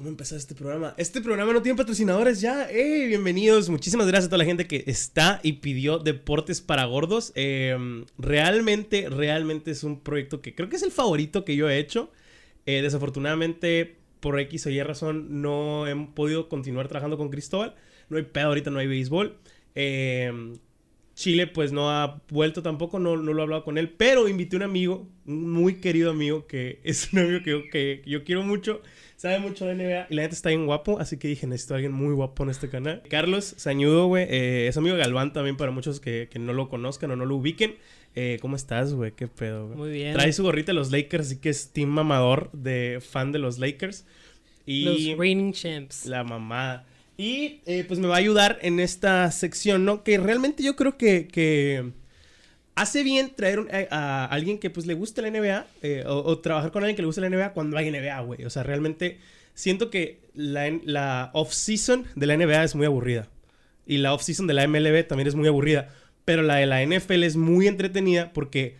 ¿Cómo empezar este programa? Este programa no tiene patrocinadores ya. ¡Ey! Bienvenidos. Muchísimas gracias a toda la gente que está y pidió Deportes para Gordos. Eh, realmente, realmente es un proyecto que creo que es el favorito que yo he hecho. Eh, desafortunadamente, por X o Y razón, no he podido continuar trabajando con Cristóbal. No hay pedo, ahorita no hay béisbol. Eh, Chile, pues no ha vuelto tampoco, no, no lo he hablado con él, pero invité a un amigo, un muy querido amigo, que es un amigo que, que yo quiero mucho sabe mucho de NBA y la gente está bien guapo, así que dije, necesito a alguien muy guapo en este canal. Carlos Sañudo, güey, eh, es amigo de Galván también para muchos que, que no lo conozcan o no lo ubiquen. Eh, ¿Cómo estás, güey? ¿Qué pedo, güey? Muy bien. Trae su gorrita de los Lakers, así que es team mamador de fan de los Lakers. Y los reigning champs. La mamada. Y eh, pues me va a ayudar en esta sección, ¿no? Que realmente yo creo que, que hace bien traer eh, a, alguien que pues le guste la NBA eh, o, trabajar con alguien que le guste la NBA cuando hay NBA, güey. O sea, realmente siento que la, la off-season de la NBA es muy aburrida. Y la off-season de la MLB también es muy aburrida. Pero la de la NFL es muy entretenida porque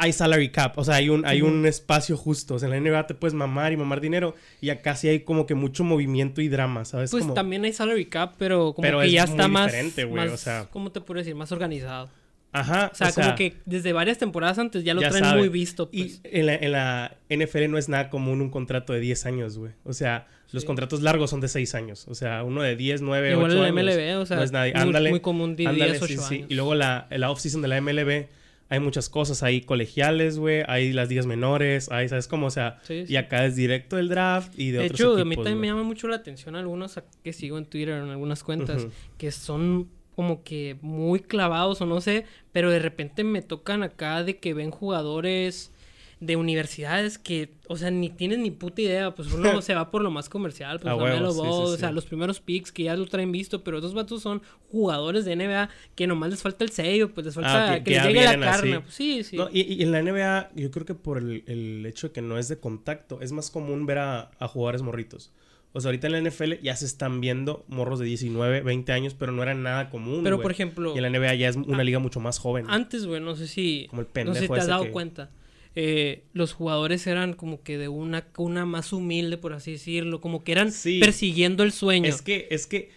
hay salary cap. O sea, hay un, hay un espacio justo. O sea, en la NBA te puedes mamar y mamar dinero. Y acá sí hay como que mucho movimiento y drama, ¿sabes? Pues también hay salary cap, pero como que ya está más, más... O sea... ¿Cómo te puedo decir? Más organizado. Ajá. O sea, como que desde varias temporadas antes ya lo traen muy visto. Pues. Y en la, en la, NFL no es nada común un contrato de 10 años, güey. O sea, los contratos largos son de 6 años. O sea, uno de 10, 9, Igual 8 en la MLB, o sea, no es nadie. Ándale, muy común de 10, 8 sí, sí. Y luego la, la off-season de la MLB hay muchas cosas. Hay colegiales, güey. Hay las ligas menores. Hay, ¿sabes cómo? O sea, y acá es directo el draft y de, de otros hecho, a mí también me llama mucho la atención algunos que sigo en Twitter en algunas cuentas que son como que muy clavados o no sé, pero de repente me tocan acá de que ven jugadores de universidades que, o sea, ni tienen ni puta idea, pues uno se va por lo más comercial, pues Lamelo Ball, o sea, los primeros picks que ya lo traen visto, pero esos vatos son jugadores de NBA que nomás les falta el sello, pues les falta ah, que, les llegue la carne, pues, sí, sí. y, en la NBA, yo creo que por el, hecho de que no es de contacto, es más común ver a, a jugadores morritos. O sea, ahorita en la NFL ya se están viendo morros de 19, 20 años, pero no era nada común. Pero, por ejemplo. Y en la NBA ya es una liga mucho más joven. Antes, güey, no sé si. Como el pendejo No sé si te has dado cuenta. Eh, los jugadores eran como que de una cuna más humilde, por así decirlo. Como que eran persiguiendo el sueño. Es que, es que.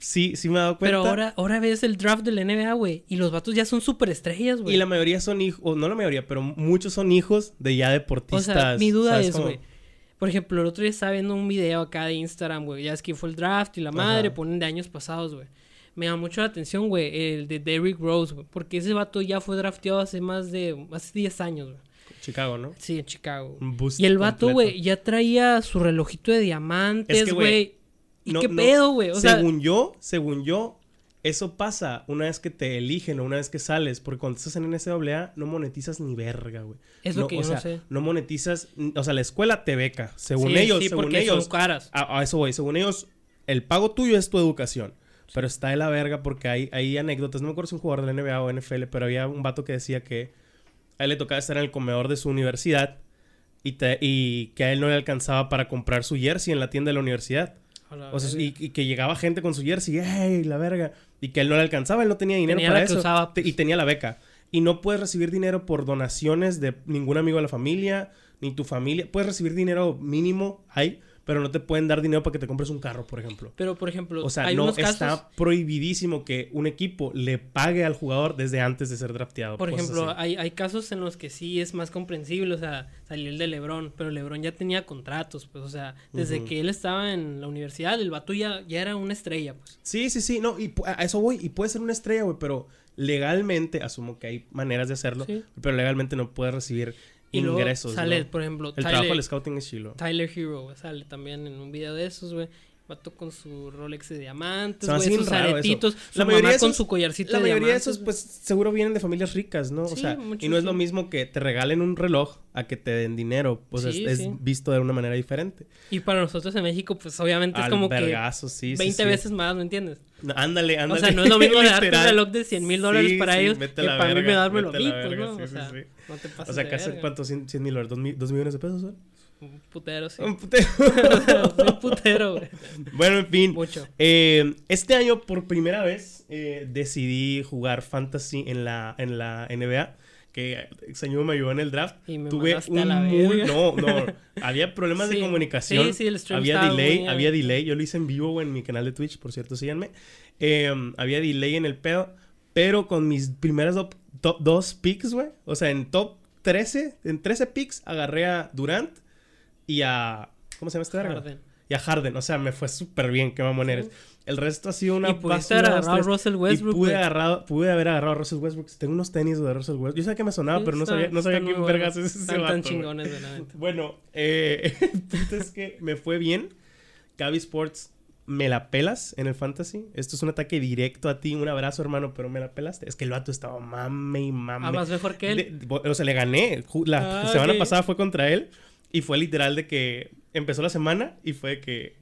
Sí, sí me he dado cuenta. Pero ahora, ahora ves el draft de la NBA, güey. Y los vatos ya son superestrellas, güey. Y la mayoría son hijos, o no la mayoría, pero muchos son hijos de ya deportistas. O sea, mi duda es, güey. Por ejemplo, el otro día estaba viendo un video acá de Instagram, güey. Ya es que fue el draft y la madre, ponen de años pasados, güey. Me llama mucho la atención, güey, el de Derrick Rose, güey. Porque ese vato ya fue drafteado hace más de... Hace 10 años, güey. Chicago, ¿no? Sí, en Chicago. Y el vato, güey, ya traía su relojito de diamantes, güey. ¿Y qué pedo, güey? según yo, según yo, eso pasa una vez que te eligen o una vez que sales, porque cuando estás en NCAA no monetizas ni verga, güey. Es lo que yo o no sé. No monetizas, o sea, la escuela te beca, según ellos, sí, según porque ellos. Son caras. A, eso voy, según ellos, el pago tuyo es tu educación. Pero está de la verga porque hay, hay anécdotas. No me acuerdo si un jugador de la NBA o NFL, pero había un vato que decía que a él le tocaba estar en el comedor de su universidad y, y que a él no le alcanzaba para comprar su jersey en la tienda de la universidad. O sea, y, que llegaba gente con su jersey, ¡ey, la verga! Y que él no le alcanzaba, él no tenía dinero para eso. y tenía la beca. Y no puedes recibir dinero por donaciones de ningún amigo de la familia, ni tu familia. Puedes recibir dinero mínimo, hay, pero no te pueden dar dinero para que te compres un carro, por ejemplo. Pero, por ejemplo, o sea, no está prohibidísimo que un equipo le pague al jugador desde antes de ser drafteado. Por ejemplo, hay, hay, casos en los que sí es más comprensible, o sea, salió el de LeBron, pero LeBron ya tenía contratos, pues, o sea, desde que él estaba en la universidad, el vato ya, era una estrella, pues. Sí, sí, sí, no, y a eso voy, y puede ser una estrella, güey, pero legalmente, asumo que hay maneras de hacerlo, pero legalmente no puede recibir y ingresos. sale, por ejemplo, el trabajo del scouting es chilo. Tyler Hero, sale también en un video de esos, güey. Vato con su Rolex de diamantes, güey, sus aretitos, la mayoría con su collarcito La mayoría de esos, pues, seguro vienen de familias ricas, ¿no? o sea, y no es lo mismo que te regalen un reloj a que te den dinero. Pues es, visto de una manera diferente. Y para nosotros en México, pues, obviamente es como que 20 veces más, ¿me entiendes? ándale, ándale. O sea, no es lo mismo darte un reloj de 100 mil dólares para ellos que para mí me dármelo a mí, pues, ¿no? O sea, no te pases O sea, ¿qué ¿cuántos? 100 mil dólares? ¿2 millones de pesos? Un putero, sí. Un putero. un putero, güey. Bueno, en fin. Mucho. Eh, este año, por primera vez, eh, decidí jugar fantasy en la, en la NBA que Sañudo me ayudó en el draft. Y me Tuve un a la muy... No, no. Había problemas de Sí, comunicación. sí, sí, el stream había delay, muy- había delay. Yo lo hice en vivo, güey, en mi canal de Twitch, por cierto, síganme. Eh, había delay en el pedo. Pero con mis primeras top, top dos picks, güey. O sea, en top 13, en 13 picks, agarré a Durant y a... ¿Cómo se llama este verga? Y a Harden. O sea, me fue súper bien, qué mamón eres. El resto ha sido una... Y pudiste agarrar a. Russell Westbrook, Y pude, güey. agarrado, pude haber agarrado a Russell Westbrook. Tengo unos tenis de Russell Westbrook. Yo sabía que me sonaba, Sí, pero no está- sabía, no sabía quién vergas es ese Están vato, tan chingones, güey, la neta. Bueno, eh, el punto es que me fue bien. Gaby Sports, me la pelas en el fantasy. Esto es un ataque directo a ti. Un abrazo, hermano, pero me la pelaste. Es que el vato estaba mame y mame. Ah, más mejor que él. De- o sea, le gané. La Ah, semana pasada fue contra él. Y fue literal de que empezó la semana y fue que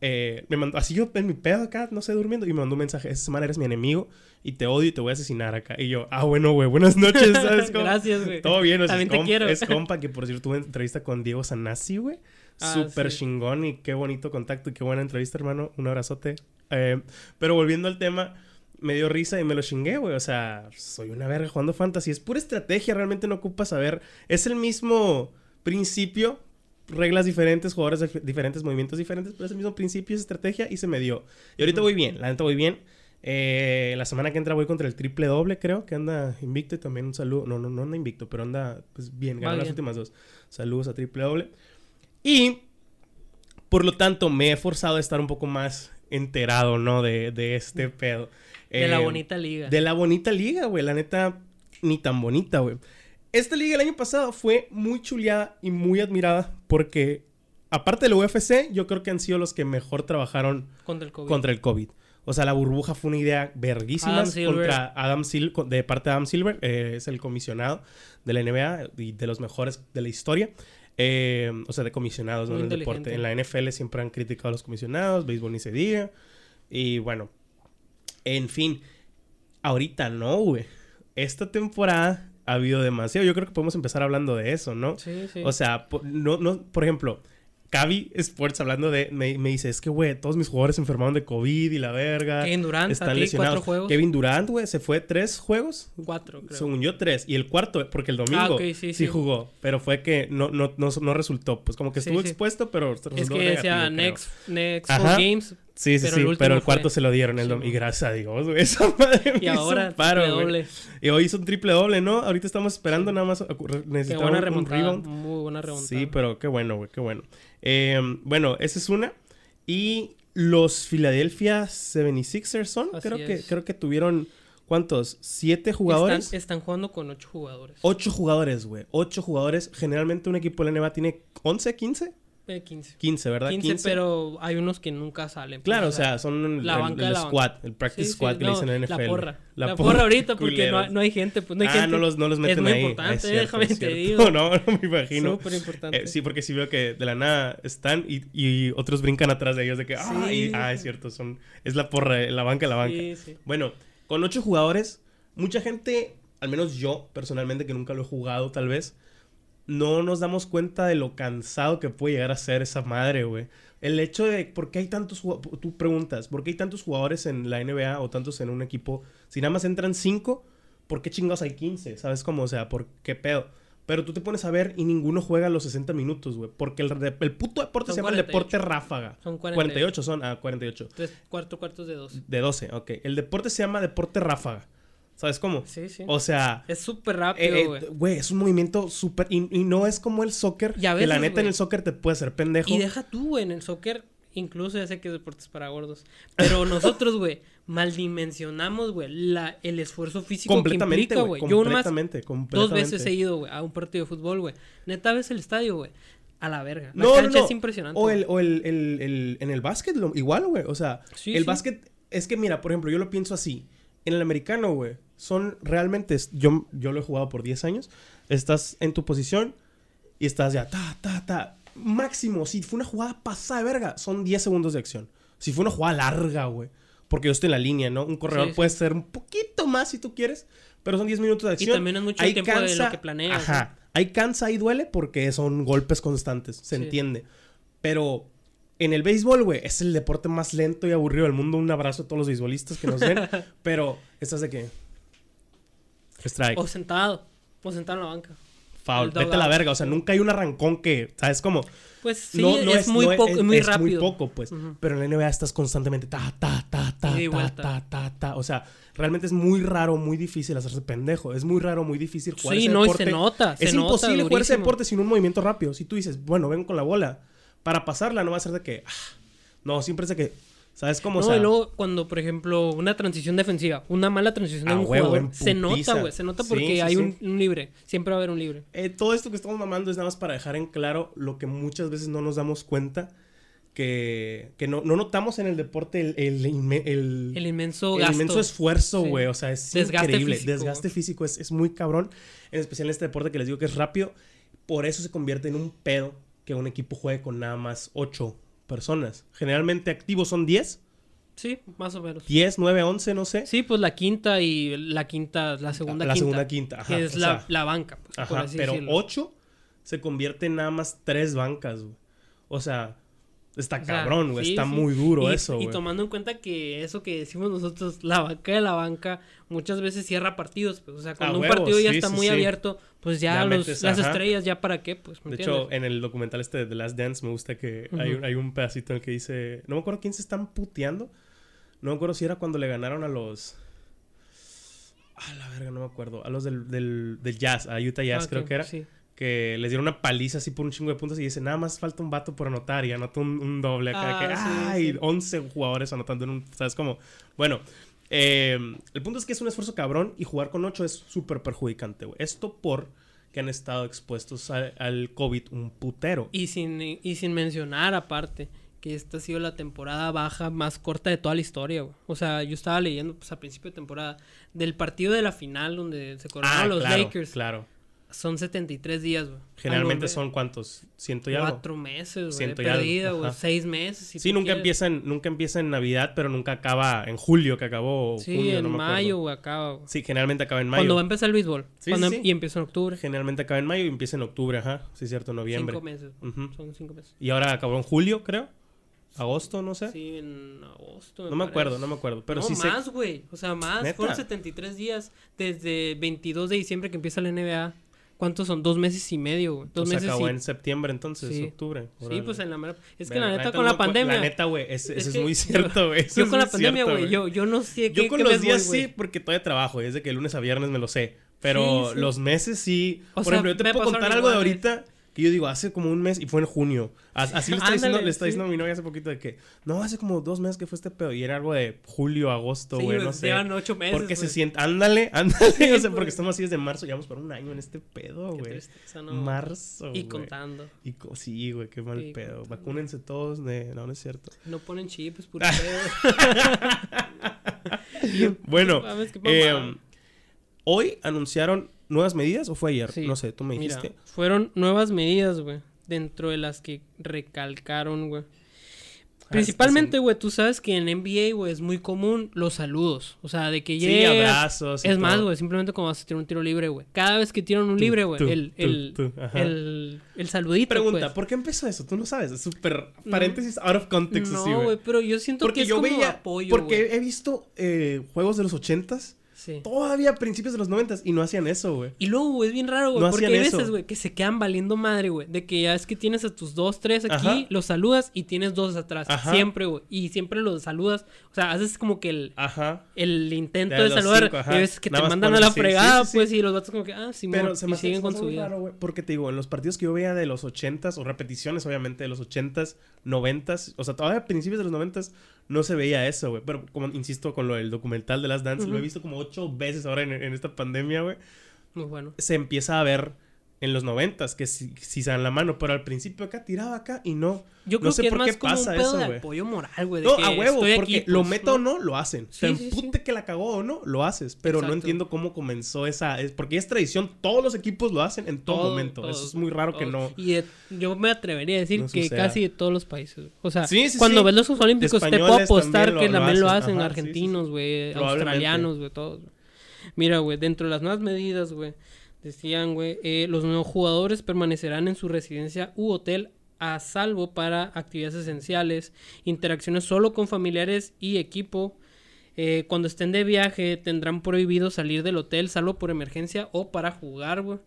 eh, me mandó, así yo en mi pedo acá, no sé, durmiendo, y me mandó un mensaje, esta semana eres mi enemigo y te odio y te voy a asesinar acá. Y yo, ah, bueno, güey, buenas noches, ¿sabes cómo? Gracias, güey. Todo bien, o sea, También es, te compa, quiero. es compa, que por cierto tuve entrevista con Diego Sanasi, güey. Ah, Súper sí. chingón y qué bonito contacto y qué buena entrevista, hermano. Un abrazote. Eh, pero volviendo al tema, me dio risa y me lo chingué, güey. O sea, soy una verga jugando fantasy. Es pura estrategia, realmente no ocupa saber. Es el mismo principio, reglas diferentes, jugadores dif- diferentes, movimientos diferentes, pero es el mismo principio, es estrategia y se me dio. Y ahorita voy bien, la neta voy bien. Eh, la semana que entra voy contra el triple doble, creo, que anda invicto y también un saludo. No, no, no anda invicto, pero anda pues bien, ganó las últimas dos. Saludos a triple doble. Y por lo tanto, me he forzado a estar un poco más enterado, ¿no? De, de este pedo. De la Eh, bonita liga. De la bonita liga, güey. La neta, ni tan bonita, güey. Esta liga el año pasado fue muy chuleada y muy admirada porque, aparte de la UFC, yo creo que han sido los que mejor trabajaron Contra el COVID. contra el COVID. O sea, la burbuja fue una idea verguísima Adam contra Adam Silver, de parte de Adam Silver, eh, es el comisionado de la NBA y de los mejores de la historia. Eh, o sea, de comisionados ¿no? En el deporte. En la NFL siempre han criticado a los comisionados, béisbol ni se diga. Y bueno, en fin, ahorita no, güey. Esta temporada ha habido demasiado. Yo creo que podemos empezar hablando de eso, ¿no? Sí, sí. O sea, po- no, no, por ejemplo, Cavi Sports hablando de, me, me dice, es que, güey, todos mis jugadores se enfermaron de COVID y la verga. Kevin Durant, están aquí lesionados. cuatro juegos. Kevin Durant, güey, se fue tres juegos. Cuatro, creo. Según yo, tres. Y el cuarto, porque el domingo Ah, sí, sí, sí. jugó. Pero fue que no, no, no, no resultó. Pues como que estuvo sí. expuesto, pero resultó Es que negativo, decía creo. next, next four games. Sí, sí, pero sí. el pero el fue- cuarto se lo dieron el Sí, domingo. Y gracias a Dios, güey. Esa madre me Y ahora, un paro, triple doble. Y hoy hizo un triple doble, ¿no? Ahorita estamos esperando nada más. Necesitamos buena un remontada. rebound. Muy buena remontada. Sí, pero qué bueno, güey, qué bueno. Eh, bueno, esa es una. Y los Philadelphia 76ers son, Así creo que, es. creo que tuvieron, ¿cuántos? ¿Siete jugadores? Están, están jugando con ocho jugadores. Ocho jugadores, güey. Ocho jugadores. Generalmente un equipo de la NBA tiene 11, 15. Eh, 15. 15, ¿verdad? 15, pero hay unos que nunca salen. pues, Claro, o sea, son el, la el- banca el de la banca. squad, el practice sí, sí, squad que le no, dicen en la NFL. La porra. La, porra, ahorita porque no, hay- no hay gente. Pues no hay ah, gente. no los, no los Es meten muy ahí. Ah, importante, es cierto, déjame es te digo. No, no me imagino. Súper importante. Eh, sí, porque sí veo que de la nada están y, y otros brincan atrás de ellos de que, ah, y- ah, es cierto, son, es la porra, la banca, la banca. Sí, sí. Bueno, con ocho jugadores, mucha gente, al menos yo personalmente, que nunca lo he jugado tal vez, no nos damos cuenta de lo cansado que puede llegar a ser esa madre, güey. El hecho de, ¿por qué hay tantos jugadores? Tú preguntas, ¿por qué hay tantos jugadores en la NBA o tantos en un equipo? Si nada más entran cinco, ¿por qué chingados hay 15? ¿Sabes cómo? O sea, ¿por qué pedo? Pero tú te pones a ver y ninguno juega los 60 minutos, güey. Porque el, de- el puto deporte Son se llama el 48. deporte ráfaga. Son 48. 48 son, ah, 48. Tres, cuarto, cuartos de dos. De 12, ok. El deporte se llama deporte ráfaga. ¿Sabes cómo? Sí, sí. O sea, es súper eh, rápido, eh, güey. güey, es un movimiento súper... Y, y no es como el soccer, Y a que la neta en el soccer te puede hacer pendejo. y deja tú, güey, en el soccer. Incluso ya sé que es deportes para gordos. Pero nosotros, güey, maldimensionamos, güey, la- el esfuerzo físico que completamente, implica, güey. Yo nomás Completamente, dos veces he ido, güey, a un partido de fútbol, güey. Neta ves el estadio, güey. A la verga. La No, cancha no. es impresionante. O, el, o el, el- el- en el básquet, lo- igual, güey. O sea, Sí, el sí. básquet... Es que, mira, por ejemplo, yo lo pienso así. En el americano, güey, son realmente... Yo, yo lo he jugado por 10 años. Estás en tu posición y estás ya... Ta, ta, ta. Máximo, si fue una jugada pasada de verga, son 10 segundos de acción. Si fue una jugada larga, güey. Porque yo estoy en la línea, ¿no? Un corredor Sí, sí. puede ser un poquito más si tú quieres, pero son 10 minutos de Y acción. también es mucho Ahí tiempo de lo que planeas, Ajá. Ahí cansa y duele porque son golpes constantes, se Sí. entiende. Pero en el béisbol, güey, es el deporte más lento y aburrido del mundo. Un abrazo a todos los beisbolistas que nos ven. pero, ¿estás de qué? Strike. O sentado. O sentado en la banca. Foul. Vete a la verga. O sea, nunca hay un arrancón que, ¿sabes? Como. Pues sí, no, no es, muy no poco, es, muy es rápido. muy poco, pues. Pero en la NBA estás constantemente ta, ta, ta, ta, ta, ta, ta, ta. O sea, realmente es muy raro, muy difícil hacerse pendejo. Es muy raro, muy difícil jugar Sí, ese no, y deporte. se nota, se es nota imposible jugar ese durísimo. deporte sin un movimiento rápido. Si tú dices, bueno, vengo con la bola. Para pasarla no va a ser de que... ah, no, siempre es de que... ¿Sabes cómo? No, o sea, y luego cuando, por ejemplo, una transición defensiva, una mala transición de un huevo, jugador, se nota, güey. Se nota porque sí, hay. Un, un libre. Siempre va a haber un libre. Eh, todo esto que estamos mamando es nada más para dejar en claro lo que muchas veces no nos damos cuenta que, que no, no notamos en el deporte el, el, inme- el- El inmenso gasto. inmenso esfuerzo, Sí. güey. O sea, es Desgaste increíble. físico. Desgaste físico es, es muy cabrón. En especial en este deporte que les digo que es rápido. Por eso se convierte en un pedo que un equipo juegue con nada más 8 personas. Generalmente activos son 10. Sí, más o menos. 10, 9, 11, no sé. Sí, pues la quinta y la quinta, la segunda La quinta. segunda quinta, ajá, Que es la, sea, la banca, pues, por Ajá, así pero decirlo. 8 se convierte en nada más 3 bancas, güey. O sea, está O sea, cabrón, güey. sí, está sí. muy duro Y- eso, Y güey. tomando en cuenta que eso que decimos nosotros, la banca de la banca, muchas veces cierra partidos. Pues, o sea, cuando un huevo, partido ya está muy abierto, pues ya, Ya los- metes, las ajá. estrellas, ya para qué, pues. ¿me De entiendes? hecho, en el documental este de The Last Dance me gusta que hay, un- hay un pedacito en el que dice... No me acuerdo quién se están puteando. No me acuerdo si era cuando le ganaron a los... A la verga, no me acuerdo. A los del, del, del Jazz, a Utah Jazz Ah, creo que era. sí. Que les dieron una paliza así por un chingo de puntos y dice, nada más falta un vato por anotar y anotó un, un doble acá. Ah, que, sí, ¡Ay! sí. 11 jugadores anotando en un... ¿Sabes cómo? Bueno, eh, el punto es que es un esfuerzo cabrón y jugar con 8 es súper perjudicante, güey. Esto por que han estado expuestos a- al COVID un putero. Y sin, y sin mencionar, aparte, que esta ha sido la temporada baja más corta de toda la historia, güey. O sea, yo estaba leyendo, pues, a principio de temporada, del partido de la final donde se coronaron los Ah, claro, Lakers. claro. Son 73 días, güey. Generalmente son cuántos, ciento y algo. Cuatro meses, güey. Perdida, güey. Seis meses. si sí, nunca quieres. empieza, en, nunca empieza en Navidad, pero nunca acaba en julio, que acabó. Sí, junio, en no me acuerdo. mayo, güey, acaba. güey. Sí, generalmente acaba en mayo. Cuando va a empezar el béisbol. Sí, Cuando sí, em- sí. Y empieza en octubre. Generalmente acaba en mayo y empieza en octubre, ajá. Sí, es cierto, noviembre. Cinco meses. Ujú. Son cinco meses. Y ahora acabó en julio, creo. Agosto, no sé. Sí, en agosto. no me acuerdo, no me acuerdo. Pero no, sí más, güey. O sea, más. ¿Neta? Fueron 73 días desde 22 de diciembre que empieza la NBA. ¿Cuántos son? Dos meses y medio, güey. Dos meses acabó y... en septiembre entonces, Sí. octubre. Sí, pues en la mera... Es que Verga, la neta, con la pandemia... La neta, güey, es, eso es, muy cierto, güey. Yo con la pandemia, güey, yo, yo no sé qué Yo con qué los voy, días sí, porque todavía trabajo. y Es de que lunes a viernes me lo sé. Pero Sí, sí. los meses sí. O Por sea, ejemplo, yo te puedo contar algo de iguales. ahorita que yo digo, hace como un mes y fue en junio. As- Así le está, diciendo, Ándale, le está sí. diciendo a mi novia hace poquito de que, no, hace como dos meses que fue este pedo. Y era algo de julio, agosto, güey, no sé. llevan ocho meses, Porque se siente, ándale, ándale. Sí, o sea, porque estamos así desde marzo, llevamos por un año en este pedo, güey. ¿no? Marzo. Y contando. Y co- sí, güey, qué mal Y pedo. contando. Vacúnense todos de. No, no es cierto. No ponen chip, es puro pedo. Bueno, eh, mamada. hoy anunciaron nuevas medidas o fue ayer? Sí. No sé, tú me Mira, dijiste. fueron nuevas medidas, güey. Dentro de las que recalcaron, güey. Ah, Principalmente, güey, tú sabes que en NBA, güey, es muy común los saludos. O sea, de que Sí, llegas... abrazos. y Es más, güey, simplemente como vas a tirar un tiro libre, güey. Cada vez que tiran un libre, güey, el, el, el, el saludito, Pregunta, pues. ¿por qué empezó eso? Tú no sabes. Es súper paréntesis out of context así, No, güey. güey, pero yo siento Porque que es yo como veía. apoyo, porque güey. he visto eh, juegos de los ochentas. Sí. Todavía a principios de los noventas. Y no hacían eso, güey. Y luego, güey, es bien raro, güey, No porque hacían hay veces, güey, que se quedan valiendo madre, güey. De que ya es que tienes a tus dos, tres aquí, Ajá. los saludas y tienes dos atrás. Ajá. Siempre, güey. Y siempre los saludas. O sea, haces como que el, Ajá. el intento De de saludar. cinco, y hay veces que Nada te mandan a la fregada, Sí, sí, pues, y los vatos como que, ah, sí, Pero se me y siguen con su vida. raro, güey, porque te digo, en los partidos que yo veía de los ochentas o repeticiones, obviamente, de los ochentas, noventas, o sea, todavía a principios de los noventas no se veía eso, güey. Pero como insisto con lo del documental de las Dance, lo he visto como ocho veces ahora en, en esta pandemia, güey. Muy bueno. Se empieza a ver en los noventas que sí se dan la mano, pero al principio acá tiraba acá y no. Yo No creo sé que es por más qué como pasa un pedo eso, de apoyo moral, güey. No, que a huevo, porque aquí, lo pues, meto ¿no? o no, lo hacen. Sí, Te sí, sí. empute que la cagó o no, lo haces. Pero no entiendo cómo comenzó esa. es- porque es tradición, todos los equipos lo hacen en todo, Todo- momento. Eso es muy raro que no. Y de- yo me atrevería a decir no que suceda. casi de todos los países. O sea, cuando ves los Juegos Olímpicos, te puedo apostar que también lo hacen. argentinos, güey, australianos, güey, todos. Mira, güey, dentro de las nuevas medidas, güey, decían, güey, eh, los nuevos jugadores permanecerán en su residencia u hotel a salvo para actividades esenciales, interacciones solo con familiares y equipo. Eh, cuando estén de viaje tendrán prohibido salir del hotel salvo por emergencia o para jugar, güey.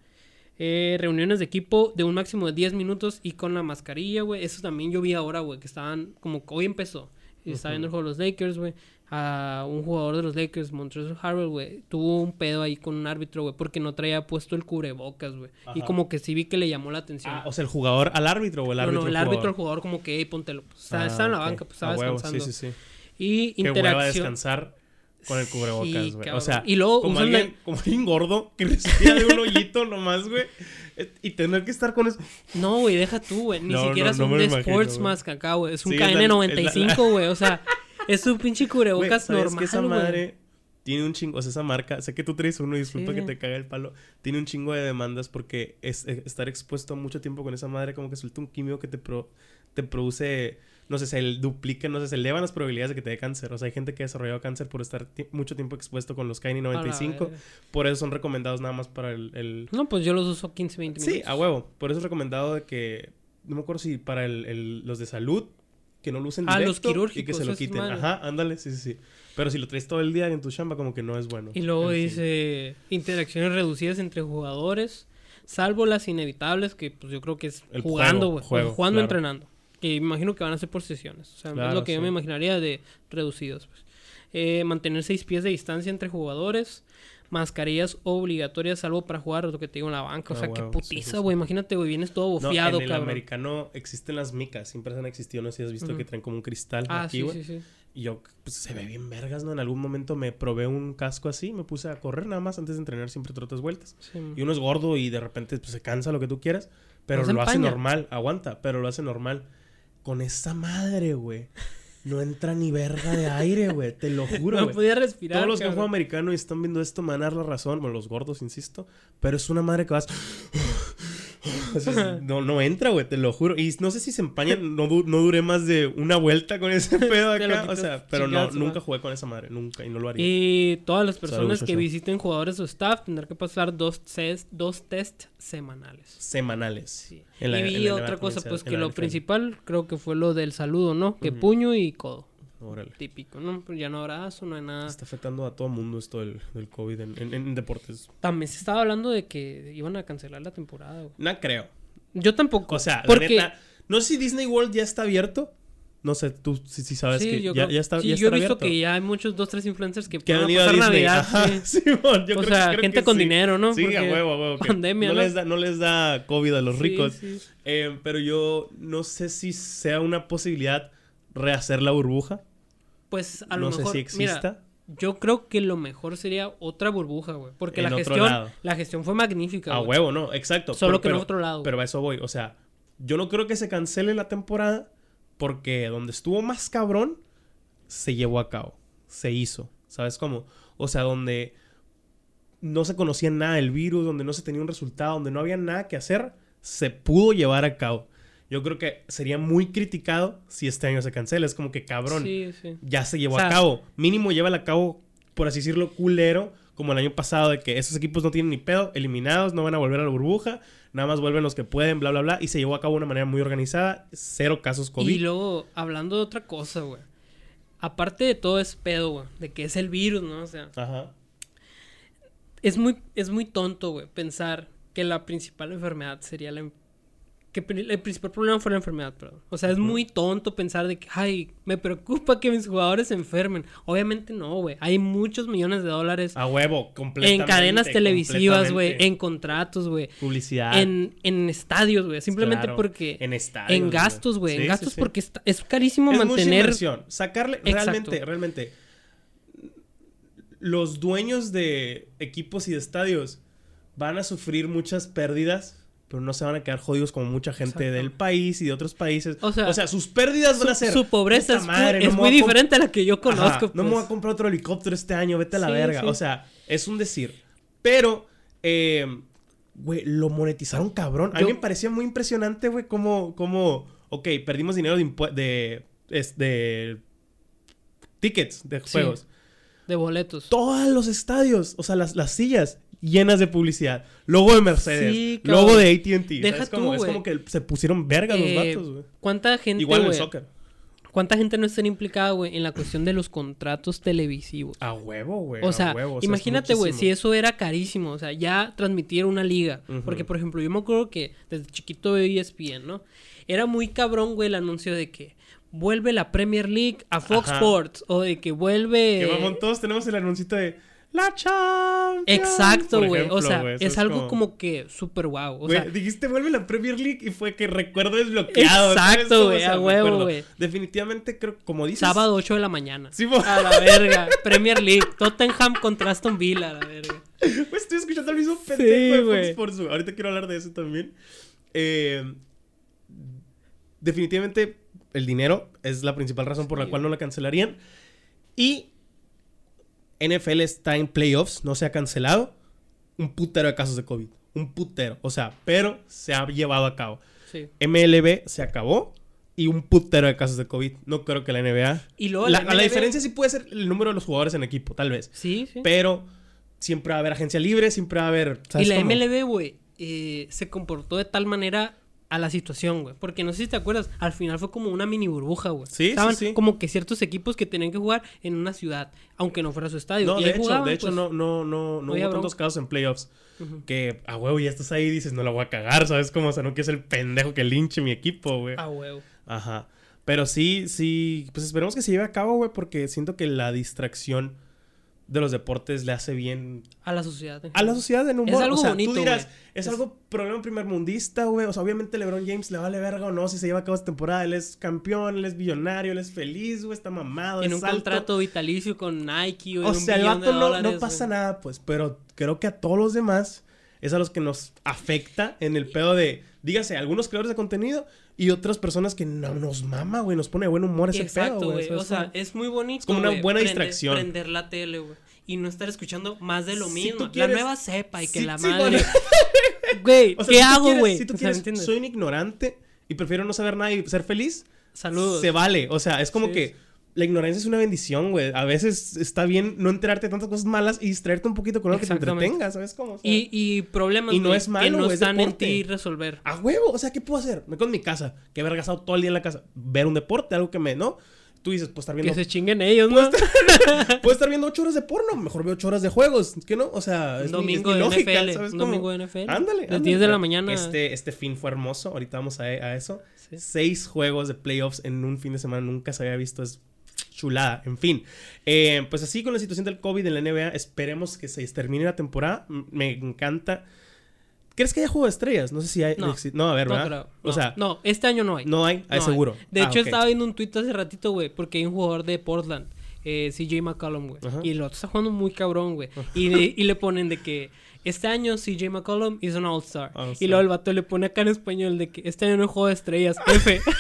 Eh, reuniones de equipo de un máximo de 10 minutos y con la mascarilla, güey. Eso también yo vi ahora, güey, que estaban como que hoy empezó. Y estaba viendo el juego de los Lakers, güey. A un jugador de los Lakers, Montrezl Harrell, güey, tuvo un pedo ahí con un árbitro, güey, porque no traía puesto el cubrebocas, güey. Y como que sí vi que le llamó la atención. Ah, o sea, el jugador al árbitro o el no, árbitro no, el al árbitro al jugador? como que, hey, póntelo. Pues, estaba, Ah, estaba en la banca, pues estaba descansando. Sí, sí, sí. Y Qué hueva interacción. descansar con el cubrebocas, Sí, güey. o cabrón. sea, Y luego como, la- alguien, como alguien gordo que respira de un hoyito nomás, güey. Y tener que estar con eso. No, güey, deja tú, güey. Ni No, siquiera no, es no un de Sports. Mask acá, güey. Es un Sí, es la- KN95, güey. O sea, es un pinche cubrebocas ¿sabes normal, que esa madre tiene un chingo, o sea, esa marca, sé que tú traes uno y disculpa Sí. que te caga el palo, tiene un chingo de demandas porque es, eh, estar expuesto mucho tiempo con esa madre como que suelta un químico que te, pro- te produce, no sé, se duplica, no sé, se elevan las probabilidades de que te dé cáncer. O sea, hay gente que ha desarrollado cáncer por estar mucho tiempo expuesto con los KN95, verga. por eso son recomendados nada más para el... el- No, pues yo los uso 15, 20 minutos. Sí, a huevo, por eso es recomendado de que, no me acuerdo si para el, el- los de salud, que no lo usen Ah, los directo y que quirúrgicos, se lo quiten. Ajá, ándale, sí, sí, sí. Pero si lo traes todo el día en tu chamba, como que no es bueno. Y luego En fin. dice interacciones reducidas entre jugadores, salvo las inevitables, que pues yo creo que es El jugando, güey. juego, Jugando, claro. entrenando. Que imagino que van a ser por sesiones. O sea, es lo que yo me imaginaría de reducidos. Pues. Eh, mantener seis pies de distancia entre jugadores. Mascarillas obligatorias, salvo para jugar, lo que te digo en la banca. O Ah, sea, qué putiza, güey. sí. Imagínate, güey, vienes todo No, bofiado, en el cabrón. americano existen las micas, siempre han existido, no sé si has visto que traen como un cristal Ah, aquí, sí, güey. sí, sí. Y yo, pues se ve bien vergas, ¿no? En algún momento me probé un casco así, me puse a correr nada más antes de entrenar, siempre trotas vueltas. Y uno es gordo y de repente pues, se cansa lo que tú quieras, pero No lo hace normal, aguanta, pero lo hace normal. Con esa madre, güey. No entra ni verga de aire, güey, te lo juro, No podía respirar. Todos los que cabrón. juegan americano y están viendo esto me van a dar la razón, bueno, los gordos, insisto, pero es una madre que vas... No, no entra, güey, te lo juro. Y no sé si se empañan, no, no duré más de una vuelta con ese pedo acá. O sea, pero no, nunca jugué con esa madre, nunca, y no lo haría. Y todas las personas que visiten jugadores o staff tendrán que pasar dos test, dos test semanales. Semanales. Sí. La- y vi otra cosa, pues que lo principal creo que fue lo del saludo, ¿no? Que puño y codo. Órale. Típico, ¿no? Pero ya no abrazo, no hay nada. Está afectando a todo mundo esto del, del COVID en, en- en deportes. También se estaba hablando de que iban a cancelar la temporada, güey. No creo. Yo tampoco. O sea, porque... la neta, no sé si Disney World ya está abierto. No sé, tú sí sabes sí, que yo ya, creo- ya está, sí, ya yo he visto abierto. que ya hay muchos, dos, tres influencers que, que han ido a Disney. Navidad. Ajá, sí. Simón, yo o creo- sea, creo gente que con dinero, ¿no? Sí, a huevo, a huevo. pandemia, no, ¿no? Les da, no les da COVID a los ricos. Eh, pero yo no sé si sea una posibilidad rehacer la burbuja. Pues a lo no mejor. sé si mira, exista. Yo creo que lo mejor sería otra burbuja, güey. Porque En la gestión, la gestión fue magnífica. a huevo, no, exacto. Solo pero, que en otro lado. Pero a eso voy. O sea, yo no creo que se cancele la temporada porque donde estuvo más cabrón se llevó a cabo. Se hizo. ¿Sabes cómo? O sea, donde no se conocía nada del virus, donde no se tenía un resultado, donde no había nada que hacer, se pudo llevar a cabo. Yo creo que sería muy criticado si este año se cancela. Es como que cabrón, Sí, sí. ya se llevó O sea- a cabo. Mínimo llévala a cabo, por así decirlo, culero, como el año pasado, de que esos equipos no tienen ni pedo, eliminados, no van a volver a la burbuja, nada más vuelven los que pueden, bla, bla, bla. Y se llevó a cabo de una manera muy organizada, cero casos COVID. Y luego, hablando de otra cosa, güey. Aparte de todo es pedo, güey. De que es el virus, ¿no? O sea, Ajá. es muy, es muy tonto, güey, pensar que la principal enfermedad sería la... en- Que el principal problema fue la enfermedad, perdón. O sea, es muy tonto pensar de que, ay, me preocupa que mis jugadores se enfermen. Obviamente no, güey. Hay muchos millones de dólares A huevo, completamente. en cadenas televisivas, güey, en contratos, güey. Publicidad. En, en estadios, güey. Simplemente Claro. porque... En estadios, En gastos, güey. Sí, en gastos sí, sí. porque está- es carísimo es mucha mantener... inversión. Sacarle, Exacto. realmente, realmente. Los dueños de equipos y de estadios van a sufrir muchas pérdidas, pero no se van a quedar jodidos como mucha gente Exacto. del país y de otros países. O sea, sus pérdidas van a ser. su pobreza "Puta es, madre, no es muy diferente a la que yo Ajá, conozco. No me voy a pues. comprar otro helicóptero este año, vete a la Sí, verga. sí. O sea, es un decir. Pero, eh, güey, lo monetizaron cabrón. A mí me parecía muy impresionante, güey, cómo, cómo, ok, perdimos dinero de, de, es- de tickets de Sí. juegos. De boletos. Todos los estadios, o sea, las, las sillas llenas de publicidad. Logo de Mercedes, Sí, logo de AT&T. Deja ¿sabes tú, Es como que se pusieron verga los Eh, vatos, güey. ¿Cuánta gente, Igual en el güey? soccer. ¿Cuánta gente no está implicada, güey, en la cuestión de los contratos televisivos? A huevo, güey. O sea, o imagínate, güey, si eso era carísimo, o sea, ya transmitir una liga. Porque, por ejemplo, yo me acuerdo que desde chiquito veía ESPN, ¿no? Era muy cabrón, güey, el anuncio de que vuelve la Premier League a Fox Ajá. Sports o de que vuelve... Que mamón, todos tenemos el anuncito de La Champions. Exacto, güey. O sea, es, algo como... que súper guau. O sea, dijiste vuelve la Premier League y fue que recuerdo desbloqueado. Exacto, güey, a huevo, güey. Definitivamente creo, como dices. sábado 8 de la mañana. Sí, A la verga. Premier League. Tottenham contra Aston Villa, a la verga. Pues estoy escuchando al mismo pendejo de Fox. Ahorita quiero hablar de eso también. Eh, definitivamente el dinero es la principal razón por la Sí. cual no la cancelarían. Y NFL está en playoffs, no se ha cancelado. Un putero de casos de COVID. Un putero. O sea, pero se ha llevado a cabo. Sí. MLB se acabó y un putero de casos de COVID. No creo que la NBA. Y luego La, la la diferencia sí puede ser el número de los jugadores en equipo, tal vez. Sí, sí. Pero siempre va a haber agencia libre, siempre va a haber. Y ¿sabes la cómo? MLB, güey, eh, se comportó de tal manera a la situación, güey. Porque no sé si te acuerdas, al final fue como una mini burbuja, güey. Sí, Estaban sí. como que ciertos equipos que tenían que jugar en una ciudad, aunque no fuera su estadio. No, y de hecho, jugaban, de hecho pues. no, no, no, no había hubo tantos bronca. casos en playoffs. Que a huevo ya estás ahí y dices, no la voy a cagar, ¿sabes cómo? O sea, no quiero ser el pendejo que linche mi equipo, güey. Ah, huevo. Ajá. Pero sí, sí, pues esperemos que se lleve a cabo, güey, porque siento que la distracción de los deportes le hace bien A la sociedad. a la sociedad en un Es algo o sea, bonito, tú dirás, es, Es- algo problema primermundista, güey. O sea, obviamente LeBron James le vale verga o no si se lleva a cabo esta temporada. Él es campeón, él es billonario, él es feliz, güey, está mamado, En es un alto. contrato vitalicio con Nike, güey. O sea, el vato no, no pasa nada, pues. Pero creo que a todos los demás es a los que nos afecta en el pedo de, dígase, algunos creadores de contenido y otras personas que no nos mama, güey. Nos pone de buen humor ese Exacto, pedo, güey. ¿sabes O sea, es muy bonito. Es como una güey, buena prender- distracción. Prender la tele, güey. Y no estar escuchando más de lo Si mismo. quieres- La nueva cepa y que Sí, la madre. Güey, O sea, ¿qué si hago, güey? Si tú O quieres, soy un ignorante y prefiero no saber nada y ser feliz, Saludos. se vale. O sea, es como Sí, que. La ignorancia es una bendición, güey. A veces está bien no enterarte de tantas cosas malas y distraerte un poquito con algo que te entretenga, ¿sabes cómo? O sea, Y, y problemas Y no es malo, que no es están en ti resolver. A huevo, o sea, ¿qué puedo hacer? Me quedo en mi casa, que he vergasado todo el día en la casa. Ver un deporte, algo que me, ¿no? Tú dices, pues estar Que viendo. se chinguen ellos, ¿no? Puedo estar viendo ocho horas de porno, mejor veo ocho horas de juegos. ¿Qué no? O sea, es Un mi- es domingo mi de lógica, NFL, ¿sabes un cómo? domingo de NFL. Ándale. Las ándale. 10 de la mañana. Este, este fin fue hermoso. Ahorita vamos a, a eso. Sí. Seis juegos de playoffs en un fin de semana. Nunca se había visto. Es chulada. En fin. Eh, pues así con la situación del COVID en la NBA. Esperemos que se termine la temporada. Me encanta. ¿Crees que haya juego de estrellas? No sé si hay. No. no a ver, No ¿verdad? creo. O No, sea, no, este año no hay. no hay. Ah, No hay. seguro. De Ah, hecho, estaba viendo un tweet hace ratito, güey, porque hay un jugador de Portland, eh, CJ McCollum, güey. Y el otro está jugando muy cabrón, güey. Y, le- y le ponen de que este año CJ McCollum es un All-Star. All-Star. y luego el vato le pone acá en español de que este año no hay juego de estrellas, F.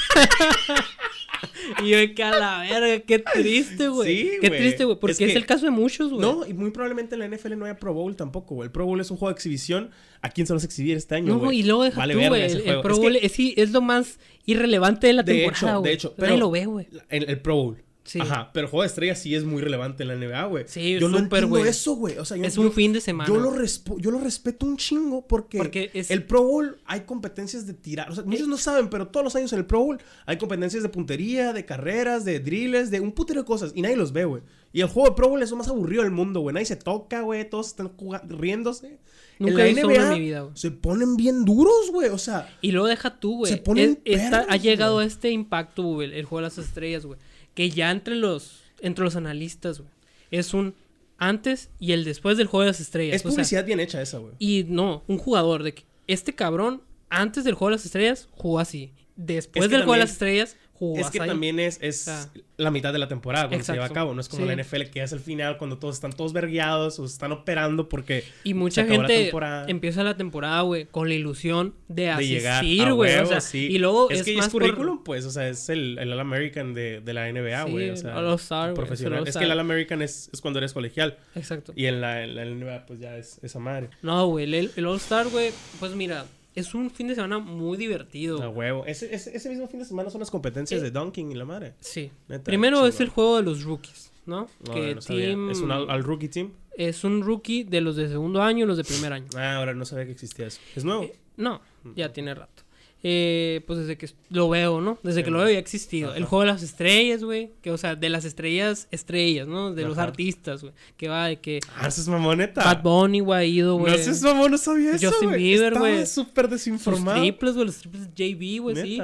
y yo que a la verga, qué triste, güey. Sí, qué güey. triste, güey, porque Es es, que- el caso de muchos, güey. No, y muy probablemente en la NFL no haya Pro Bowl tampoco, güey. El Pro Bowl es un juego de exhibición. ¿A quién se a exhibir este año, No, y luego deja Vale tú, güey. El. Pro Es que- Bowl es, sí, es lo más irrelevante de la De temporada, hecho, de hecho, Nadie pero- lo ve, güey. El Pro Bowl. Sí. Ajá, pero el juego de estrellas sí es muy relevante en la NBA, güey. Sí, yo no súper, entiendo güey. eso, güey. O sea, yo, Es yo- un fin de semana. Yo lo, yo lo respeto un chingo porque, Porque es- el Pro Bowl hay competencias de tirar. O sea, muchos no saben, pero todos los años en el Pro Bowl hay competencias de puntería, de carreras, de drills, de un putero de cosas. Y nadie los ve, güey. Y el juego de Pro Bowl es lo más aburrido del mundo, güey. Nadie se toca, güey. Todos están jugando, riéndose. Nunca en la NBA en mi vida, güey. se ponen bien duros, güey. O sea, Y luego deja tú, güey. Se ponen Es- está- perros, ha llegado güey. este impacto, güey, el juego de las estrellas, güey. Que ya entre los, entre los analistas, güey. Es un antes y el después del juego de las estrellas. es o sea, publicidad bien hecha esa, güey. y no, un jugador de que este cabrón, antes del juego de las estrellas, jugó así. Después Es que del juego de las estrellas, Es que también es, es la mitad de la temporada cuando se lleva a cabo. No es como Sí. la NFL que es el final cuando todos están todos vergueados o están operando porque Y mucha se acabó la gente empieza la temporada, güey, con la ilusión de de asistir, güey. o sea, sí. y luego es, es, que más es por- currículum, pues, o sea, es el, el All-American de, de la NBA, Sí, güey. o sea, All-Star, güey, profesional. es que el All-Star. All-American es, es cuando eres colegial. Exacto. Y en la, en la NBA, pues ya es esa madre. No, güey, el, el All-Star, güey, pues mira, es un fin de semana muy divertido. A huevo. Ese, ese, ese mismo fin de semana son las competencias Eh, de dunking y la madre. Sí. Neta, Primero es el juego de los rookies, ¿no? No, que no team Es un all rookie team. es un rookie de los de segundo año y los de primer año. Ah, ahora no sabía que existía eso. Es nuevo. Eh, no, ya tiene rato. Eh, pues desde que lo veo, ¿no? Desde que lo veo ya ha existido. El juego de las estrellas, güey. Que, o sea, de las estrellas, estrellas, ¿no? De los artistas, güey. Que va de que. Ah, eso es mamoneta. Bad Bunny, güey, ido, güey. No seas mamón, no sabía eso. Justin Bieber, güey. Estaba súper desinformado. Los triples, güey. Los triples JB, güey, sí.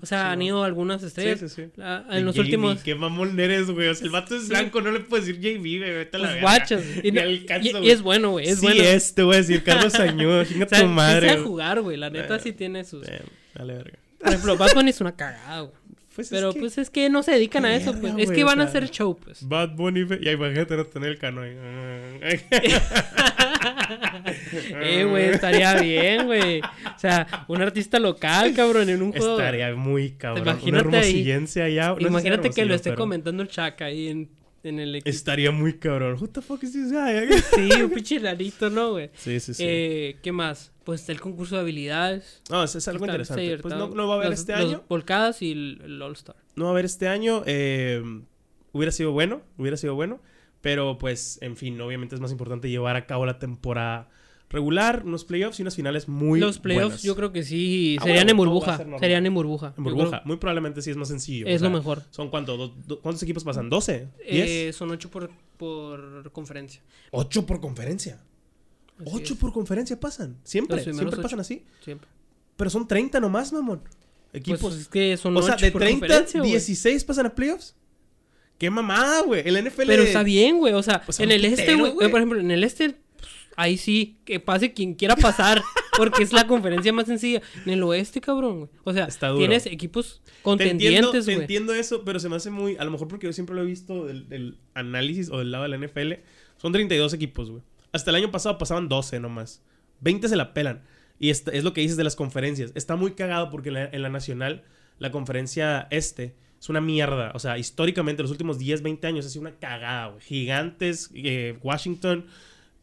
O sea, han ido algunas estrellas. Sí, sí, sí. en los últimos. Qué mamón eres, güey. O sea, el vato es blanco, no le puedes decir JB, güey. Vete a la pues guachas. Y, y, es bueno, güey. Es sí, bueno. es, te voy a decir. Carlos Añú, chinga tu madre. Sí jugar, güey. La neta sí tiene sus. Dale, verga. Por ejemplo, Bad Bunny es una cagada, güey. Pues pero pues es que no se dedican a eso, pues. es que van a hacer show, pues. Bad Bunny y imagínate no tener el cano ahí. eh, güey, estaría bien, güey. O sea, un artista local, cabrón, en un juego. Estaría muy cabrón. Imagínate una allá. imagínate que lo esté comentando el Chaka ahí en en el equipo. Estaría muy cabrón. Who the fuck is this guy? sí, un pinche rarito, ¿no, güey? Sí, sí, sí. Eh, ¿Qué más? Pues está el concurso de habilidades. No, es algo interesante. Pues no, no, va a haber este año. Volcadas y el, All-Star. No va a haber este año. Eh, hubiera sido bueno, hubiera sido bueno. Pero pues, en fin, obviamente es más importante llevar a cabo la temporada regular, unos playoffs y unas finales muy Los playoffs yo creo que sí ah, serían en burbuja, serían en burbuja. En burbuja, muy probablemente sí es más sencillo. Es lo mejor. ¿Son cuántos? ¿Cuántos equipos pasan? ¿12? Eh, son 8 por, por conferencia. ¿8 por conferencia? ¿8 por conferencia pasan? ¿Siempre? ¿Siempre pasan así? Siempre. Pero son 30 nomás, mamón. Equipos. Pues es que son o sea, de 30, 16 pasan a playoffs. Qué mamada, güey. El NFL. Pero está bien, güey. O sea, en el este, güey. Por ejemplo, en el este ahí sí, que pase quien quiera pasar, porque es la conferencia más sencilla. En el oeste, cabrón, güey. O sea, tienes equipos contendientes, güey. Entiendo, eso, pero se me hace muy, a lo mejor porque yo siempre lo he visto del, análisis o del lado de la NFL, son 32 equipos, güey. Hasta el año pasado pasaban 12 nomás. 20 se la pelan. Y es, es lo que dices de las conferencias. Está muy cagado porque en la, nacional, la conferencia este es una mierda. O sea, históricamente, los últimos 10, 20 años ha sido una cagada, güey. Gigantes, eh, Washington,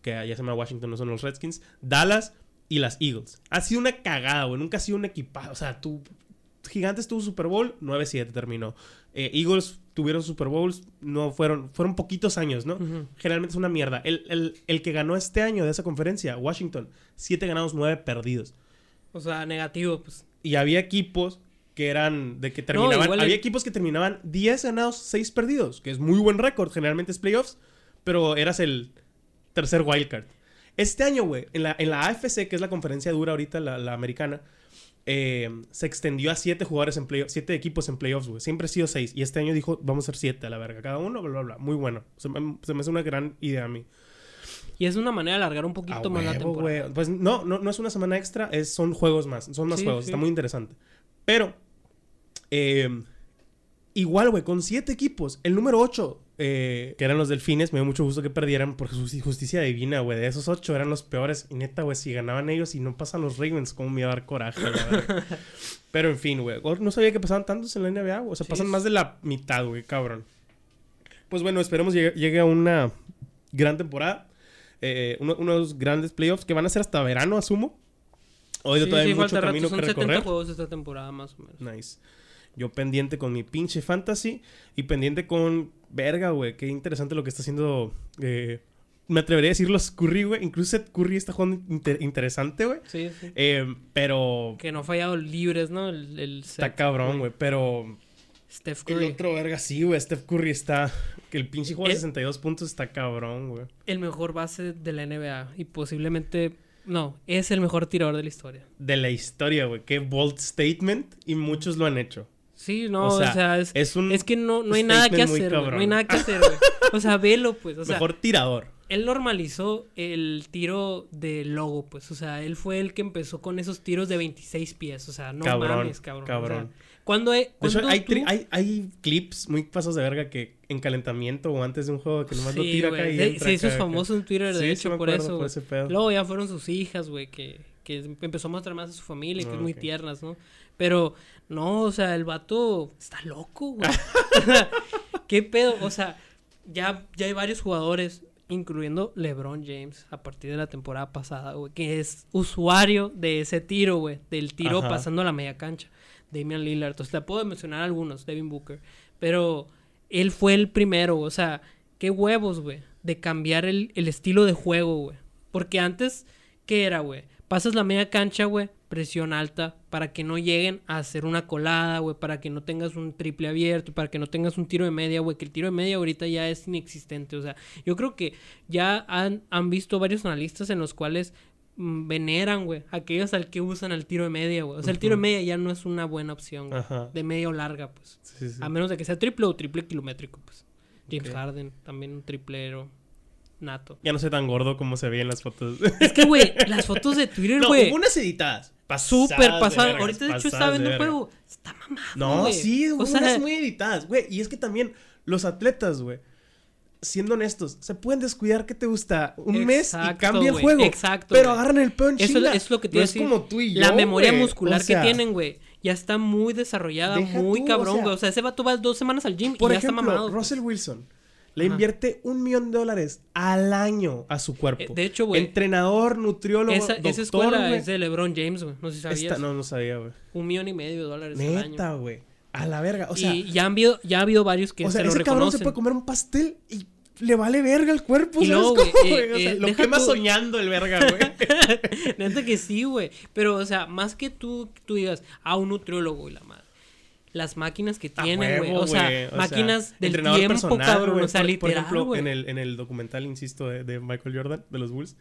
que allá se llama Washington, no son los Redskins, Dallas y las Eagles. Ha sido una cagada, güey. Nunca ha sido un equipado. O sea, tú. Gigantes tuvo Super Bowl, 9-7 terminó. Eh, Eagles tuvieron Super Bowls, no fueron, fueron poquitos años, ¿no? Generalmente es una mierda. El, que ganó este año de esa conferencia, Washington, 7 ganados, 9 perdidos. O sea, negativo, pues. Y había equipos que eran de que terminaban. había equipos que terminaban 10 ganados, 6 perdidos, que es muy buen récord. Generalmente es playoffs, pero eras el tercer wildcard. Este año, güey, en la, en la AFC, que es la conferencia dura ahorita, la, americana, eh, se extendió a siete jugadores en playoffs, siete equipos en playoffs, güey. Siempre ha sido seis. Y este año dijo, vamos a ser siete a la verga. Cada uno, bla, bla, bla. Muy bueno. Se me, hace una gran idea a mí. Y es una manera de alargar un poquito más la temporada. Pues no, no, no es una semana extra, es, son juegos más. Son más juegos. Está muy interesante. Pero, eh, igual, güey, con siete equipos, el número ocho eh, que eran los delfines, me dio mucho gusto que perdieran porque su justicia divina, güey. De esos ocho eran los peores. Y neta, güey, si ganaban ellos y no pasan los Ravens, ¿cómo me iba a dar coraje, Pero en fin, güey. No sabía que pasaban tantos en la NBA, O sea, pasan más de la mitad, güey, cabrón. Pues bueno, esperemos llegue, llegue a una gran temporada. Eh, unos grandes playoffs que van a ser hasta verano, asumo. Hoy todavía hay mucho camino Son que 70 juegos esta temporada, más o menos. Nice. Yo pendiente con mi pinche fantasy y pendiente con verga, güey, qué interesante lo que está haciendo. Eh, me atrevería a decir los Curry, güey. Incluso Seth Curry está jugando interesante, güey. Sí, sí. Eh, pero. Que no ha fallado libres, ¿no? El, está cabrón, güey. Pero. Steph Curry. El otro verga, sí, güey. Steph Curry está. Que el pinche juego de 62 puntos está cabrón, güey. El mejor base de la NBA. Y posiblemente. No, es el mejor tirador de la historia. De la historia, güey. Qué bold statement. Y muchos lo han hecho. Sí, no, o sea, es, es, que no, no hay nada que hacer, no hay nada que hacer, güey. O sea, velo, pues. O sea, Mejor tirador. Él normalizó el tiro de logo, pues. O sea, él fue el que empezó con esos tiros de 26 pies. O sea, no mames, cabrón. Cabrón. cuando, hay, hay, hay, clips muy pasos de verga que en calentamiento o antes de un juego que nomás lo tira acá y entra Sí, esos famosos en Twitter, de hecho, por eso. Luego ya fueron sus hijas, güey, que, que empezó a mostrar más a su familia que es muy tiernas, ¿no? Pero no, o sea, el vato está loco, güey. ¿Qué pedo? O sea, ya, ya hay varios jugadores, incluyendo LeBron James, a partir de la temporada pasada, güey, que es usuario de ese tiro, güey, del tiro pasando a la media cancha. Damian Lillard. Entonces, te puedo mencionar algunos, Devin Booker. Pero él fue el primero, o sea, qué huevos, güey, de cambiar el, el estilo de juego, güey. Porque antes, ¿qué era, güey? Pasas la media cancha, güey, presión alta, para que no lleguen a hacer una colada, güey, para que no tengas un triple abierto, para que no tengas un tiro de media, güey, que el tiro de media ahorita ya es inexistente. O sea, yo creo que ya han, han visto varios analistas en los cuales mm, veneran, güey, aquellos al que usan el tiro de media, güey. O sea, el tiro de media ya no es una buena opción, güey. De media o larga, pues. Sí, sí. A menos de que sea triple o triple kilométrico, pues. James. Harden, también un triplero nato. Ya no soy tan gordo como se veía en las fotos. Es que, güey, las fotos de Twitter, no, güey. hubo unas editadas. Súper pasadas Ahorita, de hecho, estaba viendo el juego. Está mamado. No, güey. sí, hubo O sea, unas muy editadas, güey. Y es que también los atletas, güey, siendo honestos, se pueden descuidar que te gusta un mes y cambia el güey, juego. exacto, Pero güey. agarran el pedo en Eso es lo que te no es decir. como tú y yo, La memoria güey. muscular O sea, que tienen, güey, ya está muy desarrollada, muy tú, o cabrón, sea- güey. O sea, ese vato va dos semanas al gym Por y ya ejemplo, está mamado. Russell Wilson le Ajá. invierte un millón de dólares al año a su cuerpo. Eh, de hecho, güey, Entrenador, nutriólogo, Esa, doctor, esa escuela güey. es de LeBron James, güey. No sé si sabías. Esta- no, no sabía, güey. Un millón y medio de dólares al año. Neta, güey. A la verga. O sea, y ya, han habido, ya ha habido varios que o sea se lo ese cabrón se puede comer un pastel y le vale verga el cuerpo, Y ¿sabes cómo, güey, güey? eh, O sea, eh, lo quema tú- soñando el verga, güey. Neta que sí, güey. Pero, o sea, más que tú, tú digas, a un nutriólogo y la. Las máquinas que tienen, güey. O sea, máquinas del tiempo, personal, cabrón. güey. O sea, Por- Por literal, ejemplo, güey. en el, en el documental, insisto, de, de Michael Jordan, de los Bulls,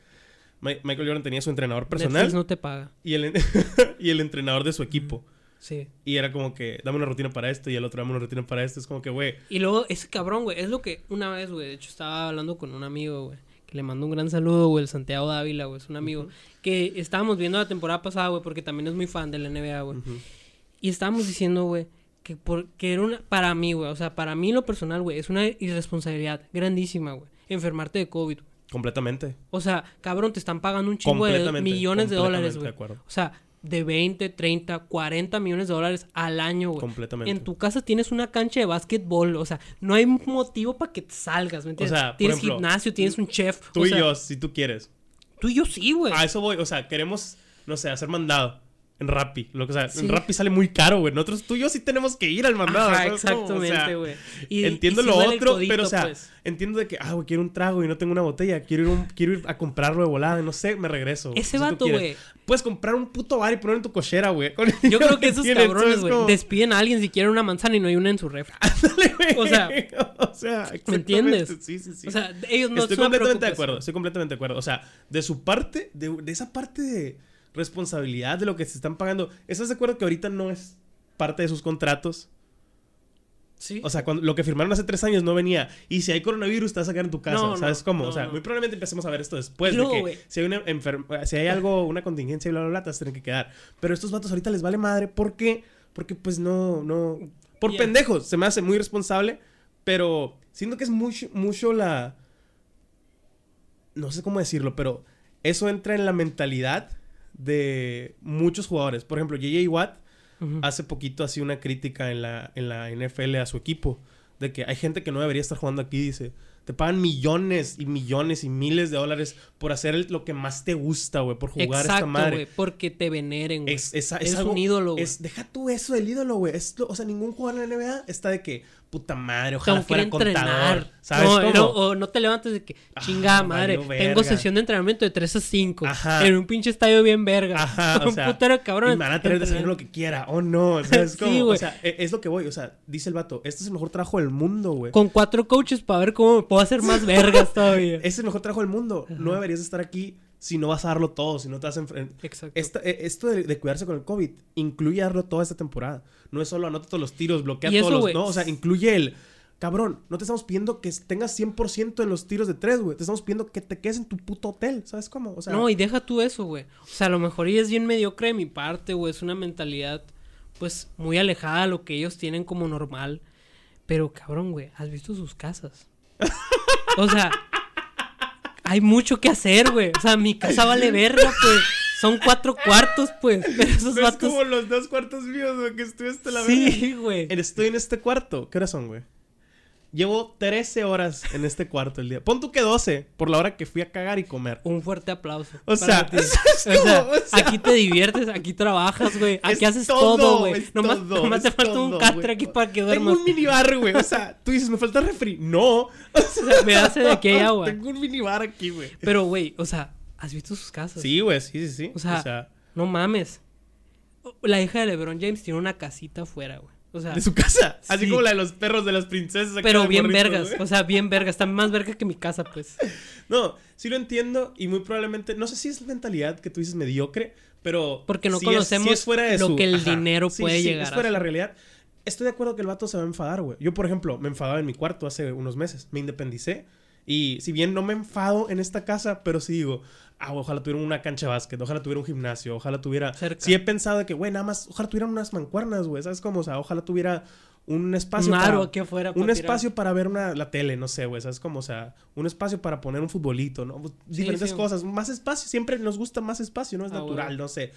Mi- Michael Jordan tenía su entrenador personal Netflix no te paga. y, el, y el entrenador de su equipo. Sí. Y era como que, dame una rutina para esto y el otro dame una rutina para esto. Es como que, güey, Y luego, ese cabrón, güey, es lo que una vez, güey, de hecho estaba hablando con un amigo, güey, que le mando un gran saludo, güey, el Santiago Dávila, güey, es un amigo, que estábamos viendo la temporada pasada, güey, porque también es muy fan de la NBA, güey. Y estábamos diciendo, güey, que, por, que era una, para mí, güey, o sea, para mí lo personal, güey, es una irresponsabilidad grandísima, güey, enfermarte de COVID. completamente. O sea, cabrón, te están pagando un chingo de millones de dólares, güey. O sea, de 20, 30, 40 millones de dólares al año, güey. Completamente. En tu casa tienes una cancha de básquetbol, o sea, no hay motivo para que te salgas, ¿me entiendes? sea, por tienes ejemplo, gimnasio, tienes un chef. Tú o y sea, yo, si tú quieres. Tú y yo sí, güey. A eso voy. O sea, queremos, no sé, hacer mandado. En Rappi. Lo que, o sea, Sí. en Rappi sale muy caro, güey. Nosotros, tú y yo sí tenemos que ir al mandado. Ajá, exactamente, güey. Entiendo y lo otro, codito, pero o sea, pues. entiendo de que, ah, güey, quiero un trago y no tengo una botella. Quiero ir, un- quiero ir a comprarlo de volada. No sé, me regreso. Ese vato, güey. Puedes comprar un puto bar y ponerlo en tu cochera, güey. Yo creo que esos cabrones, ¿sabes güey, despiden a alguien si quieren una manzana y no hay una en su refri. Ándale, güey. O sea, o sea, ¿me entiendes? Sí, sí, sí. O sea, ellos no estoy completamente de acuerdo, estoy completamente de acuerdo. O sea, de su parte, de, de esa parte de responsabilidad de lo que se están pagando, ¿estás de acuerdo que ahorita no es parte de sus contratos? Sí. O sea, cuando, lo que firmaron hace tres años no venía. Y si hay coronavirus, te vas a quedar en tu casa. No, no, ¿Sabes cómo? o sea, muy probablemente empecemos a ver esto después. De que si hay, una si hay algo, una contingencia y bla, bla, bla, te vas a tener que quedar. Pero a estos vatos ahorita les vale madre. ¿Por qué? Porque pues no, no... Por pendejos. Se me hace muy responsable. Pero siento que es mucho, mucho la... No sé cómo decirlo, pero eso entra en la mentalidad de muchos jugadores. Por ejemplo, J.J. Watt hace poquito hacía una crítica en la, en la NFL a su equipo. De que hay gente que no debería estar jugando aquí, dice. Te pagan millones y millones y miles de dólares por hacer el- lo que más te gusta, güey. Por jugar esta Exacto, madre. güey, porque te veneren, güey. Es, es, es Eres algo- un ídolo, güey. deja tú eso del ídolo, güey. O sea, ningún jugador en la NBA está de que, puta madre, O ojalá o quiere fuera contador. entrenar. ¿Sabes no, cómo? no, o no te levantes de que, Ah, chingada madre, tengo verga. sesión de entrenamiento de 3 a 5. Ajá. En un pinche estadio bien verga. Ajá, o un putero de cabrón. y me van a traer desayuno lo que quiera. Oh, no. ¿Sabes Sí, cómo? o güey. sea, e- es lo que voy. O sea, dice el vato, este es el mejor trabajo del mundo, güey. Con cuatro coaches para ver cómo me puedo hacer más vergas todavía. Es el mejor trabajo del mundo. No deberías estar aquí si no vas a darlo todo, si no te vas a enfrentar. Exacto. Esta- eh, esto de, de cuidarse con el COVID incluye darlo toda esta temporada. No es solo anota todos los tiros, bloquea todos los. güey. No, o sea, incluye el. Cabrón, no te estamos pidiendo que tengas 100% en los tiros de tres, güey. Te estamos pidiendo que te quedes en tu puto hotel. ¿Sabes cómo? O sea, no, y deja tú eso, güey. O sea, a lo mejor y es bien mediocre de mi parte, güey. Es una mentalidad, pues, muy alejada a lo que ellos tienen como normal. Pero, cabrón, güey, ¿has visto sus casas? O sea, hay mucho que hacer, güey. O sea, mi casa vale verga, pues. Son cuatro cuartos, pues. Pero esos no es vatos. como los dos cuartos míos, güey, que estuviste la verga. Sí, güey. Estoy en este cuarto. ¿Qué horas son, güey? Llevo 13 horas en este cuarto el día. Pon tú que 12, por la hora que fui a cagar y comer. Un fuerte aplauso. O sea, ti. es O sea, o sea, aquí te diviertes, aquí trabajas, güey. Aquí Es haces todo, güey. Nomás, todo, nomás te falta un catre güey. aquí para que Tengo duermas. un minibar, güey. O sea, tú dices, me falta refri. No. O O sea, me hace de aquí agua. Tengo un minibar aquí, güey. Pero, güey, o sea, ¿Has visto sus casas? Sí, güey, sí, sí, sí. O sea, no mames. La hija de LeBron James tiene una casita afuera, güey. O sea, de su casa. Así sí. como la de los perros de las princesas. acá pero bien morritos, vergas. güey. O sea, bien vergas. Está más verga que mi casa, pues. No, sí lo entiendo y muy probablemente, no sé si es mentalidad que tú dices mediocre, pero... Porque no es- conocemos es fuera de lo su- que el ajá. dinero Sí, puede sí, llegar Es a fuera de la realidad. Estoy de acuerdo que el vato se va a enfadar, güey. Yo, por ejemplo, me enfadaba en mi cuarto hace unos meses. Me independicé. Y si bien no me enfado en esta casa, pero sí digo, ah, ojalá tuviera una cancha de básquet, ojalá tuviera un gimnasio, ojalá tuviera... Cerca. Sí he pensado de que, güey, nada más, ojalá tuviera unas mancuernas, güey, ¿sabes cómo? O sea, ojalá tuviera un espacio Un aro para... aquí afuera. Un tirar. espacio para ver una, la tele, no sé, güey, ¿sabes cómo? O sea, un espacio para poner un futbolito, ¿no? Diferentes sí. cosas, más espacio, siempre nos gusta más espacio, ¿no? Es Ah, natural, no sé.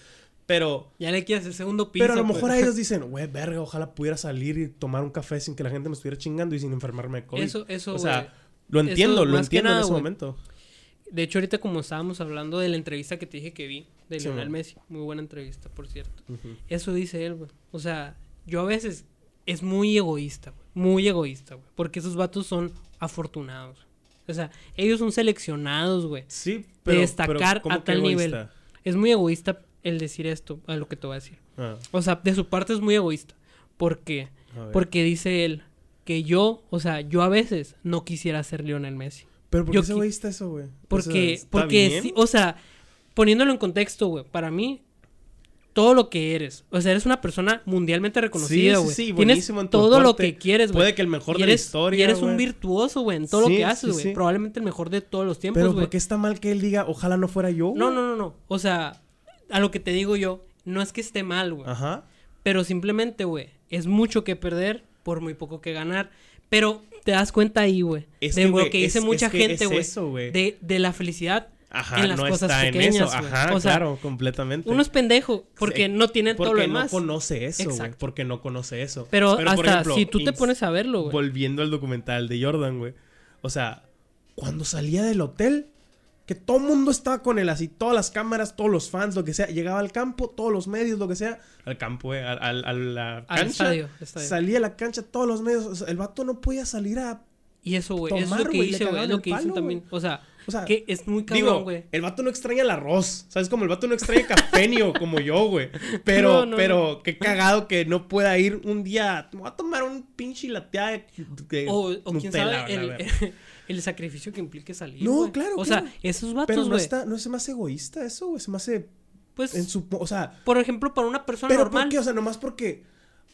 Pero, Ya le quieres el segundo piso. pero a lo pues. mejor a ellos dicen, güey, verga, ojalá pudiera salir y tomar un café sin que la gente me estuviera chingando y sin enfermarme de COVID. Eso, eso, o lo entiendo, Eso, lo entiendo en ese momento. De hecho, ahorita como estábamos hablando de la entrevista que te dije que vi de Sí, Lionel man. Messi, muy buena entrevista, por cierto. Eso dice él, güey. O sea, yo a veces es muy egoísta, güey. Muy egoísta, güey. Porque esos vatos son afortunados. O sea, ellos son seleccionados, güey. Sí, pero... destacar pero ¿cómo a tal nivel. Es muy egoísta el decir esto, a lo que te voy a decir. Ah, O sea, de su parte es muy egoísta. ¿Por qué? Porque dice él que yo, o sea, yo a veces no quisiera ser Lionel Messi. Pero ¿por qué es qui- egoísta eso, güey? O Porque, sea, ¿está porque, sí, o sea, poniéndolo en contexto, güey, para mí, todo lo que eres, o sea, eres una persona mundialmente reconocida, sí, güey. sí, Tienes en tu todo lo que quieres, güey. Puede que el mejor de la historia, y eres un güey. virtuoso, güey, en todo lo Sí, que haces, sí, güey. sí. Probablemente el mejor de todos los tiempos, Pero güey. ¿por qué está mal que él diga, ojalá no fuera yo? No, güey"? no, no, no. O sea, a lo que te digo yo, no es que esté mal, güey. Ajá. Pero simplemente, güey, es mucho que perder por muy poco que ganar. Pero te das cuenta ahí, güey, Es de que, lo que dice es- mucha es que gente, güey. De, de la felicidad Ajá, en las no cosas está pequeñas, en eso. güey. Ajá, O sea, claro, completamente. Uno es pendejo porque Sí, no tiene todo lo porque demás. no conoce eso, güey. Porque no conoce eso. Pero, por hasta ejemplo, si tú te pones a verlo, güey. Volviendo al documental de Jordan, güey. O sea, cuando salía del hotel, que todo el mundo estaba con él, así, todas las cámaras, todos los fans, lo que sea. Llegaba al campo, todos los medios, lo que sea. Al campo, güey, al, al- a la Al cancha. estadio, estadio. Salía a la cancha, todos los medios. O sea, el vato no podía salir a. Y eso, güey, es tomar, lo que dice, güey, lo el que dicen palo, también. O sea, O sea, que es muy cabrón, güey. el vato no extraña el arroz. ¿Sabes? Como el vato no extraña cafenio como yo, güey. Pero, No, no, pero, qué cagado que no pueda ir un día. Me voy a tomar un pinche lateada de, de O, o quién Nutella, sabe la el, verga. el sacrificio que implique salir. No, güey. claro, O claro. sea, esos Pero vatos, no güey. está, no es más egoísta eso, güey. Se me hace Pues, en su. O sea, por ejemplo, para una persona pero normal. ¿por qué? O sea, nomás porque.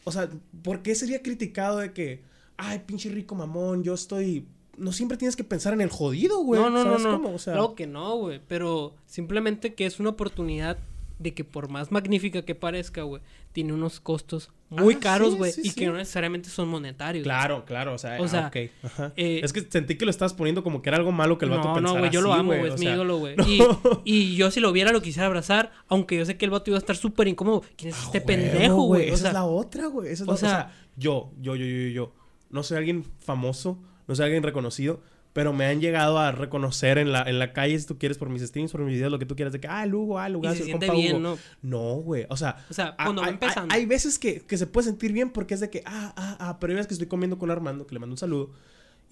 O sea, ¿por qué sería criticado de que. Ay, pinche rico mamón, yo estoy. No siempre tienes que pensar en el jodido, güey. no, no, no, ¿Sabes no. cómo? O sea, Claro que no, güey. Pero simplemente que es una oportunidad de que por más magnífica que parezca, güey, tiene unos costos muy Ah, caros, güey, sí, y sí. que no necesariamente son monetarios. Claro, claro, o sea, O ah, sea, ok, ajá. eh, es que sentí que lo estabas poniendo como que era algo malo que el vato no, pensara no, güey, yo lo amo, güey, o es mi ídolo, güey. no. Y, y yo si lo viera lo quisiera abrazar, aunque yo sé que el vato iba a estar súper incómodo. ¿Quién es Ah, este pendejo, güey? O Esa sea, es la otra, güey. Esa es o sea- o sea, yo, yo, yo, yo, yo. No soy alguien famoso, no soy alguien reconocido, pero me han llegado a reconocer en la, en la calle, si tú quieres, por mis streams, por mis videos, lo que tú quieras, de que, ah, el Hugo, ah, y Lugacio, se siente bien, Hugo. ¿no? No, güey. O sea, O sea, a- cuando va hay- empezando. Hay, hay veces que, que se puede sentir bien porque es de que, ah, ah, ah, pero hay veces que estoy comiendo con Armando, que le mando un saludo.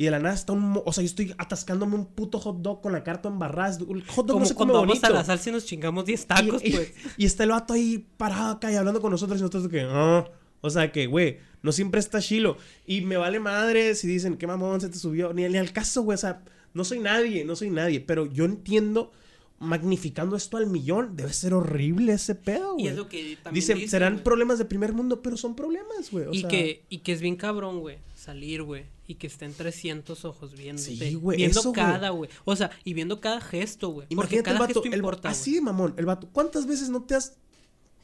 Y de la nada está un... O sea, yo estoy atascándome un puto hot dog con la carta embarrada. El hot dog Como no se come cuando vamos bonito. a la salsa y nos chingamos 10 tacos, y, y- pues. y está el vato ahí parado acá y hablando con nosotros y nosotros de que, ah. O sea que, güey, no siempre está chilo. Y me vale madre si dicen, qué mamón se te subió. Ni, ni al caso, güey. O sea, no soy nadie, no soy nadie. Pero yo entiendo, magnificando esto al millón, debe ser horrible ese pedo, güey. Y es lo que también Dice, dicen, serán problemas de primer mundo, pero son problemas, güey. Y, sea, que, y que es bien cabrón, güey, salir, güey, y que estén 300 ojos viéndote. Sí, güey, Viendo eso, cada, güey. O sea, y viendo cada gesto, güey. Porque cada el vato, gesto el- importa, así mamón, el vato. ¿Cuántas veces no te has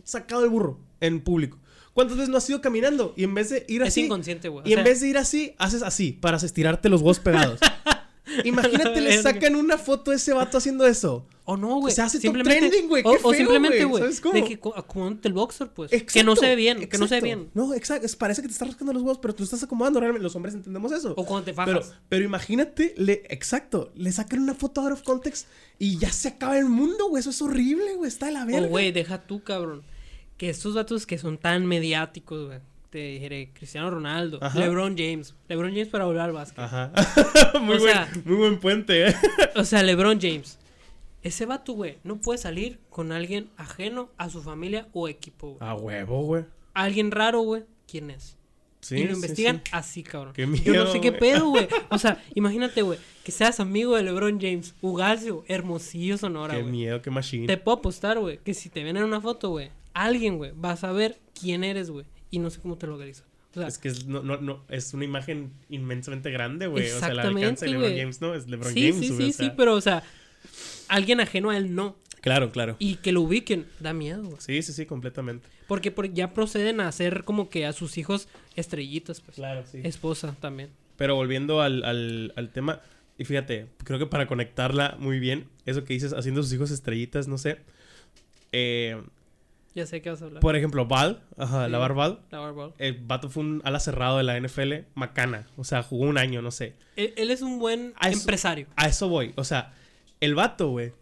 sacado el burro en público? ¿Cuántas veces no has ido caminando? Y en vez de ir Es así. inconsciente, güey. Y en vez de ir así, haces así, para estirarte los huevos pegados. Imagínate, le sacan una foto a ese vato haciendo eso. O no, güey. Se hace top simplemente, trending, güey, O, o simplemente, güey, güey. ¿sabes cómo? De que co- acomódate el boxer, pues. que Exacto, no se ve bien, que no se ve bien. No, exacto. es- Parece que te estás rascando los huevos, pero tú estás acomodando. Realmente los hombres entendemos eso. O cuando te Pero, fajas. pero imagínate, le, exacto, le sacan una foto out of context y ya se acaba el mundo, güey. Eso es horrible, güey. Está de la verga. O, güey, deja tú, cabrón. Que estos datos que son tan mediáticos, güey. Te diré, Cristiano Ronaldo, Ajá. LeBron James. LeBron James para volver al básquet. Ajá. muy, O buen, sea- muy buen puente, ¿eh? O sea, LeBron James. Ese vato, güey, no puede salir con alguien ajeno a su familia o equipo, güey. A huevo, güey. Alguien raro, güey. ¿Quién es? Sí, y lo investigan sí. así, cabrón. Qué Yo no miedo, sé qué pedo, güey. O sea, imagínate, güey, que seas amigo de LeBron James, Ugalcio, Hermosillo, Sonora, Qué güey. miedo, qué machine. Te puedo apostar, güey, que si te ven en una foto, güey, alguien, güey, va a saber quién eres, güey. Y no sé cómo te localiza. O sea, Es que es, no, no, no, es una imagen inmensamente grande, güey. O sea, el alcance de LeBron. James, ¿no? Es LeBron sí, James, sí, sí, o sea. sí, pero, o sea, alguien ajeno a él no. Claro, claro. Y que lo ubiquen, da miedo, güey. Sí, sí, sí, completamente. Porque por- ya proceden a hacer como que a sus hijos estrellitas, pues. Claro, sí. Esposa también. Pero volviendo al, al, al tema, y fíjate, creo que para conectarla muy bien, eso que dices, haciendo sus hijos estrellitas, no sé. Eh, Ya sé qué vas a hablar. por ejemplo, Val, ajá, Sí. la Val, La barball. el vato fue un ala cerrado de la NFL, macana. O sea, jugó un año, no sé. Él, él es un buen A eso- empresario. A eso voy. O sea, el vato, güey.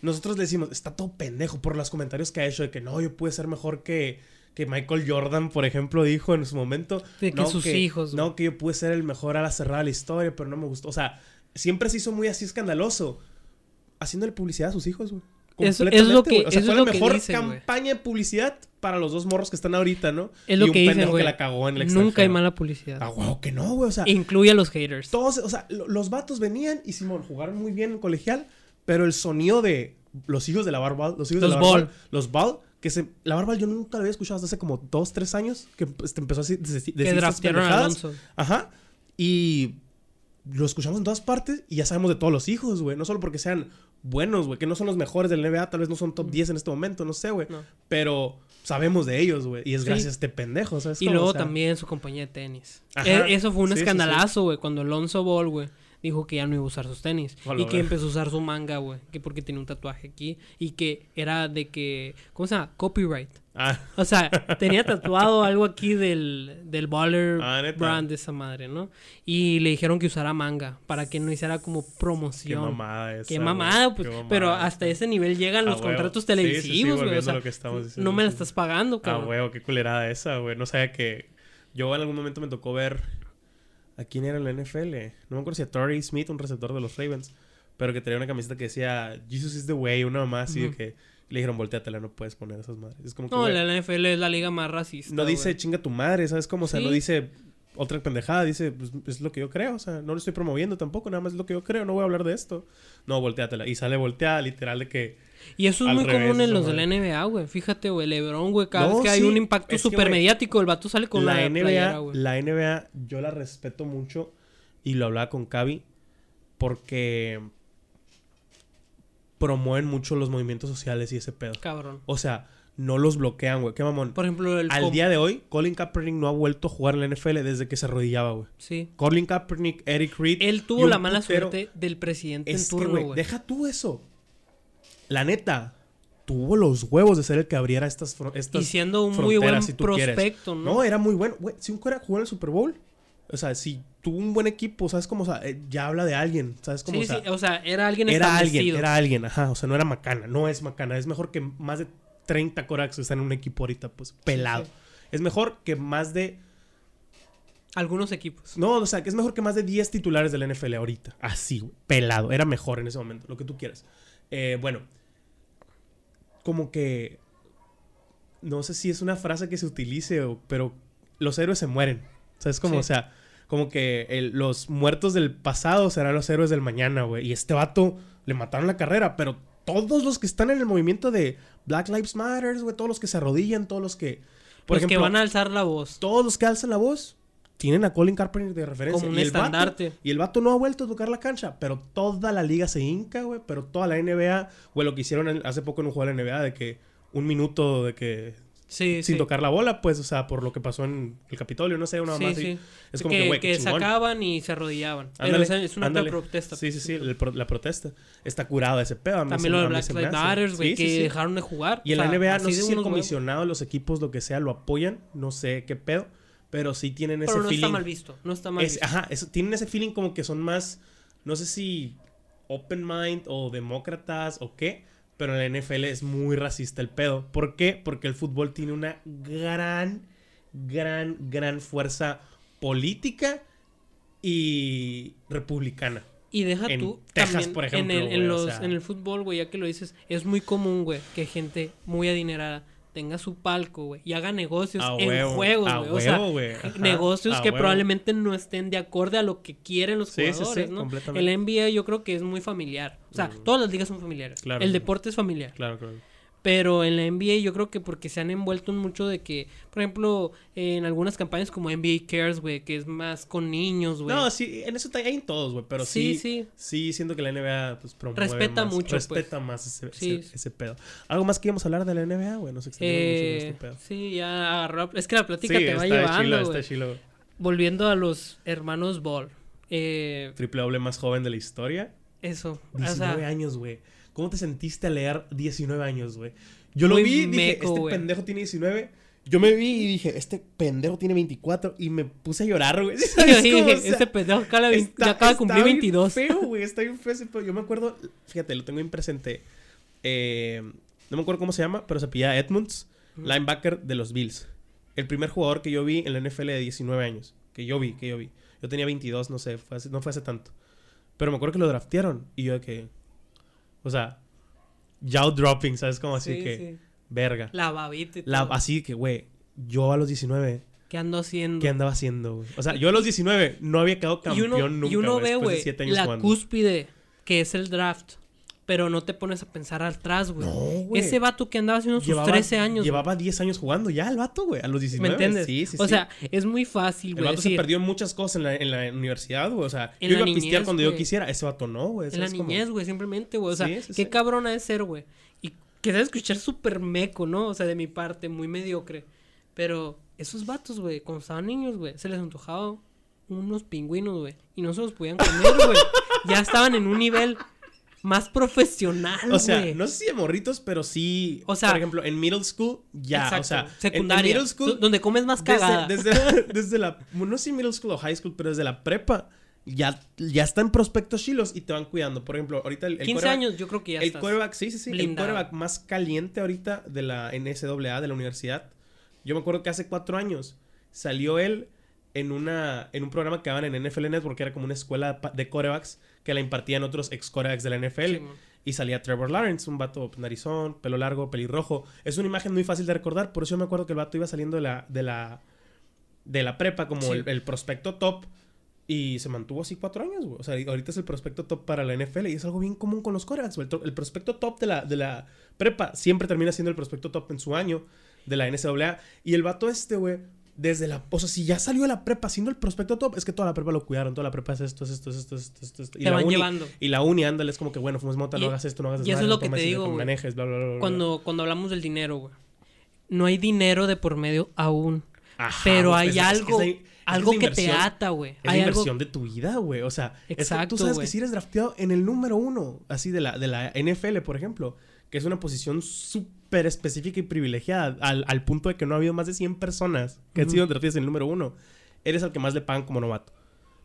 Nosotros le decimos, está todo pendejo por los comentarios que ha hecho de que no, yo pude ser mejor que, que Michael Jordan, por ejemplo, dijo en su momento. De que no, sus hijos, No, que yo pude ser el mejor a la cerrada de la historia, pero no me gustó. O sea, siempre se hizo muy así escandaloso. Haciéndole publicidad a sus hijos, güey. Eso- es lo que- güey. O sea, fue es la mejor dicen, campaña de publicidad para los dos morros que están ahorita, ¿no? Es lo y un que dicen, que la cagó en el Nunca hay mala publicidad. Ah, wow, que no, güey. O sea, Incluye a los haters. todos, o sea, lo- los vatos venían y Simón jugaron muy bien en colegial, pero el sonido de los hijos de la Barbal, los hijos Los de la Ball. los Ball, que se, la Barbal yo nunca lo había escuchado hasta hace como dos, tres años, que este, empezó que a Alonso. Ajá. Y lo escuchamos en todas partes y ya sabemos de todos los hijos, güey. No solo porque sean buenos, güey, que no son los mejores del NBA, tal vez no son top 10 en este momento, no sé, güey. No. Pero sabemos de ellos, güey. Y es Sí. gracias a este pendejo, ¿sabes? Y cómo? luego O sea, también su compañía de tenis. Ajá. E- Eso fue un Sí, escandalazo, güey, cuando Alonso Ball, güey, dijo que ya no iba a usar sus tenis. Hola, y que empezó a usar su manga, güey, que porque tenía un tatuaje aquí. Y que era de que, ¿cómo se llama? Copyright. Ah, O sea, tenía tatuado algo aquí del, del baller Ah, brand de esa madre, ¿no? Y le dijeron que usara manga para que no hiciera como qué promoción. mamada esa. Qué mamada, pues. Qué mamada pero esa. hasta ese nivel llegan los contratos Sí, sí, sí, televisivos, güey. volviendo o sea, a lo que estamos diciendo, no me la estás pagando, Ah, cabrón. huevo, qué culerada esa, güey. No sabía que. Yo en algún momento me tocó ver. ¿A quién era la NFL? No me acuerdo si a Torrey Smith, un receptor de los Ravens. Pero que tenía una camiseta que decía Jesus is the way, una más así de que le dijeron, volteatela, no puedes poner esas madres. Es como que. No, la NFL es la liga más racista. no dice chinga tu madre, ¿sabes cómo? O sea, no dice otra pendejada, dice, pues es lo que yo creo. O sea, no lo estoy promoviendo tampoco, nada más es lo que yo creo, no voy a hablar de esto. No, volteatela. Y sale volteada, literal, de que. Y eso es muy revés, común en los de la NBA, güey. Fíjate, güey. LeBron, güey. Cada No, vez que hay un impacto súper mediático, el vato sale con la la, NBA, playera, la NBA, yo la respeto mucho y lo hablaba con Cavi porque promueven mucho los movimientos sociales y ese pedo. Cabrón. O sea, no los bloquean, güey. Qué mamón. Por ejemplo, el... Al día de hoy, Colin Kaepernick no ha vuelto a jugar en la NFL desde que se arrodillaba, güey. Sí. Colin Kaepernick, Eric Reed. Él tuvo la mala putero- suerte del presidente Es en turno, güey, deja tú eso. La neta, tuvo los huevos de ser el que abriera estas, estas Y siendo un muy buen si quieres. prospecto, ¿no? No, era muy bueno. Güey, si un cara jugó en el Super Bowl, o sea, si tuvo un buen equipo, ¿sabes cómo? O sea, eh, ya habla de alguien, ¿sabes cómo? sí, o sea, sí. O sea, era alguien era alguien, era alguien, ajá. O sea, no era macana, no es macana. Es mejor que más de 30 Corax que están en un equipo ahorita, pues, pelado. sí. Es mejor que más de. Algunos equipos. No, o sea, que es mejor que más de 10 titulares del NFL ahorita. Así, pelado. Era mejor en ese momento, lo que tú quieras. Eh, bueno, como que. No sé si es una frase que se utilice, pero los héroes se mueren. ¿Sabes cómo? O sea, como que el- los muertos del pasado serán los héroes del mañana, güey. Y este vato le mataron la carrera, pero todos los que están en el movimiento de Black Lives Matter, güey, todos los que se arrodillan, todos los que. Por Los ejemplo, que van a alzar la voz. todos los que alzan la voz tienen a Colin Kaepernick de referencia. Como un y el vato- estandarte. y el vato no ha vuelto a tocar la cancha, pero toda la liga se hinca, güey. Pero toda la NBA, güey, lo que hicieron hace poco en un juego de la NBA, de que un minuto de que Sí, sin sí. tocar la bola, pues, o sea, por lo que pasó en el Capitolio, no sé, una Sí, más así. sí. Es como que, qué que sacaban y se arrodillaban. Pero Ándale, es una protesta. Sí, sí, sí, el la protesta. Está curado ese pedo. También lo de Black Lives. Matter, güey, que dejaron de jugar. Y en O la NBA, no sé si el comisionado, los equipos, lo que sea, lo apoyan. No sé qué pedo. Pero sí tienen ese Pero no feeling. está mal visto. No está mal Es- visto. ajá, tienen ese feeling como que son más, no sé si open mind o demócratas o qué, pero en la NFL es muy racista el pedo. ¿Por qué? Porque el fútbol tiene una gran, gran, gran fuerza política y republicana. Y deja en tú. Texas, también por ejemplo, En el, en güey, o los, sea. en el fútbol, güey, ya que lo dices, es muy común, güey, que gente muy adinerada tenga su palco, güey, y haga negocios A en huevo, juegos, güey. O sea, ajá, negocios que huevo. probablemente no estén de acorde a lo que quieren los Sí, sí, sí, jugadores, ¿no? completamente. El NBA yo creo que es muy familiar. O sea, todas las ligas son familiares. Claro. El deporte es familiar. Claro, claro. Pero en la NBA yo creo que porque se han envuelto en mucho de que, por ejemplo, en algunas campañas como NBA Cares, güey, que es más con niños, güey. No, sí, en eso hay en todos, güey, pero sí, Sí, sí, sí. siento que la NBA pues, promueve Respeta más, mucho, respeta más ese, Sí. ese, ese pedo. ¿Algo más que íbamos a hablar de la NBA, güey? Extendimos mucho en Eh, este pedo. sí, ya agarró. Es que la plática Sí, te va llevando, chilo, está chilo. Volviendo a los hermanos Ball. Eh, Triple doble más joven de la historia. eso. o 19 sea, años, güey. ¿Cómo te sentiste al leer 19 años, güey? Yo lo Muy vi y dije, meco, este güey. pendejo tiene 19. Yo me vi y dije, este pendejo tiene 24. Y me puse a llorar, güey. ¿Sabes sí, cómo? dije, O sea, este pendejo acaba de, está- ya acaba de cumplir está bien 22. feo, güey. Está bien feo ese pedo. Yo me acuerdo, fíjate, lo tengo bien presente. Eh, no me acuerdo cómo se llama, pero se pillaba Edmonds, linebacker de los Bills. El primer jugador que yo vi en la NFL de 19 años. Que yo vi, que yo vi. Yo tenía 22, no sé, fue hace- no fue hace tanto. Pero me acuerdo que lo draftearon. Y yo de que. O sea, jaw dropping, ¿sabes? Como así Sí, que. sí. Verga. La babita y La, todo. así que, güey, yo a los 19, ¿Qué ando haciendo? ¿qué andaba haciendo, güey? O sea, yo a los 19 no había quedado y campeón uno, nunca. y uno ve, güey, la jugando. cúspide que es el draft. Pero no te pones a pensar atrás, güey. No, güey. Ese vato que andaba haciendo sus Llevaba- 13 años. güey. Llevaba 10 años jugando ya el vato, güey, a los 19. ¿Me entiendes? Sí, sí, o sí. sea, es muy fácil, el güey. vato se perdió en muchas cosas en la, en la universidad, güey. O sea, yo iba a pistear cuando yo quisiera. Ese vato no, güey. En la niñez, güey, simplemente, güey. O sea, Sí, sí, qué ha de ser, güey. Y que debe escuchar súper meco, ¿no? O sea, de mi parte, muy mediocre. Pero esos vatos, güey, cuando estaban niños, güey, se les antojaba unos pingüinos, güey. Y no se los podían comer, güey. ya estaban en un nivel más profesional. O sea, no sé si de morritos, pero sí. O sea- por ejemplo, en middle school, ya. Exacto. O sea, en- en, secundaria. middle school, do- donde comes más cagada. Desde, desde, desde la. No sé si middle school o high school, pero desde la prepa. Ya, ya están prospectos chilos y te van cuidando. Por ejemplo, ahorita el, el 15 quarterback- años, yo creo que ya el quarterback, sí, sí, sí. El blindado. quarterback más caliente ahorita de la NCAA, de la universidad. Yo me acuerdo que hace cuatro años salió él en, una, en un programa que daban en NFL Network, que era como una escuela de quarterbacks que la impartían otros ex quarterbacks de la NFL. Sí, y salía Trevor Lawrence, un vato narizón, pelo largo, pelirrojo. Es una imagen muy fácil de recordar, por eso yo me acuerdo que el vato iba saliendo de la, de la, de la prepa como Sí. el, el prospecto top. Y se mantuvo así cuatro años, güey. O sea, ahorita es el prospecto top para la NFL y es algo bien común con los corebacks, güey. El, to- el prospecto top de la, de la prepa siempre termina siendo el prospecto top en su año de la NCAA. Y el vato este, güey, desde la... O sea, si ya salió de la prepa siendo el prospecto top, es que toda la prepa lo cuidaron. Toda la prepa es esto, es esto, es esto, es esto, es esto. es esto. Y Te la van uni- llevando. Y la uni, ándale, es como que, bueno, fumes mota, no hagas esto, no hagas y eso es lo que te digo, güey. manejes, bla, bla, bla. Cuando, cuando hablamos del dinero, güey. No hay dinero de por medio aún. Ajá, pero hay es- algo, es que algo que te ata, güey. Es la algo. inversión de tu vida, güey. O sea, Exacto, tú sabes que si eres drafteado en el número uno, así de la, de la NFL, por ejemplo, que es una posición súper específica y privilegiada, al, al punto de que no ha habido más de 100 personas que han sido drafteadas en el número uno, eres al que más le pagan como novato.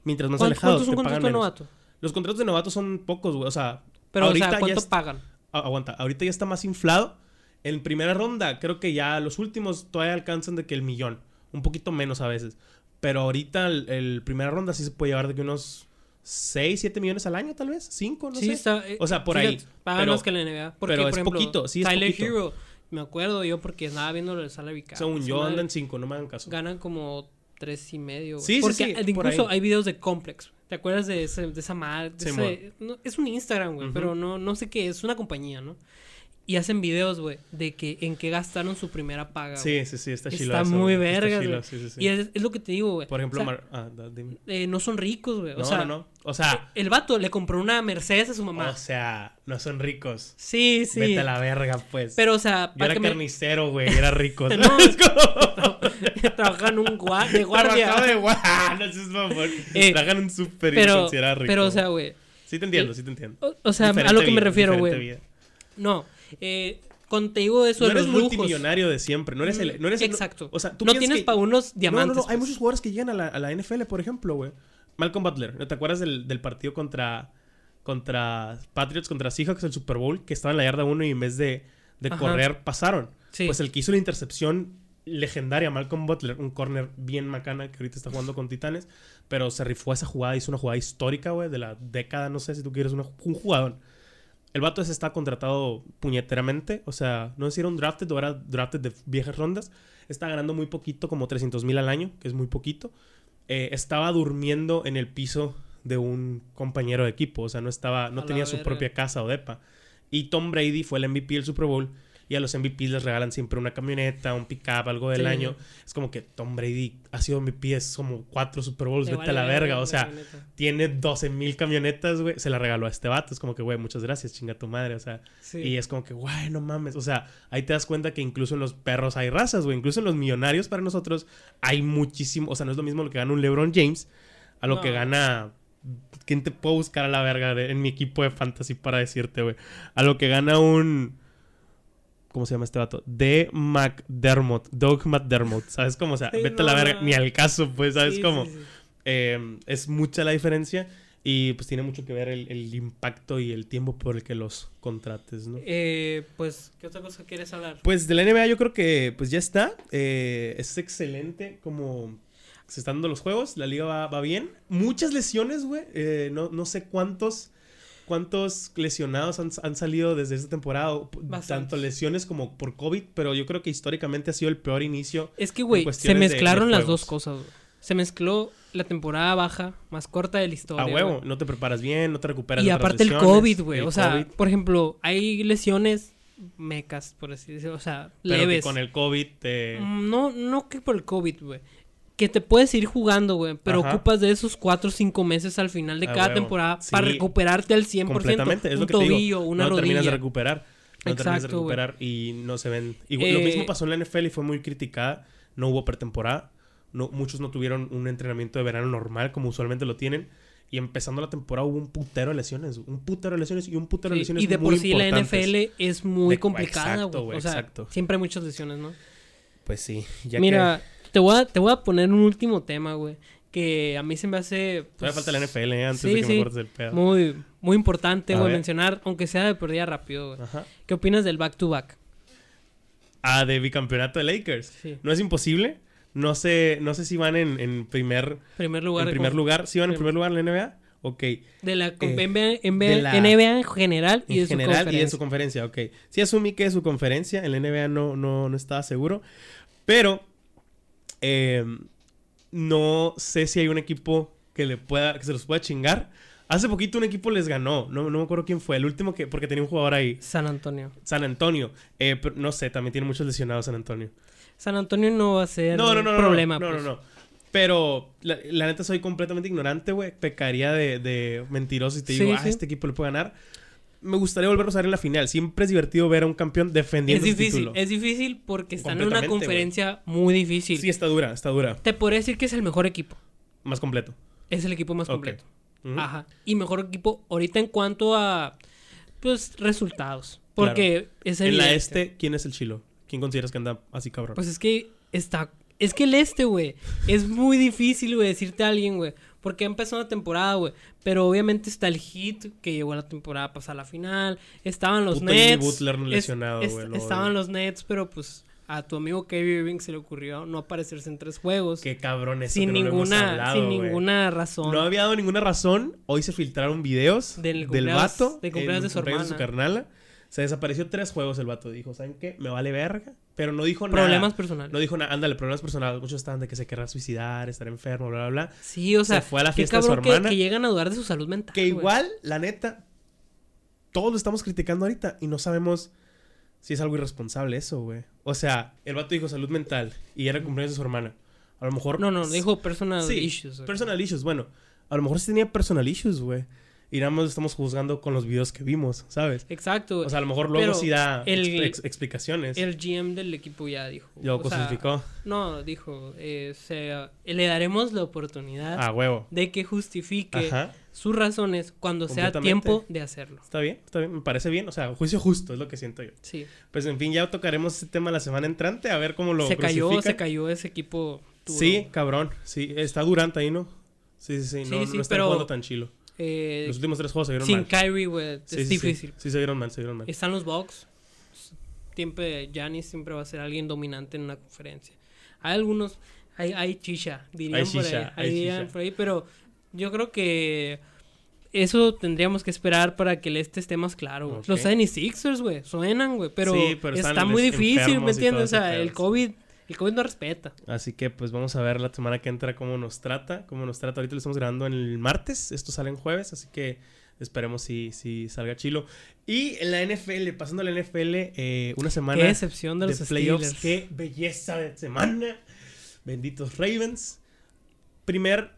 Mientras más ¿Cuánto- alejado, ¿Cuántos son te pagan menos. novato? Los contratos de novato son pocos, güey. O sea, Pero, ahorita o sea, ya ¿cuánto pagan? aguanta, ahorita ya está más inflado. En primera ronda, creo que ya los últimos todavía alcanzan de que el millón. Un poquito menos a veces. Pero ahorita el, el primera ronda sí se puede llevar de que unos 6, 7 millones al año, tal vez. 5, no sí, sé. está. eh, O sea, por ahí. Pero- más que la NBA. Porque, pero por es ejemplo, poquito, sí, es Tyler poquito. Hero, me acuerdo yo porque estaba viendo lo del salary cap. Según yo, andan 5, no me hagan caso. Ganan como tres y medio. Sí, sí, porque sí, por incluso hay videos de Complex. ¿Te acuerdas de, ese, de esa ese- no, es un Instagram, güey, pero no, no sé qué, es una compañía, ¿no? Y hacen videos, güey, de que en qué gastaron su primera paga. Sí, sí, sí, está chilo. Está muy güey. sí, sí, sí. Y es, es lo que te digo, güey. Por ejemplo, O sea, Mar- ah, dime. eh, no son ricos, güey. No, o sea, no, no. O sea, el vato le compró una Mercedes a su mamá. o sea, no son ricos. sí, sí. Vete a la verga, pues. Pero, o sea, yo era que me... carnicero, güey, era rico. No. ¿sabes cómo? Trabajaba en un gua- de guardia. Trabajaba de guardia. No seas mamón. Eh, Trabajan un súper y considera rico. pero, o sea, güey. Sí te entiendo, sí te entiendo. O, o sea, a lo que me refiero, güey. No. Eh, te digo eso No de eres los lujos. multimillonario de siempre. No eres el. No eres el- Exacto. o sea, tú no tienes que- para unos diamantes. No, no, no. Hay pues. muchos jugadores que llegan a la, a la NFL, por ejemplo, güey. Malcolm Butler. ¿No te acuerdas del, del partido contra. Contra Patriots, contra Seahawks, el Super Bowl, que estaba en la yarda 1 y en vez de, de correr, pasaron. Sí. Pues el que hizo la intercepción legendaria Malcolm Butler, un corner bien macana que ahorita está jugando con Titanes, pero se rifó esa jugada, hizo una jugada histórica, güey, de la década, no sé si tú quieres, una, un jugador. El vato ese está contratado puñeteramente, o sea, no sé si era un drafted o era drafted de viejas rondas. Está ganando muy poquito, como 300 mil al año, que es muy poquito. Eh, estaba durmiendo en el piso de un compañero de equipo, o sea, no estaba, no tenía su propia casa o depa. Y Tom Brady fue el MVP del Super Bowl y a los MVP les regalan siempre una camioneta, un pickup, algo del año. Es como que Tom Brady ha sido MVP, es como cuatro Super Bowls, vete a la verga. O sea, tiene 12 mil camionetas, güey. Se la regaló a este vato. Es como que, güey, muchas gracias, chinga tu madre. O sea, y es como que, güey, no mames. O sea, ahí te das cuenta que incluso en los perros hay razas, güey. Incluso en los millonarios para nosotros hay muchísimo. O sea, no es lo mismo lo que gana un LeBron James a lo que gana ¿Quién te puedo buscar a la verga en mi equipo de fantasy para decirte, güey? A lo que gana un. ¿Cómo se llama este vato? De McDermott. Doug McDermott. ¿Sabes cómo? O sea, vete a la verga. Ni al caso, pues, ¿sabes cómo? Em, es mucha la diferencia. Y pues tiene mucho que ver el, impacto y el tiempo por el que los contrates, ¿no? Eh, pues, ¿qué otra cosa quieres hablar? Pues de la NBA yo creo que pues ya está. Eh, es excelente como se están dando los juegos. La liga va, bien. Muchas lesiones, güey. Eh, no, no sé cuántos cuántos lesionados han, salido desde esta temporada, tanto lesiones como por COVID, pero yo creo que históricamente ha sido el peor inicio. Es que, güey, se mezclaron las dos cosas, Se mezcló la temporada baja, más corta de la historia. A huevo, no te preparas bien, no te recuperas. Y aparte el COVID, güey. O sea, por ejemplo, hay lesiones mecas, por así decirlo, o sea, pero leves. Que con el COVID te... Mm, no, no que por el COVID, güey que te puedes ir jugando, güey, pero ocupas de esos 4 o 5 meses al final de cada temporada para recuperarte al 100%. Completamente, es lo que tobillo, te digo. una no terminas de recuperar. No Exacto, terminas de recuperar y no se ven. Y lo mismo eh, pasó en la NFL y fue muy criticada. No hubo pretemporada. No, muchos no tuvieron un entrenamiento de verano normal como usualmente lo tienen. Y empezando la temporada hubo un putero de lesiones. Un putero de lesiones y un putero de lesiones. Y de por sí la NFL es muy complicada, güey. O sea, exacto. siempre hay muchas lesiones, ¿no? Pues sí. Ya Mira, te voy a, te voy a poner un último tema, güey. Que a mí se me hace. Pues, falta la NFL, ¿eh? Antes de que me cortes el pedo. Muy, muy importante, güey, mencionar, aunque sea de perdida rápido, güey. ¿Qué opinas del back-to-back? Ah, de bicampeonato de Lakers. Sí. No es imposible. No sé, no sé si van en, en primer, primer lugar. En primer lugar. ¿Sí van en primer lugar en la NBA? Ok. De la, eh, NBA, en general y en general y en su conferencia, ok. Sí asumí que es su conferencia, en la NBA no, no, no estaba seguro. Pero eh, no sé si hay un equipo que le pueda, que se los pueda chingar. Hace poquito un equipo les ganó, no, no me acuerdo quién fue, el último que, porque tenía un jugador ahí. San Antonio. San Antonio, eh, pero no sé, también tiene muchos lesionados San Antonio. San Antonio no va a ser no, no, no, problema. No, no, pues. no, Pero la, neta soy completamente ignorante, güey. Pecaría de, de mentiroso y te digo, ah, este equipo le puede ganar me gustaría volver a usar en la final. Siempre es divertido ver a un campeón defendiendo es difícil, título. Es difícil porque están en una conferencia muy difícil. Sí, está dura, está dura. Te podría decir que es el mejor equipo. Más completo. Es el equipo más completo. Ajá. Y mejor equipo ahorita en cuanto a pues resultados. Porque es el En la este, ¿quién es el chilo? ¿Quién consideras que anda así cabrón? Pues es que está es que el este, güey, es muy difícil, güey, decirte a alguien, güey. Porque empezó una temporada, güey. Pero obviamente está el hit que llegó a la temporada pasada a la final. Estaban los Nets. Butler lesionado, estaban los Nets, pero pues a tu amigo Kyrie Irving se le ocurrió no aparecerse en tres juegos. Qué cabrón eso sin ninguna, sin ninguna razón. No había dado ninguna razón. Hoy se filtraron videos del, del vato. De cumpleaños de su hermana. De su carnala. Se desapareció tres juegos el vato. Dijo, ¿saben qué? Me vale verga. Pero no dijo nada. Problemas personales. No dijo nada. Ándale, problemas personales. Muchos estaban de que se querrá suicidar, estar enfermo, bla, bla, bla. Sí, o sea. Se fue a la fiesta de su hermana. Que, llegan a dudar de su salud mental. Que igual, la neta, todos lo estamos criticando ahorita y no sabemos si es algo irresponsable eso, güey. O sea, el vato dijo salud mental y era cumpleaños de su hermana. A lo mejor. No, no, dijo personal issues. Personal issues, bueno. A lo mejor sí tenía personal issues, güey y nada más estamos juzgando con los videos que vimos, ¿sabes? Exacto. O sea, a lo mejor luego sí da explicaciones. El GM del equipo ya dijo. ¿Ya lo justificó? no, dijo, eh, le daremos la oportunidad ah, huevo. de que justifique sus razones cuando sea tiempo de hacerlo. Está bien, está bien, me parece bien. O sea, juicio justo es lo que siento yo. Sí. Pues en fin, ya tocaremos ese tema la semana entrante, a ver cómo lo Se cayó, se cayó ese equipo. Sí, cabrón. Sí, está Durante ahí, ¿no? Sí, sí, sí. No, no está jugando tan chilo. Eh, los últimos tres juegos se vieron sin mal. Sin Kyrie, güey. es difícil. Sí, se vieron mal, se vieron mal. Están los Bucks. siempre Giannis siempre va a ser alguien dominante en una conferencia. Hay algunos, hay, hay chicha, dirían Hay por chicha, ahí, hay dirían chicha. por ahí, pero yo creo que eso tendríamos que esperar para que el este esté más claro. Los 76ers, güey, suenan, güey, pero, Sí, está muy difícil, ¿me entiendes? O sea, el sí. COVID, el COVID no respeta. Así que pues vamos a ver la semana que entra cómo nos trata, cómo nos trata. Ahorita lo estamos grabando el martes, esto sale en jueves, así que esperemos si, si salga chilo. Y en la NFL, pasando a la NFL, eh, una semana Qué excepción de los playoffs, Steelers. qué belleza de semana. Benditos Ravens. Primer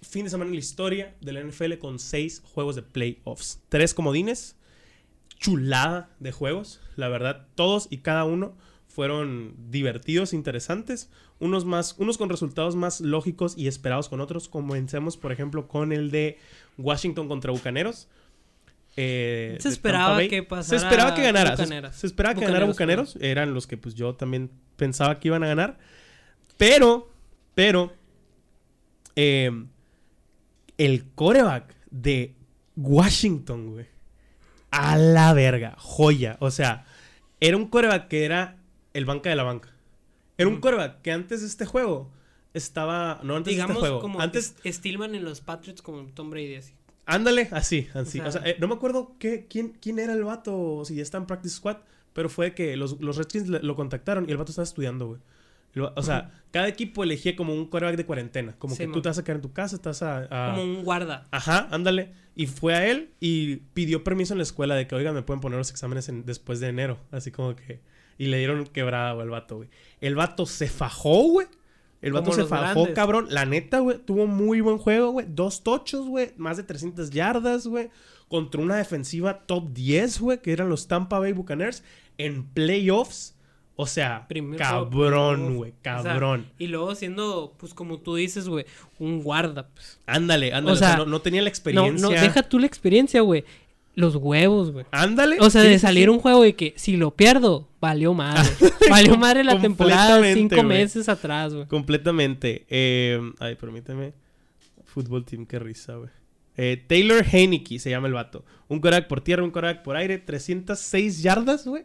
fin de semana en la historia de la NFL con seis juegos de playoffs. Tres comodines, chulada de juegos, la verdad, todos y cada uno fueron divertidos, interesantes, unos más, unos con resultados más lógicos y esperados con otros. Comencemos, por ejemplo, con el de Washington contra Bucaneros. Eh, Se esperaba Bay. que pasara Se esperaba que ganara. Se, Bucaneras. se esperaba que ganara Bucaneros. Eran los que pues yo también pensaba que iban a ganar. Pero, pero, eh, el coreback de Washington, güey. A la verga. Joya. O sea, era un coreback que era el banca de la banca. Era un Mm. coreback que antes de este juego estaba. No antes de Digamos este juego. como Antes. Stillman en los Patriots como Tom Brady así. Ándale, así, así. O O sea, eh, no me acuerdo qué, quién, quién era el vato, o si ya está en Practice Squad, pero fue que los, los Redskins lo contactaron y el vato estaba estudiando, güey. O sea, cada equipo elegía como un quarterback de cuarentena. Como Sí, que tú te vas a quedar en tu casa, estás a... a- Como un guarda. Ajá, ándale. Y fue a él y pidió permiso en la escuela de que, oigan, me pueden poner los exámenes en- después de enero. Así como que... Y le dieron quebrada, güey, al vato, güey. El vato se fajó, güey. El vato Como se fajó, grandes. cabrón. La neta, güey, tuvo muy buen juego, güey. Dos tochos, güey. Más de 300 yardas, güey. Contra una defensiva top 10, güey, que eran los Tampa Bay Buccaneers. En playoffs. O sea, cabrón, güey. O sea, Cabrón. y luego siendo, pues como tú dices, güey, un guarda. Pues. ándale, ándale. O o sea, no, no tenía la No, experiencia. no, deja tú la experiencia, güey. Los huevos, güey. Ándale. O sea, Sí, de salir sí. un juego y que si lo pierdo, valió madre. valió madre la temporada cinco meses atrás, güey. Completamente. Eh, ay, permíteme. Fútbol team, qué risa, güey. Eh, Taylor Heineke se llama el vato. Un coreback por tierra, un coreback por aire. 306 yardas, güey.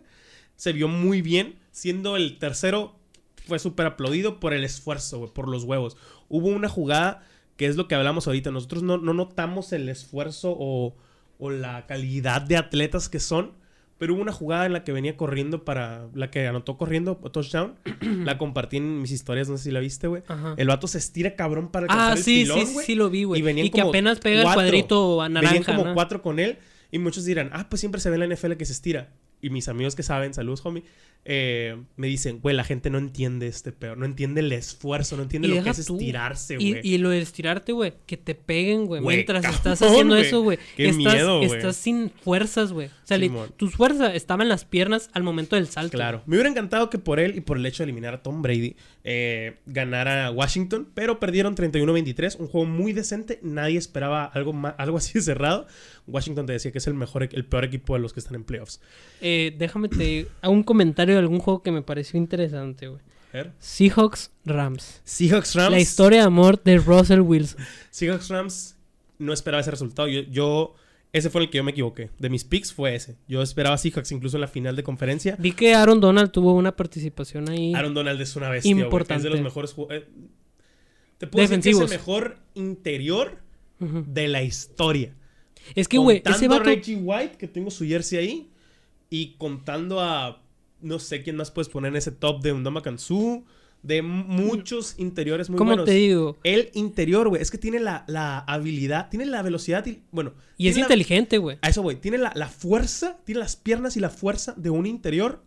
Se vio muy bien. Siendo el tercero, fue súper aplaudido por el esfuerzo, güey, por los huevos. Hubo una jugada que es lo que hablamos ahorita. Nosotros no, no notamos el esfuerzo o, o la calidad de atletas que son. Pero hubo una jugada en la que venía corriendo para... La que anotó corriendo, touchdown. la compartí en mis historias, no sé si la viste, güey. El vato se estira cabrón para alcanzar Ah, el sí, pilón, sí, güey. sí lo vi, güey. Y venían Y que como apenas pega el cuadrito a Venían naranja, como ¿no? cuatro con él. Y muchos dirán, ah, pues siempre se ve en la NFL que se estira. Y mis amigos que saben, saludos, homie, eh, me dicen, güey, la gente no entiende este peor. No entiende el esfuerzo, no entiende Y lo que es tú. estirarse, güey. y lo de estirarte, güey, que te peguen, güey. Mientras cabrón, estás haciendo eso, güey. Qué Estás, miedo, güey. estás sin fuerzas, güey. O sea, Simón. tus fuerzas estaban en las piernas al momento del salto. Claro. Me hubiera encantado que por él y por el hecho de eliminar a Tom Brady eh, ganara Washington, pero perdieron 31-23. Un juego muy decente. Nadie esperaba algo, ma- algo así de cerrado. Washington te decía que es el mejor, e- el peor equipo de los que están en playoffs. Eh, déjame te hago un comentario de algún juego que me pareció interesante, güey. A. Seahawks Rams. Seahawks Rams. La historia de amor de Russell Wilson. Seahawks Rams no esperaba ese resultado. Yo, yo- ese fue el que yo me equivoqué. De mis picks fue ese. Yo esperaba Seahawks incluso en la final de conferencia. Vi que Aaron Donald tuvo una participación ahí. Aaron Donald es una bestia. Importante. Es de los mejores ju- eh, Te puedo decir que Defensivos. es el mejor interior de la historia. Es que, güey, ese a vato... Reggie White, que tengo su jersey ahí. Y contando a. No sé quién más puedes poner en ese top de Undama Kansu. De muchos interiores muy ¿Cómo buenos. te digo? El interior, güey. Es que tiene la, la habilidad, tiene la velocidad y. Bueno. Y es la- inteligente, güey. A eso, güey. Tiene la, la fuerza, tiene las piernas y la fuerza de un interior,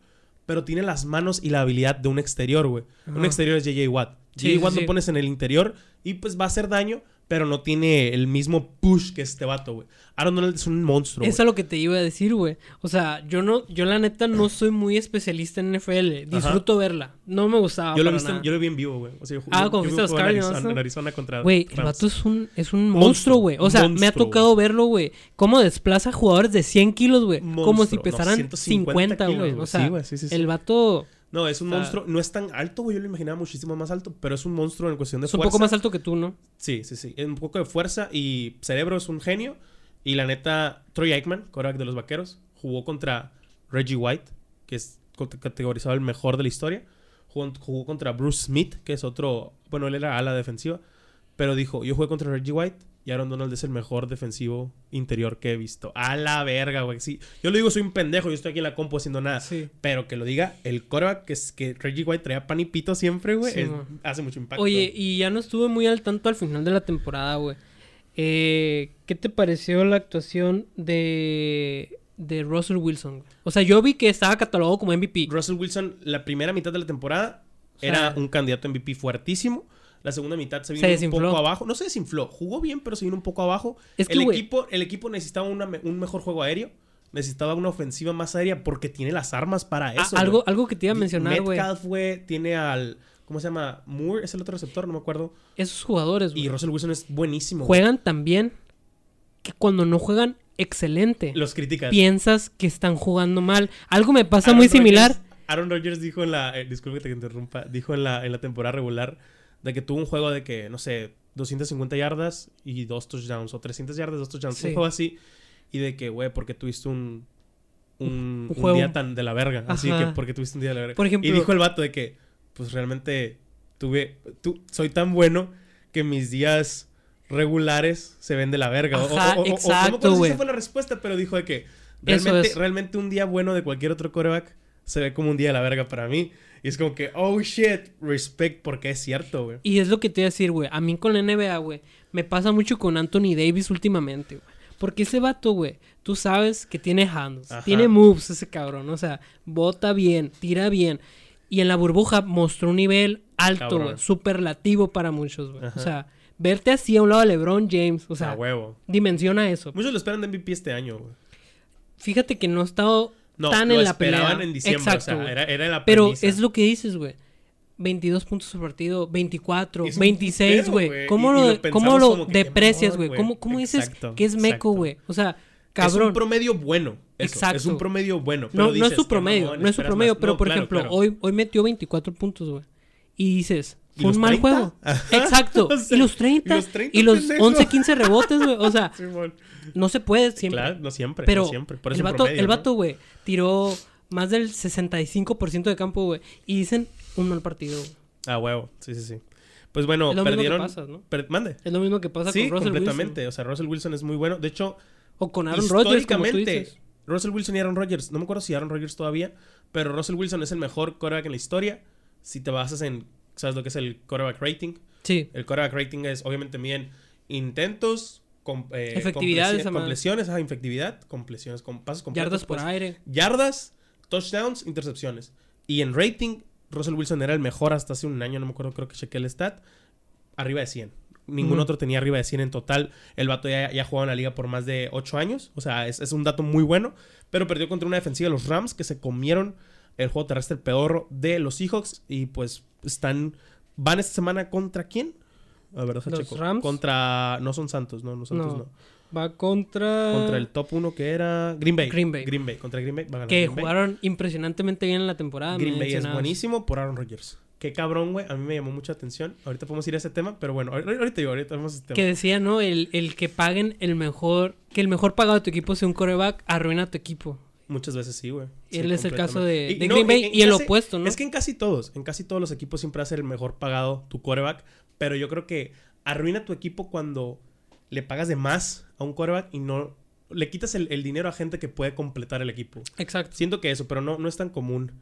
pero tiene las manos y la habilidad de un exterior, güey. Un exterior es JJ Watt. JJ sí, Watt sí. lo pones en el interior y pues va a hacer daño, pero no tiene el mismo push que este vato, güey. Aaron Donald es un monstruo, Eso es lo que te iba a decir, güey. O sea, yo no, yo la neta no soy muy especialista en NFL. Disfruto verla. No me gustaba Yo lo, para vi en- nada. yo lo vi en vivo, güey. O sea, yo, Ah, cuando yo fuiste a en Arizona, ¿no? en Arizona contra Güey, el vato es un, es un Monstruo, güey. O sea, me ha tocado verlo, güey. Cómo desplaza jugadores de 100 kilos, güey. Como si. No, pesaran 150 50, güey. O sea, sí, sí. el vato No, es un o sea- monstruo. No es tan alto, güey. Yo lo imaginaba muchísimo más alto, pero es un monstruo en cuestión de es un fuerza. poco más alto que tú, ¿no? Sí, sí, sí. Es un poco de fuerza y cerebro es un genio. Y la neta, Troy Aikman, quarterback de los vaqueros, jugó contra Reggie White, que es categorizado el mejor de la historia. Jugó, jugó, contra Bruce Smith, que es otro, bueno, él era ala defensiva, pero dijo, yo jugué contra Reggie White y Aaron Donald es el mejor defensivo interior que he visto. A la verga, güey. Sí, yo lo digo, soy un pendejo, yo estoy aquí en la compu haciendo nada. Sí. Pero que lo diga el coreback, que es que Reggie White traía pan y pito siempre, güey, Sí, hace mucho impacto. Oye, y ya no estuve muy al tanto al final de la temporada, güey. Eh, ¿Qué te pareció la actuación de, de Russell Wilson? O sea, yo vi que estaba catalogado como MVP. Russell Wilson, la primera mitad de la temporada, O sea, era un candidato a MVP fuertísimo. La segunda mitad se vino Se un poco abajo. No se desinfló. Jugó bien, pero se vino un poco abajo. Es que, el, equipo, el equipo necesitaba una un mejor juego aéreo. Necesitaba una ofensiva más aérea porque tiene las armas para Ah, eso. algo, algo que te iba a mencionar, güey. Metcalf, güey, tiene al... ¿Cómo se llama? Moore es el otro receptor, no me acuerdo. Esos jugadores, güey, Y Russell Wilson es buenísimo. juegan tan bien que cuando no juegan excelente, Los criticas. piensas que están jugando mal. Algo me pasa Aaron muy similar. Aaron Rodgers dijo en la. eh, disculpe que te interrumpa. Dijo en la, en la temporada regular de que tuvo un juego de que, no sé, 250 yardas y dos touchdowns. O 300 yardas, dos touchdowns. Sí. Un juego así. Y de que, güey, porque tuviste un. Un, Un un juego. día tan de la verga. Así que, porque tuviste un día de la verga. Por ejemplo- y dijo el vato de que, pues realmente tuve. Tu, soy tan bueno que mis días regulares se ven de la verga. O- Ajá, o, no exacto, güey. esa fue la respuesta, pero dijo de que realmente, es. realmente un día bueno de cualquier otro coreback se ve como un día de la verga para mí. Y es como que, oh shit, respect, porque es cierto, güey. Y es lo que te iba a decir, güey. A mí con la NBA, güey, me pasa mucho con Anthony Davis últimamente, güey. Porque ese vato, güey, tú sabes que tiene hands, Ajá. tiene moves ese cabrón. O sea, bota bien, tira bien. Y en la burbuja mostró un nivel alto, güey. Superlativo para muchos, güey. O sea, verte así a un lado de LeBron James. O sea, a huevo. dimensiona eso. Muchos lo esperan de MVP este año, güey. Fíjate que no ha estado No, tan en la esperaban pelea. en diciembre, Exacto, o sea, güey. era, era la Pero es lo que dices, güey. 22 puntos por partido, 24, Es un 26, putero, güey. ¿Cómo Y- y lo, cómo lo deprecias, güey? ¿Cómo, cómo dices Exacto, que es meco, güey? O sea, Es un cabrón. promedio bueno. Eso, Exacto. Es un promedio bueno. pero No, no es dices, su promedio, mamón, no es su promedio, más. pero No, por claro, ejemplo, claro. hoy, hoy metió 24 puntos, güey. Y dices, ¿Y fue un los mal 30? juego. Ajá. Exacto. O sea, y los 30. y los 30, y los pendejo. 11, 15 rebotes, güey. O sea, no se puede siempre. Claro, no siempre. Pero no siempre. Por eso el vato, promedio, el vato, güey, tiró más del 65% de campo, güey. Y dicen un mal partido, güey. Ah, huevo. Sí, sí, sí. Pues bueno, Es lo mismo que perdieron. pasa, ¿no? per- Mande. Es lo mismo que pasa Sí, con Russell completamente. Wilson. O sea, Russell Wilson es muy bueno. De hecho, O con Aaron Rodgers, históricamente. Russell Wilson y Aaron Rodgers. No me acuerdo si Aaron Rodgers todavía, pero Russell Wilson es el mejor quarterback en la historia. Si te basas en, ¿sabes lo que es el quarterback rating? Sí. El quarterback rating es, obviamente, miden intentos, com- eh, Efectividad, compleci- esa madre. completiones, ajá, efectividad, completiones, con pasos completos. Yardas por pues, aire. Yardas, touchdowns, intercepciones. Y en rating, Russell Wilson era el mejor hasta hace un año, no me acuerdo, creo que chequé el stat. Arriba de 100. Ningún otro tenía arriba de 100 en total. El vato ya, ya jugaba en la liga por más de 8 años. O sea, es, es un dato muy bueno. Pero perdió contra una defensiva de los Rams que se comieron el juego terrestre pedorro de los Seahawks. Y pues están. ¿Van esta semana contra quién? A ver, deja ¿Los checo. Rams? Contra. No son Santos, no, no Santos, No. no. Va contra... Contra el top 1 que era Green Bay. Green Bay. Green Bay. Contra Green Bay. va a ganar Que Green Bay. jugaron impresionantemente bien en la temporada. Green Bay es buenísimo por Aaron Rodgers. Qué cabrón, güey. A mí me llamó mucha atención. Ahorita podemos ir a ese tema, pero bueno, ahor- ahorita digo, ahorita vamos a ese tema. Que decía, ¿no? El, el que paguen el mejor... Que el mejor pagado de tu equipo sea un coreback, arruina a tu equipo. Muchas veces sí, güey. Sí, Él es el caso de- completamente. de Green Bay y el casi- opuesto, ¿no? Es que en casi todos, en casi todos los equipos siempre hace el mejor pagado tu quarterback, pero yo creo que arruina tu equipo cuando le pagas de más a un quarterback y no le quitas el, el dinero a gente que puede completar el equipo. Exacto. Siento que eso, pero no, no es tan común.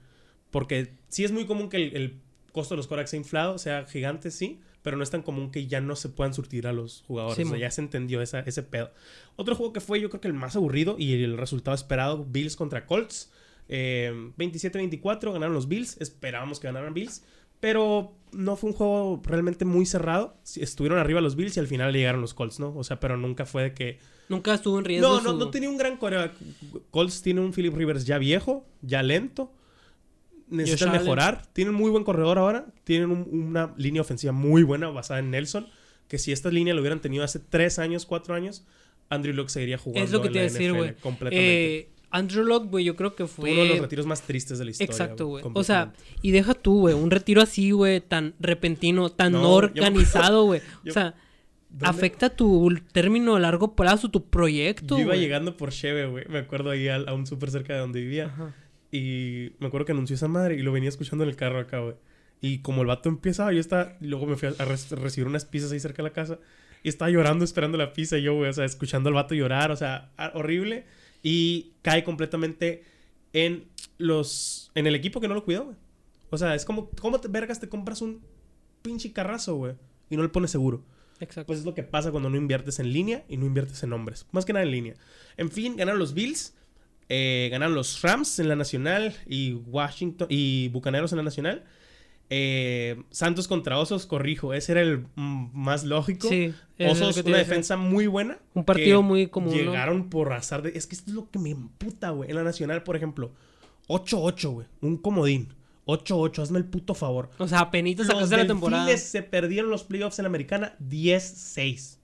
Porque sí es muy común que el, el costo de los quarterbacks sea inflado, sea gigante, sí, pero no es tan común que ya no se puedan surtir a los jugadores. Sí, o sea, ya se entendió esa- ese pedo. Otro juego que fue, yo creo que el más aburrido y el resultado esperado, Bills contra Colts. Eh, 27-24 ganaron los Bills. Esperábamos que ganaran Bills. Pero no fue un juego realmente muy cerrado. Estuvieron arriba los Bills y al final le llegaron los Colts, ¿no? O sea, pero nunca fue de que Nunca estuvo en riesgo no, no, su- no tenía un gran coreback. Colts tiene un Philip Rivers ya viejo, ya lento. Necesitan mejorar. Tienen muy buen corredor ahora. Tienen un- una línea ofensiva muy buena basada en Nelson. Que si esta línea lo hubieran tenido hace tres años, cuatro años, Andrew Luck seguiría jugando. Es lo que en te iba a la decir, güey. Completamente. Eh, Andrew Locke, güey, yo creo que Fue uno de los retiros más tristes de la historia. Exacto, güey. O sea, y deja tú, güey, un retiro así, güey, tan repentino, tan No, organizado, güey. yo- O sea, ¿Dónde? afecta tu término a largo plazo, tu proyecto, Yo iba güey. llegando por Cheve, güey. Me acuerdo ahí al- a, un súper cerca de donde vivía. Ajá. Y me acuerdo que anunció esa madre y lo venía escuchando en el carro acá, güey. Y como el vato empieza, yo estaba... Luego me fui a, a re- recibir unas pizzas ahí cerca de la casa. Y estaba llorando esperando la pizza y yo, güey. O sea, escuchando al vato llorar. O sea, horrible. Y cae completamente en los... En el equipo que no lo cuidó, güey. O sea, es como... ¿Cómo te vergas te compras un pinche carrazo, güey? Y no le pones seguro. Exacto. Pues es lo que pasa cuando no inviertes en línea y no inviertes en hombres. Más que nada en línea. En fin, ganaron los Bills. Eh, ganaron los Rams en la nacional y Washington y Bucaneros en la nacional. Eh, Santos contra Osos, corrijo, ese era el más lógico. Sí, Osos, una defensa muy buena. Un partido muy común, ¿no? Llegaron por azar de. Es que esto es lo que me emputa, güey. En la nacional, por ejemplo, 8-8, güey. Un comodín. 8-8, hazme el puto favor. O sea, apenas Los sacaste la temporada. Se perdieron los playoffs en la americana 10-6.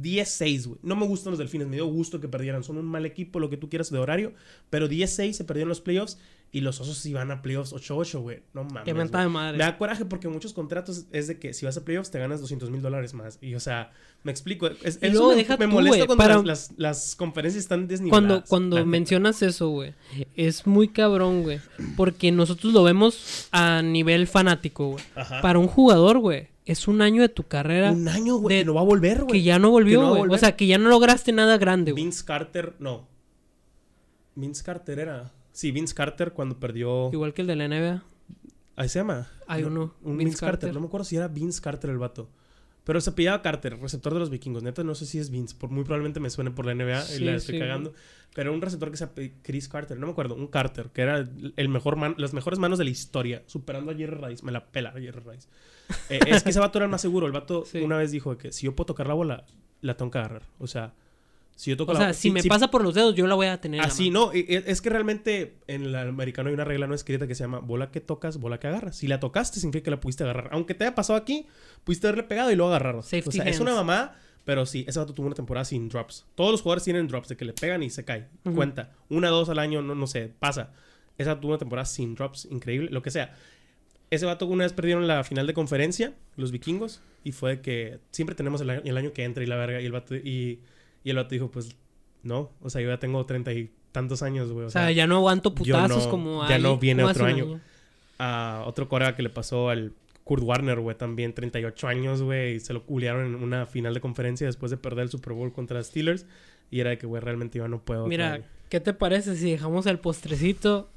10-6, güey. No me gustan los delfines, me dio gusto que perdieran. Son un mal equipo, lo que tú quieras de horario. Pero 10-6 se perdieron los playoffs y los osos iban a playoffs 8-8, güey. No mames. Qué mentada de madre. Me da coraje porque muchos contratos es de que si vas a playoffs te ganas 200 mil dólares más. Y o sea, me explico. Es, Y eso me, deja me tú, molesta cuando para- las, las- las conferencias están desniveladas. Cuando, cuando mencionas eso, güey, es muy cabrón, güey. Porque nosotros lo vemos a nivel fanático, güey. Para un jugador, güey, es un año de tu carrera Un año, güey, de- que no va a volver, güey. que ya no volvió, no güey. o sea, que ya no lograste nada grande, güey. Vince Carter, no. Vince Carter era. Sí, Vince Carter cuando perdió. Igual que el de la NBA. Ahí se llama. Hay No, uno, Un Vince Vince, Carter. Carter. No me acuerdo si era Vince Carter el vato. Pero se pillaba Carter, receptor de los vikingos. Neta, no sé si es Vince. Por, muy probablemente me suene por la NBA y Sí, la estoy sí. cagando. Pero un receptor que se Chris Carter. No me acuerdo. Un Carter, que era el mejor man, las mejores manos de la historia. Superando a Jerry Rice. Me la pela Jerry Rice. Eh, es que ese vato era el más seguro. El vato Sí. una vez dijo que si yo puedo tocar la bola, la tengo que agarrar. O sea, si yo toco O la sea, si me pasa por los dedos, yo la voy a tener. en la Así, mano. no, es que realmente en el americano hay una regla no escrita que se llama bola que tocas, bola que agarras. Si la tocaste, significa que la pudiste agarrar. Aunque te haya pasado aquí, pudiste haberle pegado y luego agarrarlo. Safety o sea, es una mamá, pero sí, ese vato tuvo una temporada sin drops. Todos los jugadores tienen drops de que le pegan y se cae. Cuenta. Una, dos al año, no, no sé, pasa. Esa tuvo una temporada sin drops, increíble, lo que sea. Ese vato una vez perdieron la final de conferencia, los vikingos, y fue que siempre tenemos el año, el año que entra y la verga, y el vato, y, y el vato dijo, pues, no, o sea, yo ya tengo treinta y tantos años, güey. O sea, ya no aguanto putazos no- como ya no viene otro año. a otro Corea que le pasó al Kurt Warner, güey, también 38 años, güey, y se lo culiaron en una final de conferencia después de perder el Super Bowl contra Steelers. Y era de que, güey, realmente yo no puedo. Mira. ¿qué te parece si dejamos el postrecito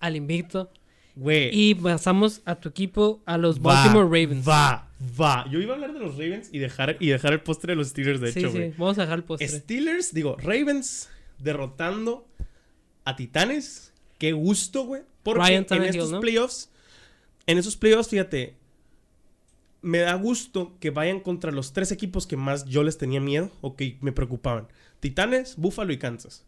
al invicto güey. y pasamos a tu equipo, a los va, Baltimore Ravens? Va, va. Yo iba a hablar de los Ravens y dejar, y dejar el postre de los Steelers, de sí, hecho, sí, güey. vamos a dejar el postre. Steelers, digo, Ravens derrotando a Titanes. Qué gusto, güey. Porque Ryan en estos ¿no? playoffs, en esos playoffs, fíjate, me da gusto que vayan contra los tres equipos que más yo les tenía miedo o que me preocupaban. Titanes, Buffalo y Kansas.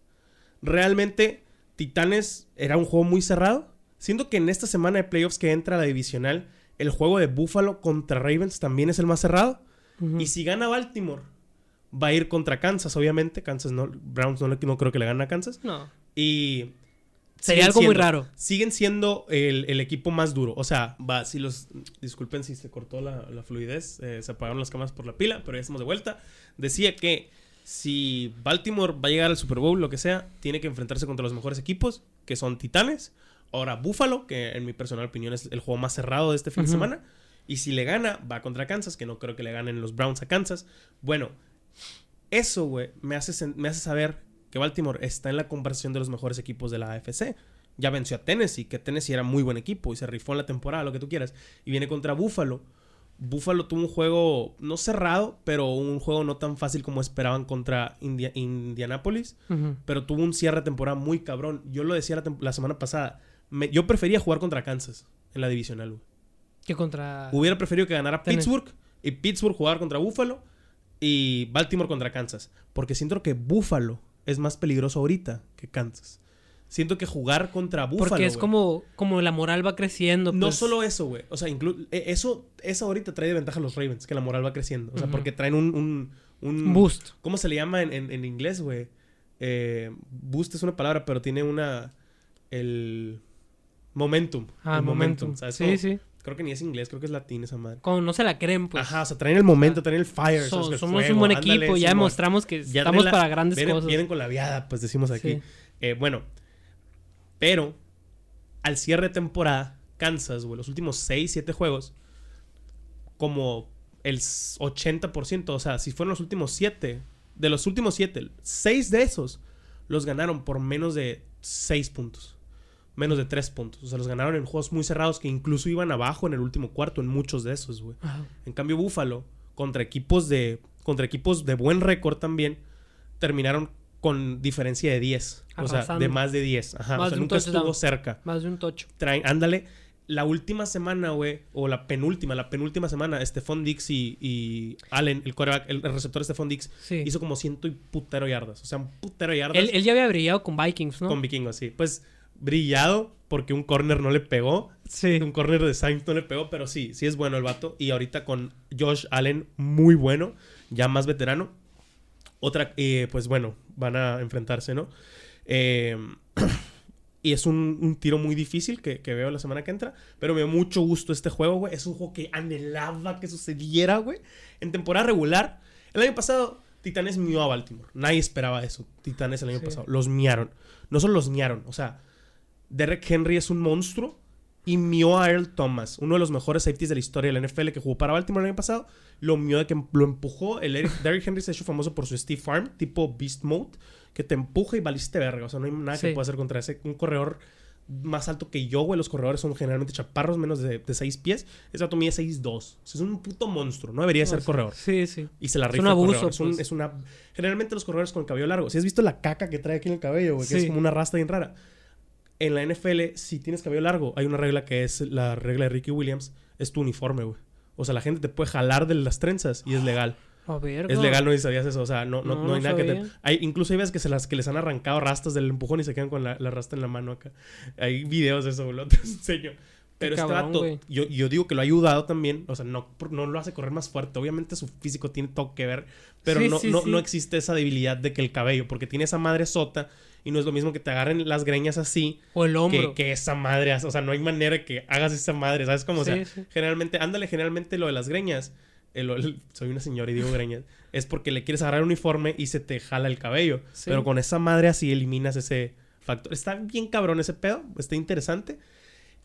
Realmente, Titanes era un juego muy cerrado. Siento que en esta semana de playoffs que entra la divisional, el juego de Buffalo contra Ravens también es el más cerrado. Y si gana Baltimore, va a ir contra Kansas, obviamente. Kansas no, Browns no, creo que le ganen a Kansas. No. Y. Sería algo muy raro. Siguen siendo el, el equipo más duro. O sea, va, si los. Disculpen si se cortó la, la fluidez, eh, se apagaron las cámaras por la pila, pero ya estamos de vuelta. Decía que si Baltimore va a llegar al Super Bowl, lo que sea, tiene que enfrentarse contra los mejores equipos, que son Titanes. Ahora Buffalo, que en mi personal opinión es el juego más cerrado de este fin de semana. Y si le gana, va contra Kansas, que no creo que le ganen los Browns a Kansas. Bueno, eso, güey, me hace, me hace saber que Baltimore está en la conversación de los mejores equipos de la AFC. Ya venció a Tennessee, que Tennessee era muy buen equipo y se rifó en la temporada, lo que tú quieras. Y viene contra Buffalo. Buffalo tuvo un juego no cerrado, pero un juego no tan fácil como esperaban contra India- Indianapolis. Pero tuvo un cierre de temporada muy cabrón. Yo lo decía la semana pasada. Me- yo prefería jugar contra Kansas en la divisional. güey. Que contra... Hubiera preferido que ganara. Pittsburgh y Pittsburgh jugar contra Buffalo y Baltimore contra Kansas. Porque siento que Buffalo es más peligroso ahorita que Kansas. Siento que jugar contra Buffalo. Porque es como, como la moral va creciendo. No pues. solo eso, güey. O sea, inclu- eh, eso, eso ahorita trae de ventaja a los Ravens, que la moral va creciendo. O sea, porque traen un, un, un- Un boost. ¿Cómo se le llama en, en- en inglés, güey? Eh, boost es una palabra, pero tiene una. El. Momentum. Ah, el momentum. ¿sabes Sí, sí. Creo que ni es inglés, creo que es latín esa madre. Como no se la creen, pues. Ajá, o sea, traen el momento, traen el fire. Somos fuego, un buen ándale, equipo, ya Simón. demostramos que Ya estamos la- para grandes vienen, cosas. Vienen con la viada, pues decimos aquí. Sí. Eh, bueno, pero al cierre de temporada, Kansas, güey, los últimos 6, 7 juegos, como el 80%, o sea, si fueron los últimos 7, de los últimos 7, 6 de esos los ganaron por menos de 6 puntos. Menos de 3 puntos. O sea, los ganaron en juegos muy cerrados que incluso iban abajo en el último cuarto en muchos de esos, güey. En cambio, Buffalo, contra equipos de, contra equipos de buen récord también, terminaron con diferencia de 10. O sea, de más de 10. Ajá. o sea, nunca estuvo cerca. Más de un tocho. Traen, ándale. La última semana, güey, o la penúltima, la penúltima semana, Stephon Dix y, y Allen, el, el, receptor Stephon Dix, hizo como ciento y putero yardas. O sea, un putero yardas. Él, él, ya había brillado con Vikings, ¿no? Con Vikings, sí. Pues brillado porque un corner no le pegó. Sí. Un corner de Sainz no le pegó, pero sí, sí es bueno el vato. Y ahorita con Josh Allen, muy bueno, ya más veterano. Otra, eh, pues bueno, van a enfrentarse, ¿no? Eh, y es un, tiro muy difícil que, veo la semana que entra. Pero me dio mucho gusto este juego, güey. Es un juego que anhelaba que sucediera, güey. En temporada regular. El año pasado, Titanes mió a Baltimore. Nadie esperaba eso. Titanes el año pasado. Los miaron. No solo los miaron. O sea, Derek Henry es un monstruo. Y mió a Earl Thomas, uno de los mejores safeties de la historia de la NFL que jugó para Baltimore el año pasado. Lo mió de que lo empujó. El Derek Henry se ha hecho famoso por su Steve Farm, tipo Beast Mode, que te empuja y valiste verga. O sea, no hay nada que pueda hacer contra ese. Un corredor más alto que yo, güey. Los corredores son generalmente chaparros, menos de, 6 pies. Ese vato mide 6'2. O sea, es un puto monstruo. No debería ser corredor. Sí, sí. Y se la rifa. Es un abuso. Es, pues. es, una. Generalmente los corredores con el cabello largo. Si has visto la caca que trae aquí en el cabello, güey, que es como una rasta bien rara en la NFL, si tienes cabello largo, hay una regla que es la regla de Ricky Williams, es tu uniforme, güey. O sea, la gente te puede jalar de las trenzas y es legal. A ver, es legal, no sabías eso. O sea, no, no, no, hay nada que te. Hay, incluso hay veces que, se las, que les han arrancado rastas del empujón y se quedan con la, la rasta en la mano acá. Hay videos de eso. Lo te enseño. Pero este vato, yo, yo, digo que lo ha ayudado también. O sea, no, no lo hace correr más fuerte. Obviamente su físico tiene todo que ver. Pero no, no, no existe esa debilidad de que el cabello, porque tiene esa madre sota y no es lo mismo que te agarren las greñas así. O el hombro. Que, esa madre. O sea, no hay manera que hagas esa madre. ¿Sabes cómo? O sea, generalmente, ándale, generalmente lo de las greñas. soy una señora y digo greñas. es porque le quieres agarrar el uniforme y se te jala el cabello. Pero con esa madre así eliminas ese factor. Está bien cabrón ese pedo. Está interesante.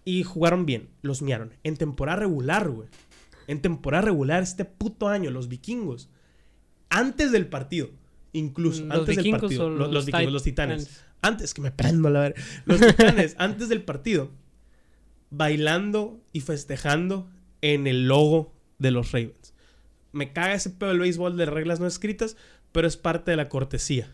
Y jugaron bien. Los miaron. En temporada regular, güey. En temporada regular, este puto año, los vikingos. Antes del partido incluso antes del partido. Los, los, vikingos, los titanes. Antes, que me prendo a la ver. Los titanes, antes del partido, bailando y festejando en el logo de los Ravens. Me caga ese pedo del béisbol de reglas no escritas, pero es parte de la cortesía.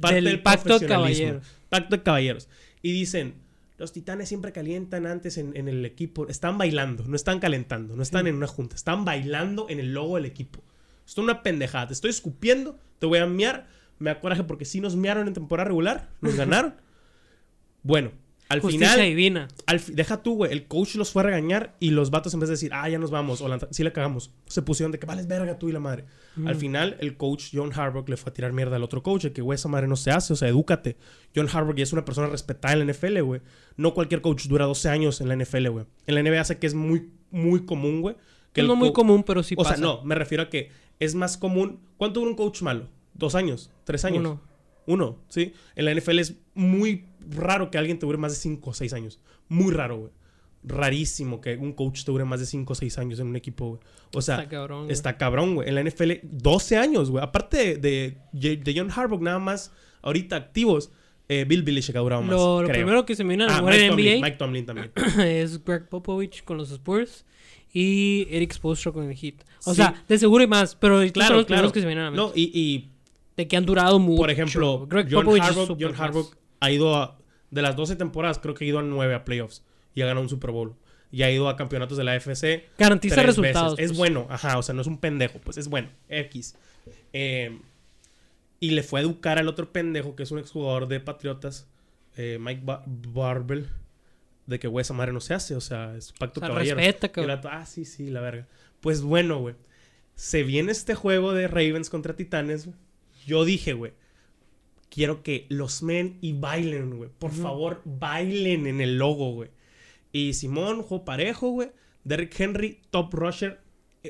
Parte del, pacto de caballeros. Pacto de caballeros. Y dicen, los titanes siempre calientan antes en, el equipo. Están bailando, no están calentando, no están en una junta. Están bailando en el logo del equipo. Esto es una pendejada. Te estoy escupiendo, te voy a miar. Me acoraje porque si nos miaron en temporada regular, nos ganaron. bueno, al final. divina. deja tú, güey. El coach los fue a regañar y los vatos en vez de decir, ah, ya nos vamos, o la, sí la cagamos, se pusieron de que vales verga tú y la madre. Al final, el coach John Harbaugh le fue a tirar mierda al otro coach, de que, güey, esa madre no se hace, o sea, edúcate. John Harbaugh ya es una persona respetada en la NFL, güey. No cualquier coach dura 12 años en la NFL, güey. En la NBA sé que es muy, muy común, güey. Que no muy común, pero sí o pasa. O sea, no, me refiero a que es más común. ¿Cuánto dura un coach malo? ¿Dos años? ¿Tres años? Uno. Uno, ¿sí? En la NFL es muy raro que alguien te dure más de cinco o seis años. Muy raro, güey. Rarísimo que un coach te dure más de cinco o seis años en un equipo, güey. O sea, está cabrón, Está cabrón, güey. En la NFL, 12 años, güey. Aparte de, de, John Harbaugh, nada más ahorita activos. Eh, Bill Belichick ha durado más. Lo, primero que se me viene a ah, en NBA Mike Tomlin también. es Greg Popovich con los Spurs y Eric Spoelstra con el Heat. O sea, de seguro y más, pero claro, son los claro. que se vienen a la No, y, De que han durado mucho. Por ejemplo, John Harbaugh, John Harbaugh ha ido a... De las 12 temporadas, creo que ha ido a 9 a playoffs. Y ha ganado un Super Bowl. Y ha ido a campeonatos de la FC. Garantiza resultados. Es pues. bueno, ajá. O sea, no es un pendejo. Pues es bueno. X. Eh, y le fue a educar al otro pendejo, que es un exjugador de Patriotas, eh, Mike Barbell de que, güey, esa madre no se hace. O sea, es pacto o caballero. ah, sí, sí, la verga. Pues bueno, güey. Se viene este juego de Ravens contra Titanes. Yo dije, güey. Quiero que los men y bailen, güey. Por favor, bailen en el logo, güey. Y Simón, juego parejo, güey. Derrick Henry, top rusher.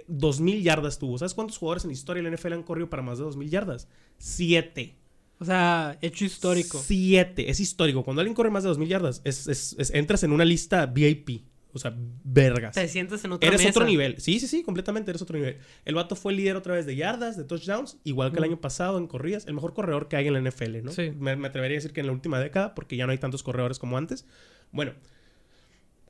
2000 eh, yardas tuvo. ¿Sabes cuántos jugadores en la historia de la NFL han corrido para más de 2000 yardas? Siete. O sea, hecho histórico. Siete. Es histórico. Cuando alguien corre más de 2.000 yardas, es, es- es- entras en una lista VIP. O sea, vergas. Te sientas en otra Eres mesa. otro nivel. Sí, sí, sí, completamente eres otro nivel. El vato fue el líder otra vez de yardas, de touchdowns, igual que el Mm. año pasado en corridas. El mejor corredor que hay en la NFL, ¿no? Sí. Me, me atrevería a decir que en la última década, porque ya no hay tantos corredores como antes. Bueno,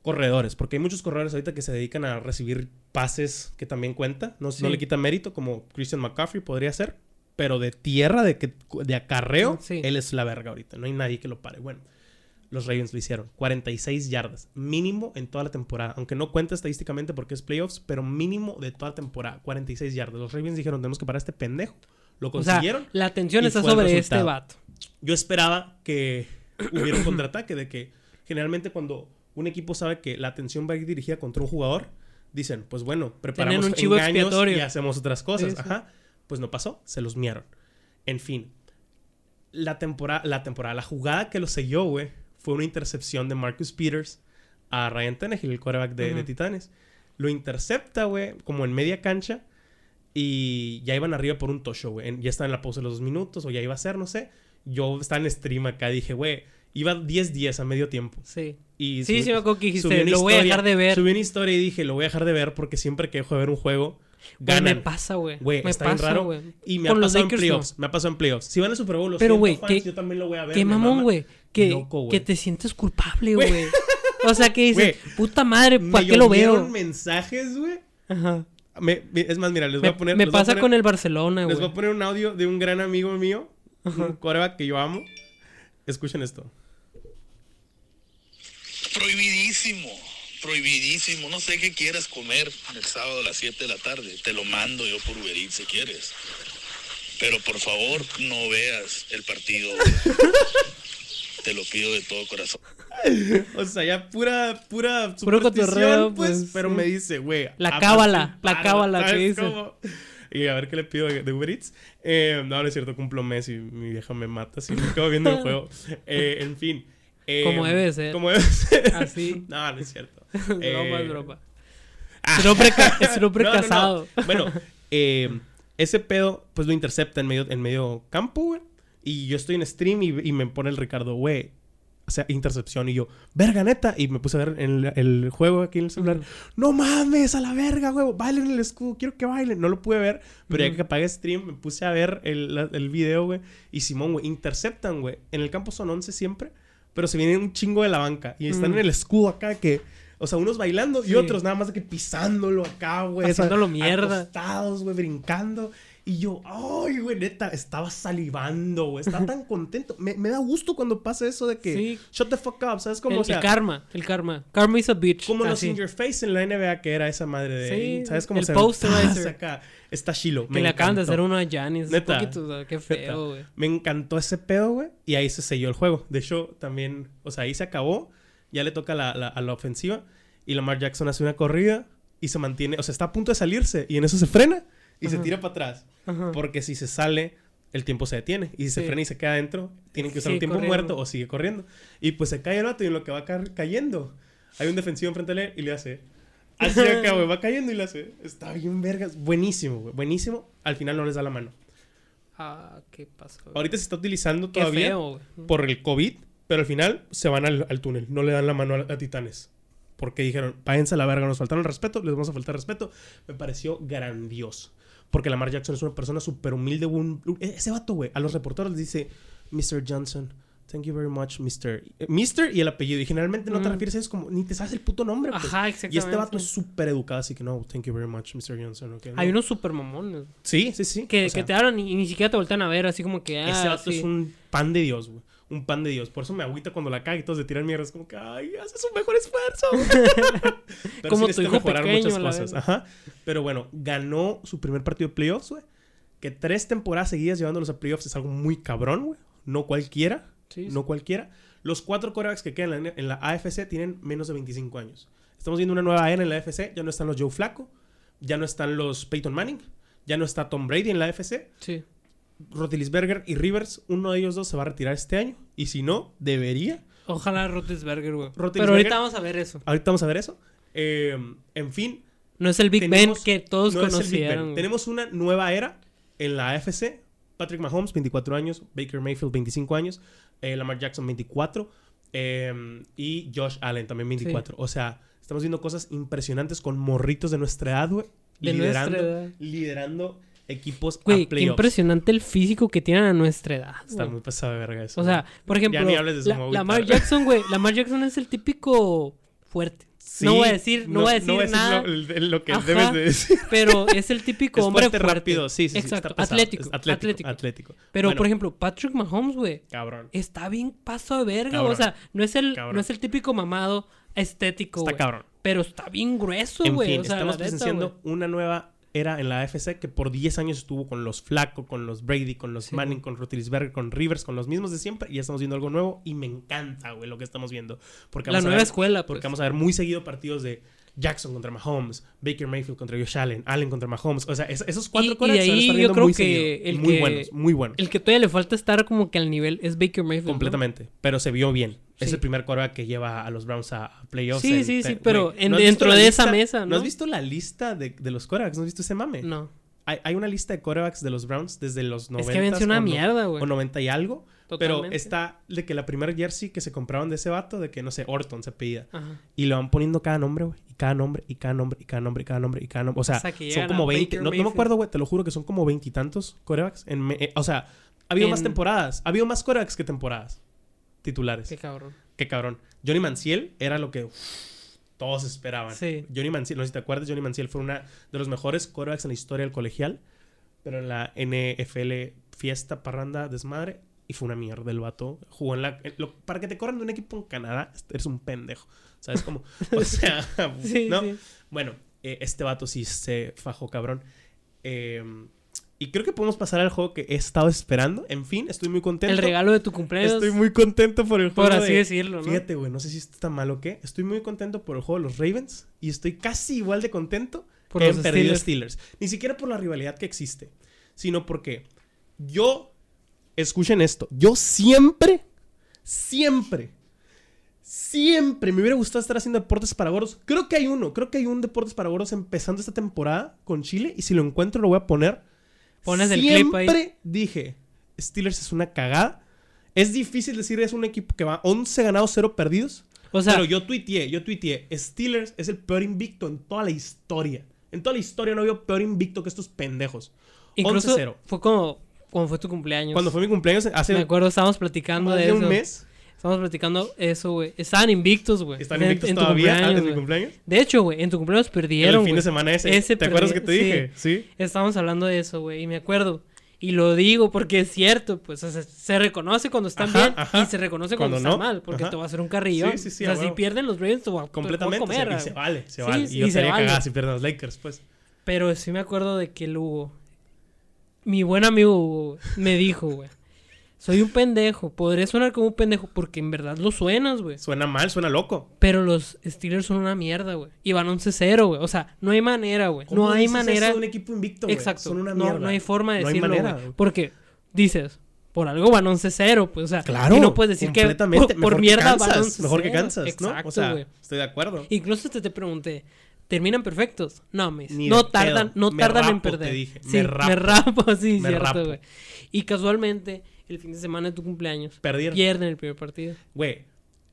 corredores, porque hay muchos corredores ahorita que se dedican a recibir pases que también cuenta. No, Sí. no le quita mérito, como Christian McCaffrey podría ser. Pero de tierra, de, que, de acarreo, Sí. él es la verga ahorita. No hay nadie que lo pare. Bueno, los Ravens lo hicieron. 46 yardas. Mínimo en toda la temporada. Aunque no cuenta estadísticamente porque es playoffs, pero mínimo de toda la temporada. 46 yardas. Los Ravens dijeron, tenemos que parar a este pendejo. Lo O sea, consiguieron. la atención está sobre este vato. Yo esperaba que hubiera un contraataque de que generalmente cuando un equipo sabe que la atención va a ir dirigida contra un jugador, dicen, pues bueno, preparamos un chivo engaños expiatorio. y hacemos otras cosas. Ajá. Pues no pasó, se los miaron. En fin, la temporada, la temporada, la jugada que lo selló, güey, fue una intercepción de Marcus Peters a Ryan Tannehill, el quarterback de, de Ujú. Titanes. Lo intercepta, güey, como en media cancha. Y ya iban arriba por un tosho, güey. Ya estaba en la pausa de los dos minutos, o ya iba a ser, no sé. Yo estaba en stream acá, dije, güey, iba 10-10 a medio tiempo. Sí. Y Sí, subí- sí me acuerdo que dijiste, subí una lo voy a dejar de ver. Subí una historia y dije, lo voy a dejar de ver porque siempre que dejo de ver un juego, Güey, me pasa, güey. Güey, me está bien pasa, raro. güey. Y me Con ha los pasado en playoffs. Me ha pasado en playoffs. Si van a Super Bowl, los Pero, güey, yo también lo voy a ver. Qué mamón, güey. Que, Loco, güey. que te sientes culpable, Güey. güey. O sea, que dices, Güey, puta madre, ¿para qué lo veo? mensajes, güey. Ajá. Me- es más, mira, les voy Me, a poner. me voy pasa poner- con el Barcelona, Les voy güey. a poner un audio de un gran amigo mío, Ajá. un coreback que yo amo. Escuchen esto. Prohibidísimo, prohibidísimo. No sé qué quieras comer el sábado a las 7 de la tarde. Te lo mando yo por Uber Eats si quieres. Pero por favor, no veas el partido. Te lo pido de todo corazón. O sea, ya pura, pura Puro cotorreo, pues, pues, pero sí. me dice, güey. La cábala, la cábala que ¿sabes dice. cómo? Y a ver qué le pido de, Uber Eats. Eh, no, no es cierto, cumplo mes y mi vieja me mata si me quedo viendo el juego. Eh, en fin. eh, Como debe de ser. Como debe ser. Así. No, no es cierto. broma, Eh, es broma. Es un hombre, es un hombre no, no, no. casado. Bueno, eh, ese pedo, pues lo intercepta en medio, en medio campo, güey. Y yo estoy en stream y, y me pone el Ricardo, güey. O sea, intercepción. Y yo, verga, neta. Y me puse a ver el, el juego aquí en el celular. No mames, a la verga, güey. Bailen el escudo. Quiero que bailen. No lo pude ver. Pero ya Ujú. que apagué stream, me puse a ver el, el video, güey. Y Simón, güey, interceptan, güey. En el campo son 11 siempre. Pero se viene un chingo de la banca. Y están Mm. en el escudo acá que... O sea, unos bailando y Sí. otros nada más de que pisándolo acá, güey. Haciéndolo mierda. Acostados, güey, brincando. Y yo, ay, güey, neta, estaba salivando, güey. Estaba tan contento. Me, me da gusto cuando pasa eso de que... Sí. Shut the fuck up, ¿sabes? Como, el, o sea, el karma, el karma. Karma is a bitch. como los in your face en la NBA que era esa madre de... Sí, ¿Sabes? Como el se posterizer. acá. Está chilo. Que le acaban de hacer uno a Giannis. Neta. Un poquito, o sea, qué feo, güey. Me encantó ese pedo, güey. Y ahí se selló el juego. De hecho, también, o sea, ahí se acabó. Ya le toca la- la- a la ofensiva. Y Lamar Jackson hace una corrida y se mantiene, o sea, está a punto de salirse. Y en eso se frena y se tira para atrás. Ajá. Porque si se sale, el tiempo se detiene. Y si se Sí. frena y se queda adentro, tienen que usar un tiempo corriendo. muerto o sigue corriendo. Y pues se cae el vato y en lo que va ca- cayendo, hay un defensivo enfrente de él y le hace. Así acá, güey, va cayendo y le hace. Está bien, vergas. Buenísimo, güey. Buenísimo. Al final no les da la mano. Ah, qué pasó. Ahorita se está utilizando todavía feo, por el COVID, pero al final se van al, al túnel. No le dan la mano a, a Titanes. Porque dijeron, váyanse a la verga, nos faltaron el respeto, les vamos a faltar respeto. Me pareció grandioso. Porque Lamar Jackson es una persona súper humilde. un- e- ese vato, güey, a los reporteros les dice, Mr. Johnson, thank you very much, Mr. Eh, Mr. y el apellido. Y generalmente no te Mm. refieres a eso como, ni te sabes el puto nombre. pues. Ajá, Y este exactamente. vato es súper educado, así que no, thank you very much, Mr. Johnson. ok, Hay no. unos super mamones. Sí, sí, sí. Que, O sea, que te hablan y, y ni siquiera te voltean a ver, así como que. Ah, ese vato sí. es un pan de Dios, güey. Un pan de Dios. Por eso me agüita cuando la caga y todos se tiran mierda. Es como que, ay, haces un mejor esfuerzo. Pero Como sí tu hijo mejorar pequeño, muchas cosas. Ajá. Pero bueno, ganó su primer partido de playoffs, güey. Que tres temporadas seguidas llevándolos a playoffs es algo muy cabrón, güey. No cualquiera. Sí, No cualquiera. Los cuatro corebacks que quedan en la, en la AFC tienen menos de 25 años. Estamos viendo una nueva era en la AFC. Ya no están los Joe Flaco. Ya no están los Peyton Manning. Ya no está Tom Brady en la AFC. Sí. Rotilisberger y Rivers, uno de ellos dos se va a retirar este año. Y si no, debería. Ojalá Rotesberger, güey. Pero ahorita vamos a ver eso. Ahorita vamos a ver eso. Eh, en fin. No es el Big tenemos- Ben que todos no conocieron. Tenemos una nueva era en la AFC Patrick Mahomes, 24 años. Baker Mayfield, 25 años. eh, Lamar Jackson, 24. eh, y Josh Allen, también 24. O sea, estamos viendo cosas impresionantes con morritos de nuestra edad, güey. De liderando, nuestra edad. liderando equipos Güey, a qué playoffs. impresionante el físico que tienen a nuestra edad. Está güey. muy pasado de verga eso. O sea, por ejemplo, ni hables de la- Lamar. Jackson, güey. Lamar Jackson es el típico fuerte. Sí, no voy a decir, no, voy a decir nada. Lo, que Ajá. debes de decir. Pero es el típico Es hombre fuerte, fuerte. rápido, sí, sí, sí, está atlético, es atlético, atlético. atlético. Pero, Bueno, por ejemplo, Patrick Mahomes, güey, cabrón. está bien paso de verga. Cabrón. O sea, no es el, Cabrón. no es el típico mamado estético, Está cabrón. Pero está bien grueso, En güey. fin, o sea, estamos presenciando una nueva era en la AFC que por 10 años estuvo con los Flaco, con los Brady, con los Sí, Manning, güey. con Roethlisberger, con Rivers, con los mismos de siempre. Y ya estamos viendo algo nuevo y me encanta, güey, lo que estamos viendo. Porque La nueva ver- escuela, pues. Porque vamos a ver muy seguido partidos de Jackson contra Mahomes, Baker Mayfield contra Josh Allen, Allen contra Mahomes. O sea, es- esos cuatro Y- y ahí yo creo muy que el muy que- buenos, muy buenos. El que todavía le falta estar como que al nivel es Baker Mayfield. ¿no? Completamente. Pero se vio bien. Es Sí. el primer quarterback que lleva a los Browns a playoffs. Sí, en- sí, sí, pero en- ¿no dentro de esa mesa, ¿no? has visto la lista de, de los quarterbacks? ¿No has visto ese mame? No. Hay, hay una lista de quarterbacks de los Browns desde los 90 Es que sido una mierda, güey. O 90 y algo. Pero Totalmente. está de que la primera jersey que se compraban de ese vato, de que, no sé, Orton se pedía. Ajá. Y lo van poniendo cada nombre, güey. Y cada nombre, y cada nombre, y cada nombre, y cada nombre, y cada nombre. O sea, son como a 20. Baker No, no me acuerdo, güey. Te lo juro que son como veintitantos quarterbacks. En me- eh, o sea, ha habido más temporadas. Ha habido más quarterbacks que temporadas titulares. Qué cabrón. Qué cabrón. Johnny Manziel era lo que todos esperaban. Sí. Johnny Manziel, no sé si te acuerdas, Johnny Manziel fue una de los mejores quarterbacks en la historia del colegial. Pero en la NFL, fiesta, parranda, desmadre. Y fue una mierda el vato. Jugó en la... en lo- para que te corran de un equipo en Canadá, eres un pendejo. ¿Sabes cómo? O sea, Sí, ¿no? sí. Bueno, eh, este vato sí se fajó, cabrón. Eh, y creo que podemos pasar al juego que he estado esperando. En fin, estoy muy contento. El regalo de tu cumpleaños. Estoy muy contento por el juego. Por así de- decirlo, ¿no? Fíjate, güey, no sé si esto está mal o qué. Estoy muy contento por el juego de los Ravens y estoy casi igual de contento Por que los han perdido Steelers. Steelers. Ni siquiera por la rivalidad que existe, sino porque yo, escuchen esto, yo siempre, siempre, siempre me hubiera gustado estar haciendo deportes para gordos. Creo que hay uno, creo que hay un deportes para gordos empezando esta temporada con Chile y si lo encuentro lo voy a poner. Pones el siempre clip ahí. dije, Steelers es una cagada. Es difícil decir es un equipo que va 11 ganados, 0 perdidos. O sea, pero yo tuiteé, yo tuiteé, Steelers es el peor invicto en toda la historia. En toda la historia no había peor invicto que estos pendejos. incluso 11-0. fue como cuando fue tu cumpleaños. Cuando fue mi cumpleaños, hace Me acuerdo, estábamos platicando de de eso. un mes, Estábamos platicando eso, güey. Estaban invictos, güey. están En- invictos en tu todavía antes de mi cumpleaños. De hecho, güey, en tu cumpleaños perdieron, el fin de semana ese. Ese ¿Te acuerdas que te dije? Sí. Estábamos hablando de eso, güey, y me acuerdo. Y lo digo porque es cierto, pues o sea, se reconoce cuando están Ajá, bien ajá. y se reconoce cuando, Cuando están no, mal, porque ajá. te va a hacer un carrillón. Sí, sí, sí, o sea, si pierden los Ravens, te va, te voy a Completamente. comer, y se vale, se Sí, vale. sí, y yo se estaría vale. cagada si pierden los Lakers, pues. Pero sí me acuerdo de que el Hugo, mi buen amigo Hugo, me dijo, güey, soy un pendejo, podré sonar como un pendejo porque en verdad lo suenas, güey. Suena mal, suena loco. Pero los Steelers son una mierda, güey. Y van 11-0, güey. O sea, no hay manera, güey. ¿Cómo No hay manera. de un equipo invicto, güey? Exacto. Son una no, mierda. no hay forma de No hay decirlo, manera, güey. güey. Porque dices, por algo van 11-0, pues, o sea, Claro. y no puedes decir que por, por mierda van Kansas, 11-0. Mejor que Kansas, Exacto, ¿no? O sea, güey. estoy de acuerdo. Incluso te, te pregunté, ¿terminan perfectos? No, mis. No tardan, pedo. no Me tardan en rapo, te perder. dije. Sí, Me me rapo. rapo, sí, Me cierto, rapo. güey. Y casualmente, el fin de semana de tu cumpleaños, Perdieron. pierden el primer partido. Güey,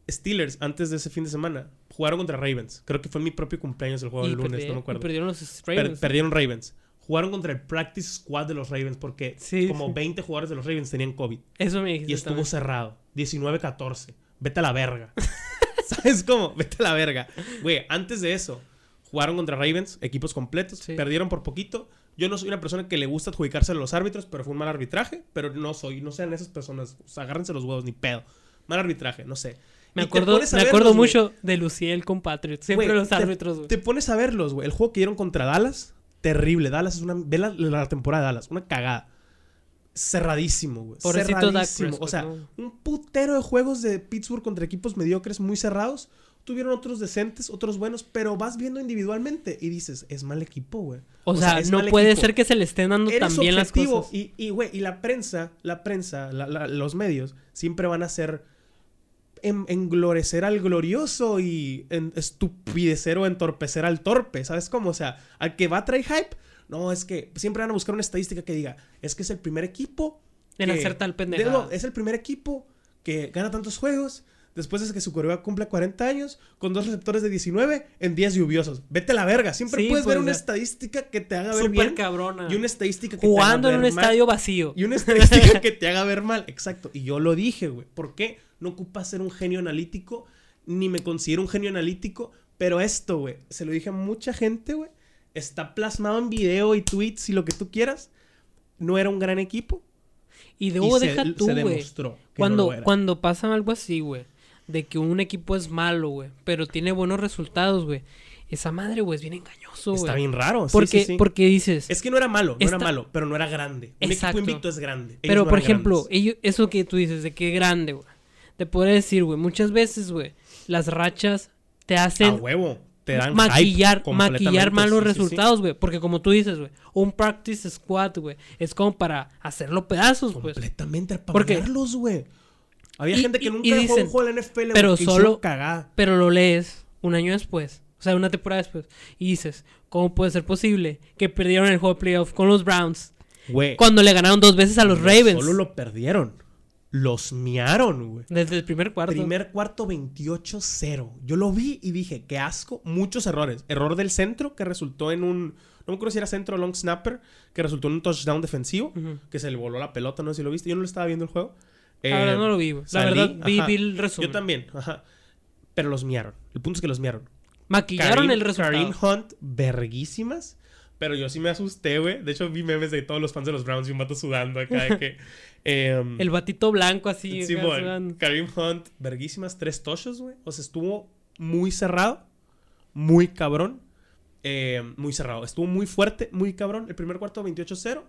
Steelers, antes de ese fin de semana, jugaron contra Ravens. Creo que fue mi propio cumpleaños el juego del lunes, perdieron, no me acuerdo. perdieron los Per- Ravens. perdieron Ravens. Jugaron contra el practice squad de los Ravens porque Sí, como sí. 20 jugadores de los Ravens tenían COVID. Eso me dijiste. Y estuvo también. cerrado. 19-14. Vete a la verga. ¿Sabes cómo? Vete a la verga. Güey, antes de eso, jugaron contra Ravens, equipos completos, Sí. perdieron por poquito. Yo no soy una persona que le gusta adjudicarse a los árbitros, pero fue un mal arbitraje. Pero no soy, no sean esas personas. O sea, agárrense los huevos, ni pedo. Mal arbitraje, no sé. Me acuerdo, me acuerdo mucho de Luciel con Patriots. Siempre los árbitros, güey. Te pones a verlos, güey. El juego que dieron contra Dallas, terrible. Dallas es una. Ve la, la temporada de Dallas, una cagada. Cerradísimo, güey. Cerradísimo. O sea, un putero de juegos de Pittsburgh contra equipos mediocres muy cerrados. Tuvieron otros decentes, otros buenos, pero vas viendo individualmente y dices, es mal equipo, güey. O, sea, no puede equipo. ser que se le estén dando Eres tan bien las cosas. Y, y, güey, y la prensa, la prensa, la- la- los medios, siempre van a ser en, englorecer al glorioso y en estupidecer o entorpecer al torpe, ¿sabes cómo? O sea, al que va a traer hype, no, es que siempre van a buscar una estadística que diga, es que es el primer equipo. En hacer tal de- pendejada. no, es el primer equipo que gana tantos juegos. Después de que su coreback cumpla 40 años, con dos receptores de 19 en días lluviosos. Vete a la verga. Siempre Sí, puedes pues, ver una o sea, estadística que te haga ver Súper bien. cabrona. Y una estadística que Jugando te en haga un ver mal. estadio vacío. Y una estadística que te haga ver mal. Exacto. Y yo lo dije, güey. ¿Por qué? No ocupa ser un genio analítico, ni me considero un genio analítico. Pero esto, güey, se lo dije a mucha gente, güey. Está plasmado en video y tweets y lo que tú quieras. No era un gran equipo. Y Y luego se- tú, güey. Cuando, no cuando pasa algo así, güey, de que un equipo es malo, güey, pero tiene buenos resultados, güey. Esa madre, güey, es bien engañoso, güey. Está bien raro. sí, Porque, sí, sí. porque dices. Es que no era malo, no era malo, pero no era grande. Un Exacto. equipo invicto es grande. Ellos pero, no por ejemplo, ellos, eso que tú dices, de que grande, güey. Te podría decir, güey, muchas veces, güey, las rachas te a hacen huevo. Te dan maquillar, hype maquillar completamente, malos sí, sí, sí. resultados, güey. Porque como tú dices, güey, un practice squad, güey, es como para hacerlo pedazos, pues. Completamente para Porque- ganarlos, güey. Había Y- gente que y- nunca y jugó un juego en la NFL, pero solo- cagada. Pero lo lees un año después, o sea, una temporada después, y dices, ¿cómo puede ser posible que perdieron el juego de playoff con los Browns Güey. cuando le ganaron dos veces a los Ravens? Solo lo perdieron. Los miaron, güey. Desde el primer cuarto. Primer cuarto 28-0. Yo lo vi y dije, qué asco. Muchos errores. Error del centro que resultó en un... No me acuerdo si era centro o long snapper. Que resultó en un touchdown defensivo. Ujú. Que se le voló la pelota, no sé si lo viste. Yo no lo estaba viendo el juego. Verdad Eh, no lo vi. La salí, verdad vi, vi el resumen. Yo también, ajá. Pero los miaron. El punto es que los miaron. Maquillaron el resultado. Kareem Hunt, verguísimas. Pero yo sí me asusté, güey. De hecho, vi memes de todos los fans de los Browns y un vato sudando acá de que... em, El batito blanco así. sudando. Kareem Hunt, verguísimas, tres tochos, güey. O sea, estuvo muy cerrado, muy cabrón. eh, muy cerrado. Estuvo muy fuerte, muy cabrón. El primer cuarto 28-0.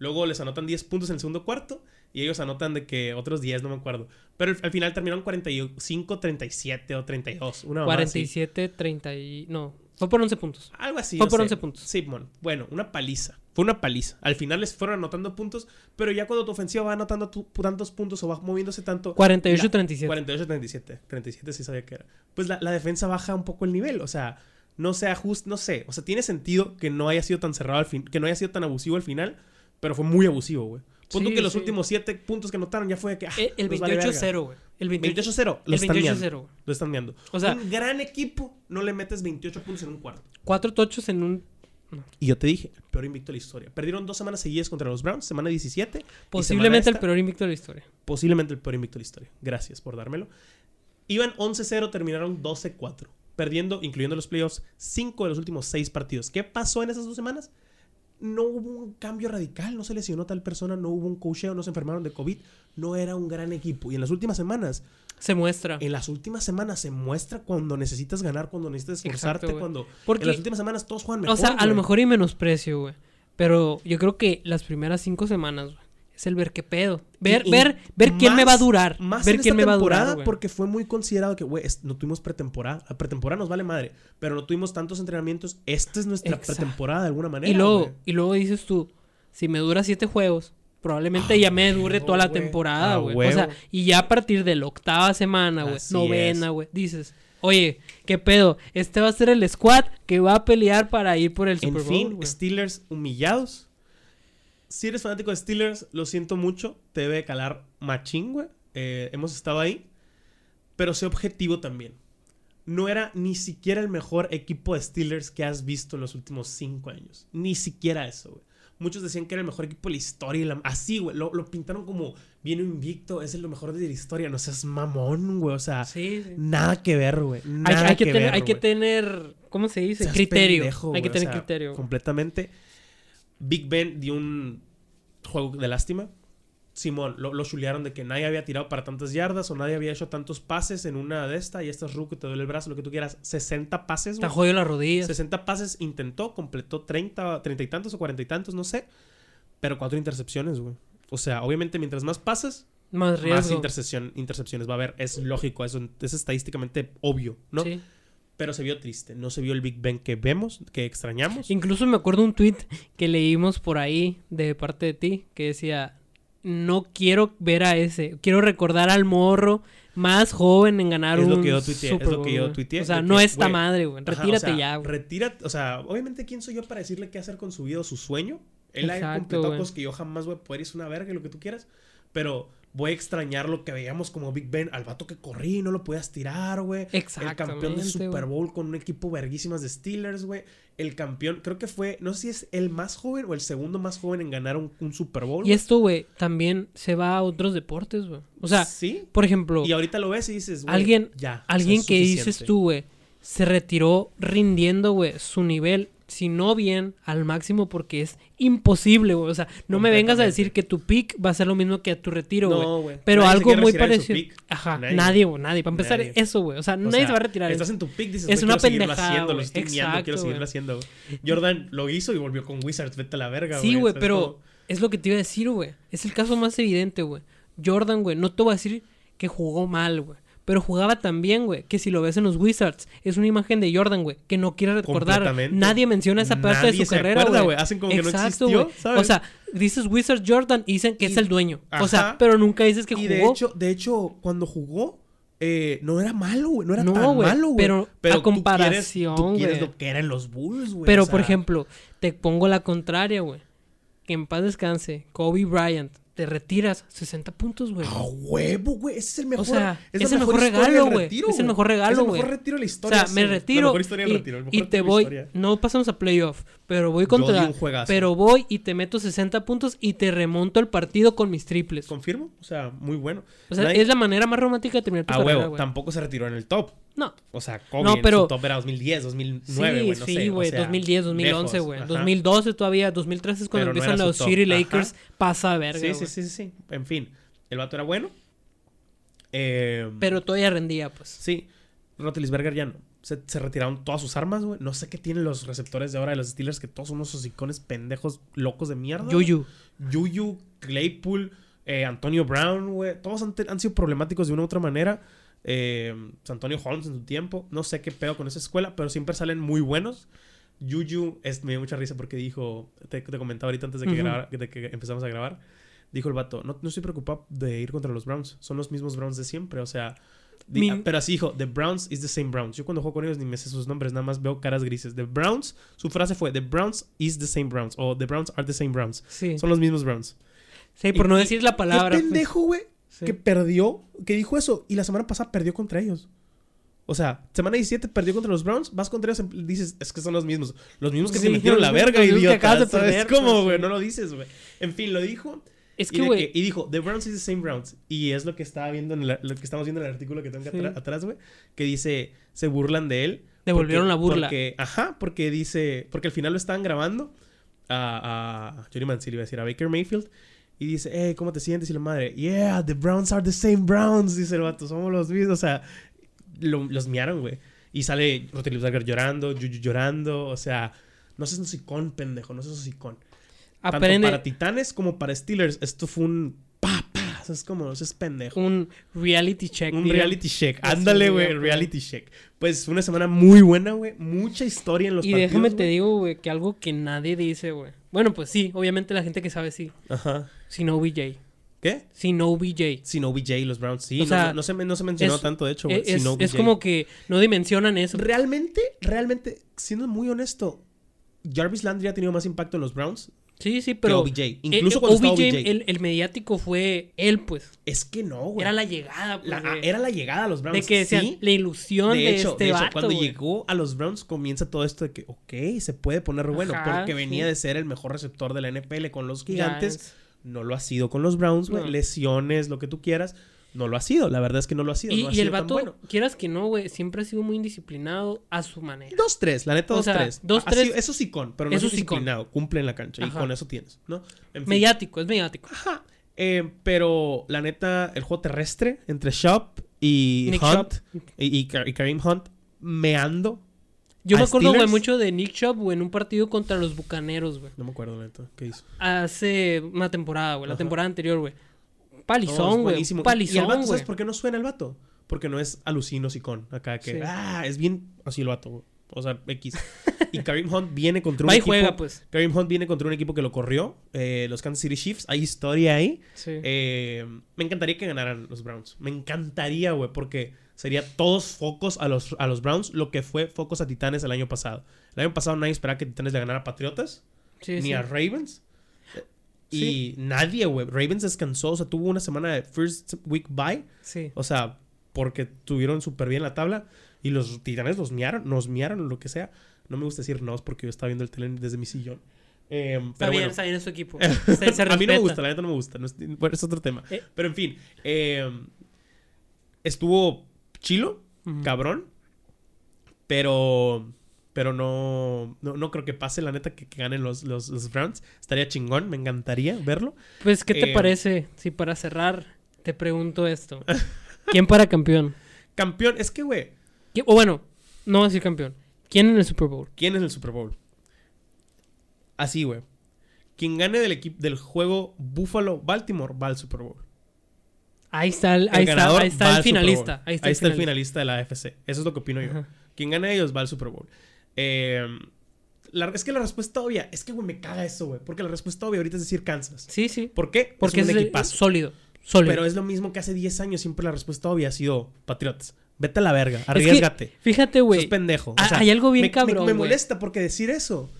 Luego les anotan 10 puntos en el segundo cuarto. Y ellos anotan de que otros 10, no me acuerdo. Pero al, al final terminaron 45-37 o 32. Una mamada así. 47, 30 y... No, fue por 11 puntos. Algo así. Fue no por sé. 11 puntos. Simón. Bueno, una paliza. Fue una paliza. Al final les fueron anotando puntos, pero ya cuando tu ofensiva va anotando tu- tantos puntos o va moviéndose tanto. 48, la- 37. 48, 37. 37 sí sabía que era. Pues la, la defensa baja un poco el nivel. O sea, no se ajusta, no sé. O sea, tiene sentido que no haya sido tan cerrado al fin, que no haya sido tan abusivo al final, pero fue muy abusivo, güey. Punto Sí, que los sí. últimos 7 puntos que anotaron ya fue de que. ah, El nos vale verga. 28-0, güey. El 28 28-0. Lo están 28-0, meando. güey. Lo están meando. O sea- un gran equipo no le metes 28 puntos en un cuarto. Cuatro tochos en un... Y yo te dije, el peor invicto de la historia. Perdieron dos semanas seguidas contra los Browns, semana 17. y Posiblemente semana el peor invicto de la historia. Posiblemente el peor invicto de la historia. Gracias por dármelo. Iban 11-0, terminaron 12-4. Perdiendo, incluyendo los playoffs, 5 de los últimos 6 partidos. ¿Qué pasó en esas dos semanas? No hubo un cambio radical, no se lesionó tal persona, no hubo un cocheo, no se enfermaron de COVID. No era un gran equipo. Y en las últimas semanas, Se muestra. en las últimas semanas se muestra cuando necesitas ganar, cuando necesitas esforzarte, Exacto, cuando... Porque- en las últimas semanas todos juegan mejor, o sea, a lo mejor y menosprecio, güey. Pero yo creo que las primeras cinco semanas, güey, es el ver qué pedo. Ver, Y- ver, ver quién me va a durar. Más ver en quién esta me va a durar, porque fue muy considerado que, güey, no tuvimos pretemporada. La pretemporada nos vale madre, pero no tuvimos tantos entrenamientos. Esta es nuestra Exacto. pretemporada de alguna manera. Y luego, y luego dices tú, si me dura siete juegos, probablemente ya me dure huevo, toda la temporada, A güey. O sea, y ya a partir de la octava semana, güey, novena, güey, dices, oye, ¿qué pedo? Este va a ser el squad que va a pelear para ir por el En Super Bowl, fin, güey. Steelers humillados. Si eres fanático de Steelers, lo siento mucho. Te debe calar machín, güey. Eh, hemos estado ahí. Pero sé objetivo también. No era ni siquiera el mejor equipo de Steelers que has visto en los últimos cinco años. Ni siquiera eso, güey. Muchos decían que era el mejor equipo de la historia. y la- Así, güey. Lo, lo pintaron como bien invicto. Es el mejor de la historia. No seas mamón, güey. O sea, Sí, sí. nada que ver, güey. Nada hay que, que tener, ver, hay que tener, ¿cómo se dice? Seas criterio. pendejo, hay que o tener sea, criterio. Completamente. Big Ben dio un juego de lástima. Simón, lo, lo chulearon de que nadie había tirado para tantas yardas o nadie había hecho tantos pases en una de esta y esta es Ruco, te duele el brazo, lo que tú quieras. 60 pases, Está güey. jodido las rodillas. 60 pases intentó, completó 30, 30 y tantos o 40 y tantos, no sé. Pero cuatro intercepciones, güey. O sea, obviamente mientras más pases, Más más riesgo. intercepción, intercepciones va a haber. Es lógico, eso es estadísticamente obvio, ¿no? Sí. Pero se vio triste. No se vio el Big Ben que vemos, que extrañamos. Incluso me acuerdo un tweet que leímos por ahí de parte de ti que decía, no quiero ver a ese. Quiero recordar al morro más joven en ganar Es un lo que yo tuiteé, es lo que yo tuiteé, O sea, no que, esta madre, güey. Ajá, Retírate o sea, ya, güey. Retírate, o sea, obviamente, ¿quién soy yo para decirle qué hacer con su vida o su sueño? Él ha Exacto, completado güey. cosas que yo jamás voy a poder, es una verga y lo que tú quieras. Pero voy a extrañar lo que veíamos como Big Ben, al vato que corrí no lo podías tirar, güey. El campeón de Super. Bowl con un equipo verguísimas de Steelers, güey. El campeón, creo que fue, no sé si es el más joven o el segundo más joven en ganar un, un Super Bowl. Y esto, güey, también se va a otros deportes, güey. O sea, sí. por ejemplo, Y ahorita lo ves y dices, güey, alguien, ya. alguien que dices suficiente. tú, güey, se retiró rindiendo, güey, su nivel, si no bien, al máximo porque es imposible, güey. O sea, no me vengas a decir que tu pick va a ser lo mismo que a tu retiro, güey. No, güey. Pero Nadie algo muy parecido. Ajá, Nadie. güey, nadie. Para empezar, Nadie. eso, güey. O sea, O nadie sea, se va a retirar. Estás en tu pick, dices, es "Güey, una quiero seguirlo pendejada, haciendo, lo güey. estoy Exacto, quiero seguirlo güey. haciendo. güey. Jordan lo hizo y volvió con Wizards, vete a la verga, Sí, güey, ¿sabes pero cómo? es lo que te iba a decir, güey. Es el caso más evidente, güey. Jordan, güey, no te voy a decir que jugó mal, güey. Pero jugaba tan bien, güey, que si lo ves en los Wizards, es una imagen de Jordan, güey, que no quiere recordar. Nadie menciona esa parte de su se carrera, güey. güey. Hacen como que no existió, güey. ¿sabes? O sea, dices Wizards Jordan y dicen que es el dueño. O sea, pero nunca dices que y jugó. de hecho, de hecho, cuando jugó, eh, no era malo, güey. No era No, tan malo, güey. pero a tú quieres- comparación, Tú quieres, lo que eran los Bulls, güey. pero, o por ejemplo, te pongo la contraria, güey. Que en paz descanse, Kobe Bryant, te retiras 60 puntos, güey. A huevo, güey. Ese es el mejor. O sea, es, es el mejor regalo, güey. Es el mejor regalo, Es el güey. mejor retiro de la O historia. sea, ese, me retiro La mejor historia y, retiro. el mejor y te voy, historia. no pasamos a playoff, pero voy Yo contra, un pero voy y te meto 60 puntos y te remonto el partido con mis triples. Confirmo. O sea, muy bueno. O sea, Nadie- es la manera más romántica de terminar tu A carrera, huevo. Tampoco se retiró en el top. No. O sea, Kobe No, en pero- su top era 2010, 2009, sí, no sí, sé. güey, sea, 2010, 2011, lejos, güey. ajá. 2012 todavía, 2013 es cuando Pero empiezan los City ajá. Lakers, pasa a verga, Sí, sí, sí, sí, sí. En fin, el vato era bueno. Eh, Pero todavía rendía, pues. Sí, Roethlisberger ya no. Se, se retiraron todas sus armas, güey. No sé qué tienen los receptores de ahora de los Steelers, que todos son unos hocicones pendejos locos de mierda. Yuyu. Yuyu, Claypool, eh, Antonio Brown, güey. Todos han sido problemáticos de una u otra manera. Eh, Antonio Holmes en su tiempo. No sé qué pedo con esa escuela, pero siempre salen muy buenos. Yuyu es, me dio mucha risa porque dijo, te, te comentaba ahorita antes de que, de que empezamos a grabar, dijo el vato, no, no estoy preocupado de ir contra los Browns, son los mismos Browns de siempre, o sea, di- Mi- ah, pero así dijo, the Browns is the same Browns. Yo cuando juego con ellos ni me sé sus nombres, nada más veo caras grises. The Browns, su frase fue, the Browns is the same Browns, o the Browns are the same Browns. Sí. Son los mismos Browns. Sí, por Y- no decir la palabra. Qué pues. pendejo, güey, Sí. que perdió, que dijo eso, y la semana pasada perdió contra ellos. O sea, semana 17 perdió contra los Browns, vas contra ellos, y dices, es que son los mismos. Los mismos que Sí, te metieron la verga, idiota. ¿Sabes cómo, pues, güey? No lo dices, güey. En fin, lo dijo. Es y, que, güey. y dijo, The Browns is the same Browns. Y es lo que estaba viendo en la- lo que estamos viendo en el artículo que tengo Sí. atrás, güey. Que dice, se burlan de él. Devolvieron porque- la burla. Porque, ajá, porque dice, porque al final lo estaban grabando a, a Johnny Manziel, iba a decir, a Baker Mayfield. Y dice, hey, ¿cómo te sientes? Y la madre, yeah, the Browns are the same Browns. Dice el vato, somos los mismos. O sea, lo- los miaron, güey. Y sale Roethlisberger llorando, Juju llorando. O sea, no seas un sicón, pendejo, no seas un sicón. Tanto para Titanes como para Steelers, esto fue un pa, pa. O sea, es como, no seas pendejo. un reality check. Un reality check. Así Ándale, güey, reality check. Pues una semana muy buena, güey. Mucha historia en los Y partidos. déjame te digo, güey, que algo que nadie dice, güey. Bueno, pues sí, obviamente la gente que sabe sí. Ajá. Sin OBJ. ¿Qué? Sin OBJ. Sin OBJ y los Browns. Sí, O no- sea, no, no se, no se mencionó es- tanto, de hecho. Es, es como que no dimensionan eso. Realmente, realmente, siendo muy honesto, Jarvis Landry ha tenido más impacto en los Browns Sí, sí, que pero. OBJ. Incluso eh, cuando estaba OBJ, OBJ. El, el mediático fue él, pues. Es que no, güey. Era la llegada, pues. La- de- era la llegada a los Browns. de que decían, sí. la ilusión de, De hecho, este de hecho, vato, cuando güey. llegó a los Browns comienza todo esto de que, ok, se puede poner bueno, porque venía de ser el mejor receptor de la NFL con los gigantes. Giants. No lo ha sido con los Browns, güey. No. Lesiones, lo que tú quieras. No lo ha sido. La verdad es que no lo ha sido. Y, no ha y sido el tan vato, bueno. quieras que no, güey, siempre ha sido muy indisciplinado a su manera. 2-3, la neta O 2-3. sea, Ha 2-3 sido- Eso sí con, pero no eso es con. disciplinado. Cumple en la cancha y con eso tienes, ¿no? En fin. Mediático, es mediático. Ajá. Eh, pero la neta, el juego terrestre entre Shop y Nick Hunt y, y Ka- y Kareem Hunt meando. Yo ¿A me acuerdo, güey, mucho de Nick Chubb, güey, en un partido contra los Bucaneros, güey. No me acuerdo, neta. ¿Qué hizo? Hace una temporada, güey, la temporada anterior, güey. Palizón, güey. buenísimo. Y el Palizón, vato. ¿sabes por qué no suena el vato? Porque no es alucino con acá que, Sí. ah, es bien así el vato. güey. O sea, X. y Kareem Hunt viene contra un equipo. juega, pues. Kareem Hunt viene contra un equipo que lo corrió. eh, los Kansas City Chiefs. Hay historia ahí. Sí. Eh, me encantaría que ganaran los Browns. Me encantaría, güey, porque sería todos focos a los, a los Browns, lo que fue focos a Titanes el año pasado. El año pasado nadie esperaba que Titanes le ganara a Patriotas, Sí, ni sí. a Ravens. Y Sí. nadie, güey. Ravens descansó, o sea, tuvo una semana de first week bye. Sí. O sea, porque tuvieron súper bien la tabla. Y los titanes los miaron, nos miaron, lo que sea. No me gusta decir nos porque yo estaba viendo el tele desde mi sillón. Eh, Está bien, bueno. está bien en su equipo. Se- se a mí no me gusta, la neta no me gusta. no es, bueno, es otro tema. Eh. Pero en fin, eh, estuvo chilo, cabrón. Pero. Pero no, no, no creo que pase, la neta, que, que ganen los, los, los Browns. Estaría chingón, me encantaría verlo. Pues, ¿qué te Eh, parece si para cerrar te pregunto esto? ¿Quién para campeón? Campeón, es que, güey, ¿Qui- O bueno, no voy a decir campeón. ¿Quién en el Super Bowl? ¿Quién es el Super Bowl? Así, güey. Quien gane del equipo del juego Buffalo-Baltimore va al Super Bowl. Ahí está el, El ahí está, ahí el finalista. Ahí está, el, finalista. finalista de la AFC. Eso es lo que opino yo. Quien gane de ellos va al Super Bowl. Eh, la- es que la respuesta obvia, es que, güey, me caga eso, güey. Porque la respuesta obvia ahorita es decir Kansas. Sí, sí. ¿Por qué? Porque es un equipazo. sólido. Sólido. Pero es lo mismo que hace 10 años. Siempre la respuesta obvia ha sido Patriotas. Vete a la verga. Es que, Arriesgate. fíjate, Sos güey. pendejo. O sea, hay algo bien me, me- cabrón, Me, güey. molesta porque decir eso.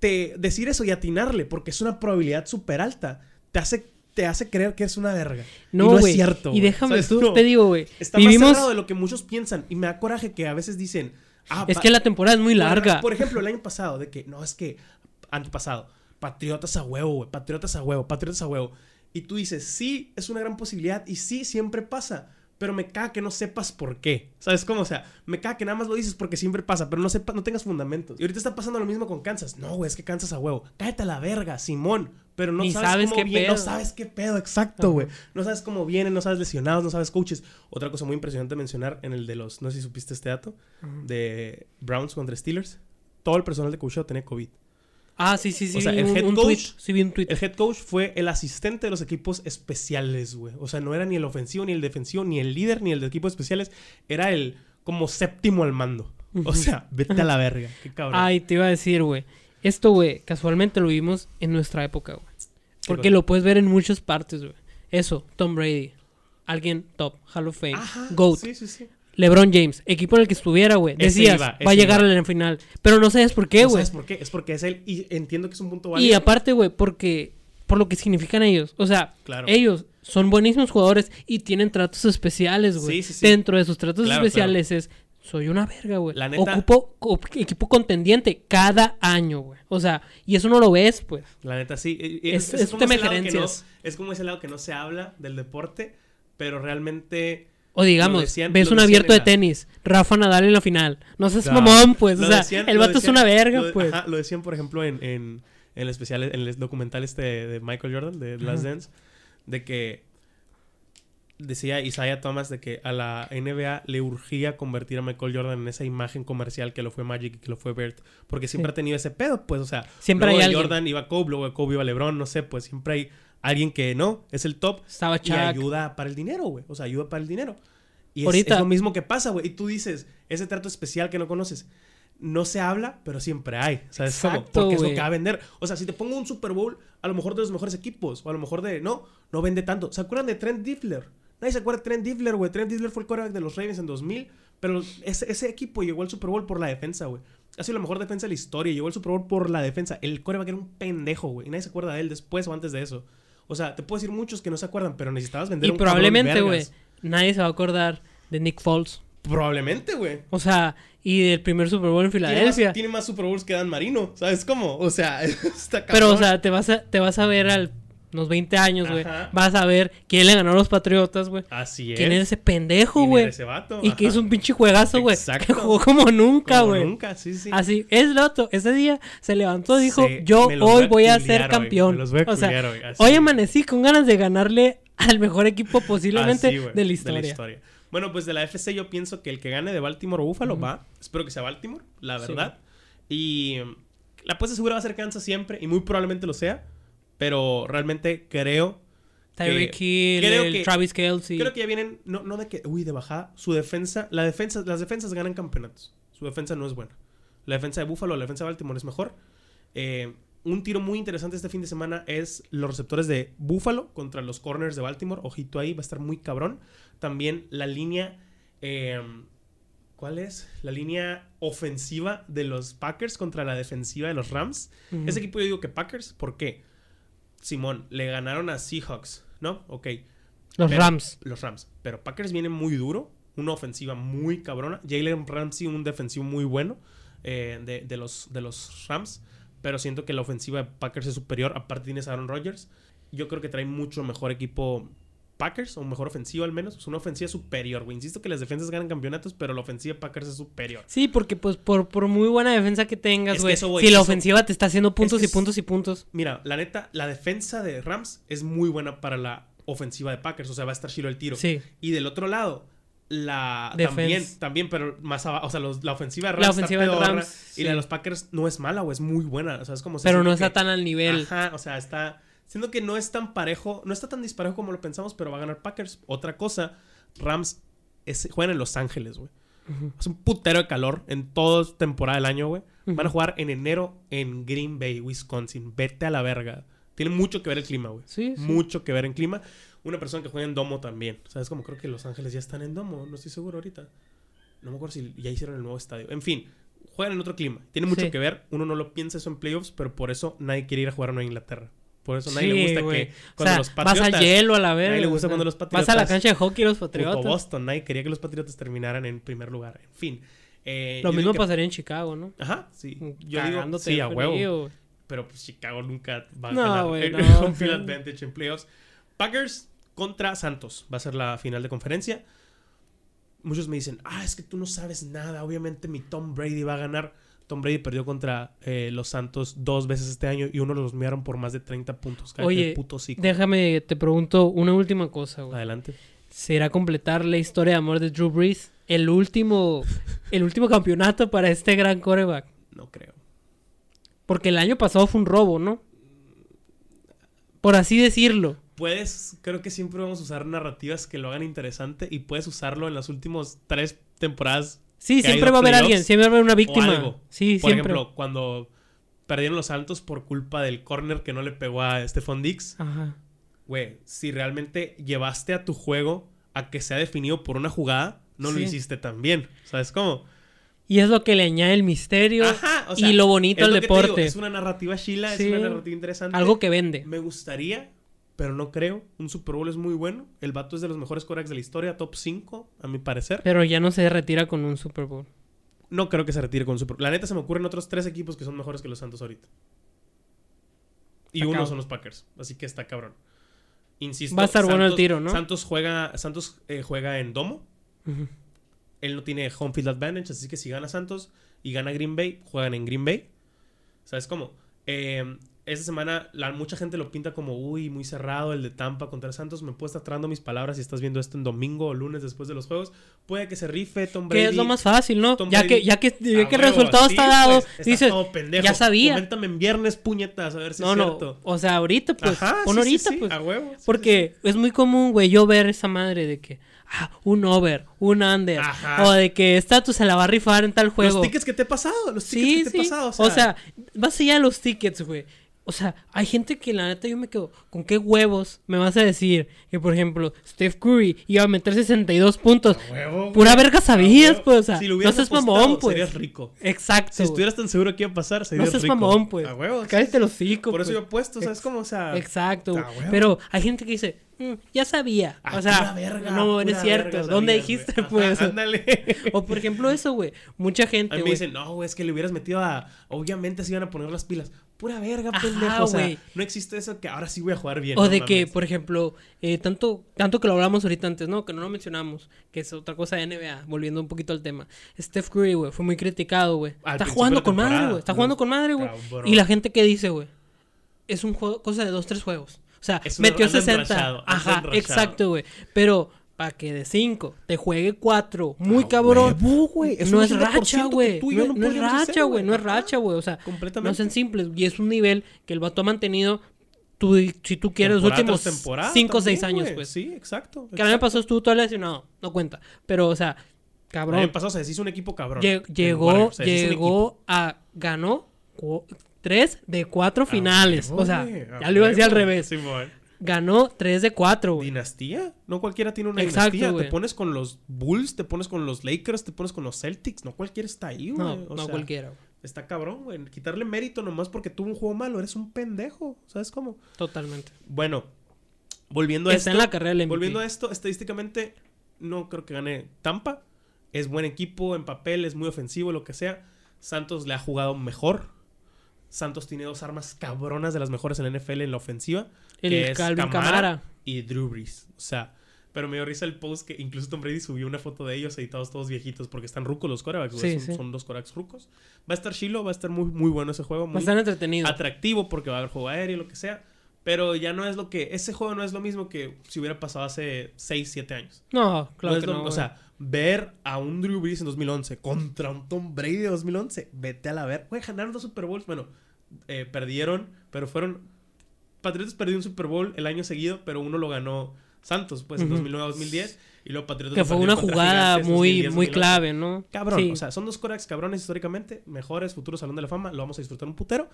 Te, decir eso y atinarle, porque es una probabilidad súper alta, te hace, te hace creer que es una verga. Y No, no es cierto. Y déjame, tú No. te digo, güey. Está más Vivimos. cerrado de lo que muchos piensan. Y me da coraje que a veces dicen. Ah, Es que la temporada es muy larga. Por, ejemplo, el año pasado, de que no, es que. Antepasado. Patriotas a huevo, güey. Patriotas a huevo, patriotas a huevo. Y tú dices, sí, es una gran posibilidad. Y sí, siempre pasa. Pero me caga que no sepas por qué. ¿Sabes cómo? O sea, me caga que nada más lo dices porque siempre pasa, pero no, sepa, no tengas fundamentos. Y ahorita está pasando lo mismo con Kansas. No, güey, es que Kansas a huevo. Cállate a la verga, Simón. Pero no Ni sabes, sabes cómo qué viene. pedo. No sabes qué pedo, exacto, güey. No sabes cómo vienen, no sabes lesionados, no sabes coaches. Otra cosa muy impresionante mencionar en el de los, no sé si supiste este dato, de Browns contra Steelers. Todo el personal de coacheo tenía COVID. Ah, sí, sí, sí. O sea, el un, head un coach- tweet. Sí, vi un tweet. El head coach fue el asistente de los equipos especiales, güey. O sea, no era ni el ofensivo, ni el defensivo, ni el líder, ni el de equipos especiales. Era el como séptimo al mando. O sea, vete a la verga. Qué cabrón. Ay, te iba a decir, güey. Esto, güey, casualmente lo vimos en nuestra época, güey. Porque lo puedes ver en muchas partes, güey. Eso, Tom Brady. Alguien top, Hall of Fame, Ajá, GOAT. Sí, sí, sí. LeBron James, equipo en el que estuviera, güey. Decías, iba, va a llegar iba. a la final. Pero no sabes por qué, ¿No güey. ¿Sabes por qué? Es porque es él. Y entiendo que es un punto y válido. aparte, güey, porque... Por lo que significan ellos. O sea, Claro. ellos son buenísimos jugadores y tienen tratos especiales, güey. Sí, sí, sí. Dentro de sus tratos Claro, especiales es... Soy una verga, güey. La neta- Ocupo equipo contendiente cada año, güey. O sea, y eso no lo ves, pues. La neta, sí. Y- y Es- es como tema ese de lado que gerencias. no- es como ese lado que no se habla del deporte, pero realmente. O digamos, decían- ves un abierto de la- tenis, Rafa Nadal en la final. No seas Claro. mamón, pues. Lo o sea, decían- el vato es una verga, pues. ajá, lo decían, por ejemplo, en, en, en el especial, en el documental este de, de Michael Jordan, de Last. Dance, de que decía Isaiah Thomas de que a la NBA le urgía convertir a Michael Jordan en esa imagen comercial que lo fue Magic y que lo fue Bert, porque siempre Sí. ha tenido ese pedo, pues, o sea, Siempre luego hay de. Jordan iba Kobe, luego de Kobe iba LeBron, no sé, pues siempre hay alguien que no, es el top Estaba y ayuda para el dinero, güey. O sea, ayuda para el dinero. Y es, es lo mismo que pasa, güey. Y tú dices, ese trato especial que no conoces. No se habla, pero siempre hay. ¿Sabes cómo? Exacto, Porque es lo que va a vender. O sea, si te pongo un Super Bowl, a lo mejor de los mejores equipos. O a lo mejor de. No, no vende tanto. ¿Se acuerdan de Trent Diffler? Nadie se acuerda de Trent Diffler, güey. Trent Diffler fue el quarterback de los Ravens en 2000. Pero ese, ese equipo llegó al Super Bowl por la defensa, güey. Ha sido la mejor defensa de la historia. Llegó al Super Bowl por la defensa. El quarterback era un pendejo, güey. Y nadie se acuerda de él después o antes de eso. O sea, te puedo decir muchos que no se acuerdan, pero necesitabas vender Y un probablemente, güey, nadie se va a acordar de Nick Foles. Probablemente, güey. O sea, y del primer Super Bowl en Tiene más, Filadelfia. tiene más Super Bowls que Dan Marino. ¿Sabes cómo? O sea, está cabrón. Pero, o sea, te vas a, te vas a ver al unos 20 años, güey. Vas a ver quién le ganó a los Patriotas, güey. Así es. ¿Quién es ese pendejo, ¿Quién güey? era ese vato? Y que hizo un pinche juegazo, güey. Exacto. Que jugó como nunca, Como güey. Nunca, sí, sí. Así, es loto. Ese día se levantó y dijo, yo hoy voy a ser culiar hoy, campeón. voy a o sea, culiar hoy, hoy amanecí con ganas de ganarle al mejor equipo posiblemente Así, güey, de la historia. historia. Bueno, pues de la FC yo pienso que el que gane de Baltimore o Buffalo va. Espero que sea Baltimore, la Sí. verdad. Y la apuesta segura va a ser Kansas siempre y muy probablemente lo sea. Pero realmente creo Tyreek que- Hill, creo el que- Travis Kelsey. Creo que ya vienen, no, no de que, uy, de bajada. Su defensa, la defensa, las defensas ganan campeonatos. Su defensa no es buena. La defensa de Buffalo, la defensa de Baltimore es mejor. Eh, un tiro muy interesante este fin de semana es los receptores de Buffalo contra los corners de Baltimore. Ojito ahí, va a estar muy cabrón. También la línea. eh, ¿Cuál es? La línea ofensiva de los Packers contra la defensiva de los Rams. Ese equipo yo digo que Packers, ¿por qué? Simón, le ganaron a Seahawks, ¿no? Ok. Los Pero- Rams. Los Rams. Pero Packers viene muy duro. Una ofensiva muy cabrona. Jalen Ramsey, un defensivo muy bueno eh, de, de los, de los Rams. Pero siento que la ofensiva de Packers es superior. Aparte tienes a Aaron Rodgers. Yo creo que trae mucho mejor equipo Packers, o mejor ofensiva al menos. Es una ofensiva superior, güey. Insisto que las defensas ganan campeonatos, pero la ofensiva de Packers es superior. Sí, porque pues por, por muy buena defensa que tengas, Es que güey. eso, Si la ofensiva te está haciendo puntos que y puntos y puntos. Mira, la neta, la defensa de Rams es muy buena para la ofensiva de Packers. O sea, va a estar chilo el tiro. Sí. Y del otro lado, la Defense. también, también, pero más abajo, o sea, los- la ofensiva de Rams La está ofensiva de pedorra, Rams, y la de los Packers no es mala, o es muy buena, o sea, es como Pero no está tan al nivel. Ajá, o sea, está siendo que no es tan parejo, no está tan disparejo como lo pensamos, pero va a ganar Packers. Otra cosa, Rams es, juegan en Los Ángeles, güey. Es un putero de calor en toda temporada del año, güey. Van a jugar en enero en Green Bay, Wisconsin. Vete a la verga. Tiene mucho que ver el clima, güey. Sí, sí. Mucho que ver en clima. Una persona que juega en domo también. ¿Sabes? Como creo que Los Ángeles ya están en domo. No estoy seguro ahorita. No me acuerdo si ya hicieron el nuevo estadio. En fin, juegan en otro clima. Tiene mucho Sí. que ver. Uno no lo piensa eso en playoffs, pero por eso nadie quiere ir a jugar a Nueva Inglaterra. Por eso a nadie le Sí, gusta güey. que O cuando sea, los vas Patriotas... al hielo a la vez. nadie le gusta cuando los Vas a la Patriotas- cancha de hockey los Puto Patriotas. Boston. Nadie quería que los Patriotas terminaran en primer lugar. En fin. eh, Lo mismo digo que- pasaría en Chicago, ¿no? Ajá, sí. Yo digo, Cagándote sí, de a huevo. Pero pues Chicago nunca va a No, ganar el no, field sí. advantage en playoffs. Packers contra Santos. Va a ser la final de conferencia. Muchos me dicen, ah, es que tú no sabes nada. Obviamente mi Tom Brady va a ganar. Tom Brady perdió contra eh, los Santos dos veces este año y uno los mearon por más de 30 puntos. Oye, puto. Déjame, te pregunto una última cosa, güey. Adelante. ¿Será completar la historia de amor de Drew Brees? El último, el último campeonato para este gran coreback. No creo. Porque el año pasado fue un robo, ¿no? Por así decirlo. Puedes, creo que siempre vamos a usar narrativas que lo hagan interesante y puedes usarlo en las últimas tres temporadas Sí, siempre va a haber alguien, siempre va a haber una víctima. Sí, Por siempre. ejemplo, cuando perdieron los Santos por culpa del corner que no le pegó a Stephon Dix, Ajá. güey, si realmente llevaste a tu juego a que sea definido por una jugada, no lo hiciste tan bien. ¿Sabes cómo? Y es lo que le añade el misterio Ajá, o sea, y lo bonito al digo, deporte. es una narrativa chila, Sí. es una narrativa interesante. Algo que vende. Me gustaría, pero no creo. Un Super Bowl es muy bueno. El vato es de los mejores quarterbacks de la historia, top 5, a mi parecer. Pero ya no se retira con un Super Bowl. No creo que se retire con un Super Bowl. La neta se me ocurren otros tres equipos que son mejores que los Santos ahorita. Y uno son los Packers. Así que está cabrón. Insisto. Va a estar bueno el Santos- tiro, ¿no? Santos juega, Santos eh, juega en domo. Él no tiene home field advantage, así que si gana Santos y gana Green Bay, juegan en Green Bay. ¿Sabes cómo? Eh, esta semana la, mucha gente lo pinta como, uy, muy cerrado el de Tampa contra Santos. Me puedo estar trayendo mis palabras si estás viendo esto en domingo o lunes después de los juegos. Puede que se rife Tom Brady. Que es lo más fácil, ¿no? Tom Ya Brady- que, ya que, ya que el resultado está dado, pues, estás dices, todo pendejo. ya sabía. Coméntame en viernes, puñetas, a ver si No, es no. cierto. O sea, ahorita, pues. Ajá, pon sí, ahorita, sí, sí, pues. a huevo, Porque es muy común, güey, yo ver esa madre de que, ah, un over, un under. Ajá. O de que estatus se la va a rifar en tal juego. Los tickets que te he pasado, los tickets que te he pasado. O sea, vas allá a los tickets, güey. O sea, hay gente que la neta yo me quedo, ¿con qué huevos me vas a decir que, por ejemplo, Steph Curry iba a meter 62 puntos? a huevo, Pura verga a sabías, huevo. pues, o sea, si lo no hubieras seas apostado, mamón, pues. Serías rico. Exacto. Si estuvieras tan seguro que iba a pasar, no serías seas rico. mamón, pues. A huevo. sí, Cállate los hocico, Por eso pues. yo apuesto, ¿sabes cómo? O sea, Exacto. a. Pero hay gente que dice, "Mm, ya sabía. ah, o sea, pura verga, no, no es cierto. verga ¿Dónde sabías, dijiste, pues? Ajá, ándale. O por ejemplo eso, güey. Mucha A gente, mí me dicen, no, güey, es que le hubieras metido a. Obviamente se iban a poner las pilas. Pura verga, Ajá, pendejo. O sea, güey. no existe eso que ahora sí voy a jugar bien. O no de que, por ejemplo, eh, tanto, tanto que lo hablamos ahorita antes, ¿no? Que no lo mencionamos, que es otra cosa de NBA, volviendo un poquito al tema. Steph Curry, güey, fue muy criticado, güey. Está jugando con madre, güey. Está jugando con madre, güey. Y la gente que dice, güey, es un juego, cosa de dos, tres juegos. O sea, Es metió anda 60. enrachado, anda Ajá, enrachado. exacto, güey. Pero para que de 5 te juegue 4, muy A cabrón. Es no es 80% racha, güey. No, yo no no es racha, güey. No es racha, güey. O sea, no sean simples. Y es un nivel que el vato ha mantenido, tú, si tú quieres, los últimos tras temporada 5 o 6 también, años, güey. pues. Sí, exacto. Que el año pasado estuvo todo lesionado, no cuenta. Pero, o sea, Cabrón. El año pasado se deshizo un equipo cabrón. Llegó, Warriors, llegó a. Ganó cu- tres de cuatro equipo. finales. O sea, ya lo iba a decir al revés. Simón. Ganó tres de cuatro, güey. ¿Dinastía? No cualquiera tiene una Exacto, dinastía. Te pones con los Bulls, te pones con los Lakers, te pones con los Celtics. No cualquiera está ahí, güey. No, O no sea, cualquiera, güey. Está cabrón, güey. Quitarle mérito nomás porque tuvo un juego malo. Eres un pendejo. ¿Sabes cómo? Totalmente. Bueno, volviendo a Está esto. en la carrera del MVP. Volviendo a esto, estadísticamente, no creo que gane Tampa. Es buen equipo en papel, es muy ofensivo, lo que sea. Santos le ha jugado mejor. Santos tiene dos armas cabronas de las mejores en la NFL en la ofensiva. El que es Calvin Kamara. y Drew Brees. O sea, pero me dio risa el post que incluso Tom Brady subió una foto de ellos editados todos viejitos porque están rucos los corebacks. Sí, son, sí. son dos corebacks rucos. Va a estar Shiloh, va a estar muy, muy bueno ese juego. Va a Muy estar entretenido. atractivo porque va a haber juego aéreo, lo que sea. Pero ya no es lo que. Ese juego no es lo mismo que si hubiera pasado hace 6, 7 años. No, claro No es que lo- no. o sea, ver a un Drew Brees en 2011 contra un Tom Brady de 2011, vete a la ver. Güey, ganaron dos Super Bowls. Bueno, eh, perdieron, pero fueron. Patriotas perdió un Super Bowl el año seguido, pero uno lo ganó Santos, pues en Ujú. 2009-2010. Y luego Patriotas que fue una jugada Gigantes muy, 2010, muy 2011. clave, ¿no? Cabrón, Sí. o sea, son dos corebacks cabrones históricamente, mejores, futuros salón de la fama, lo vamos a disfrutar un putero.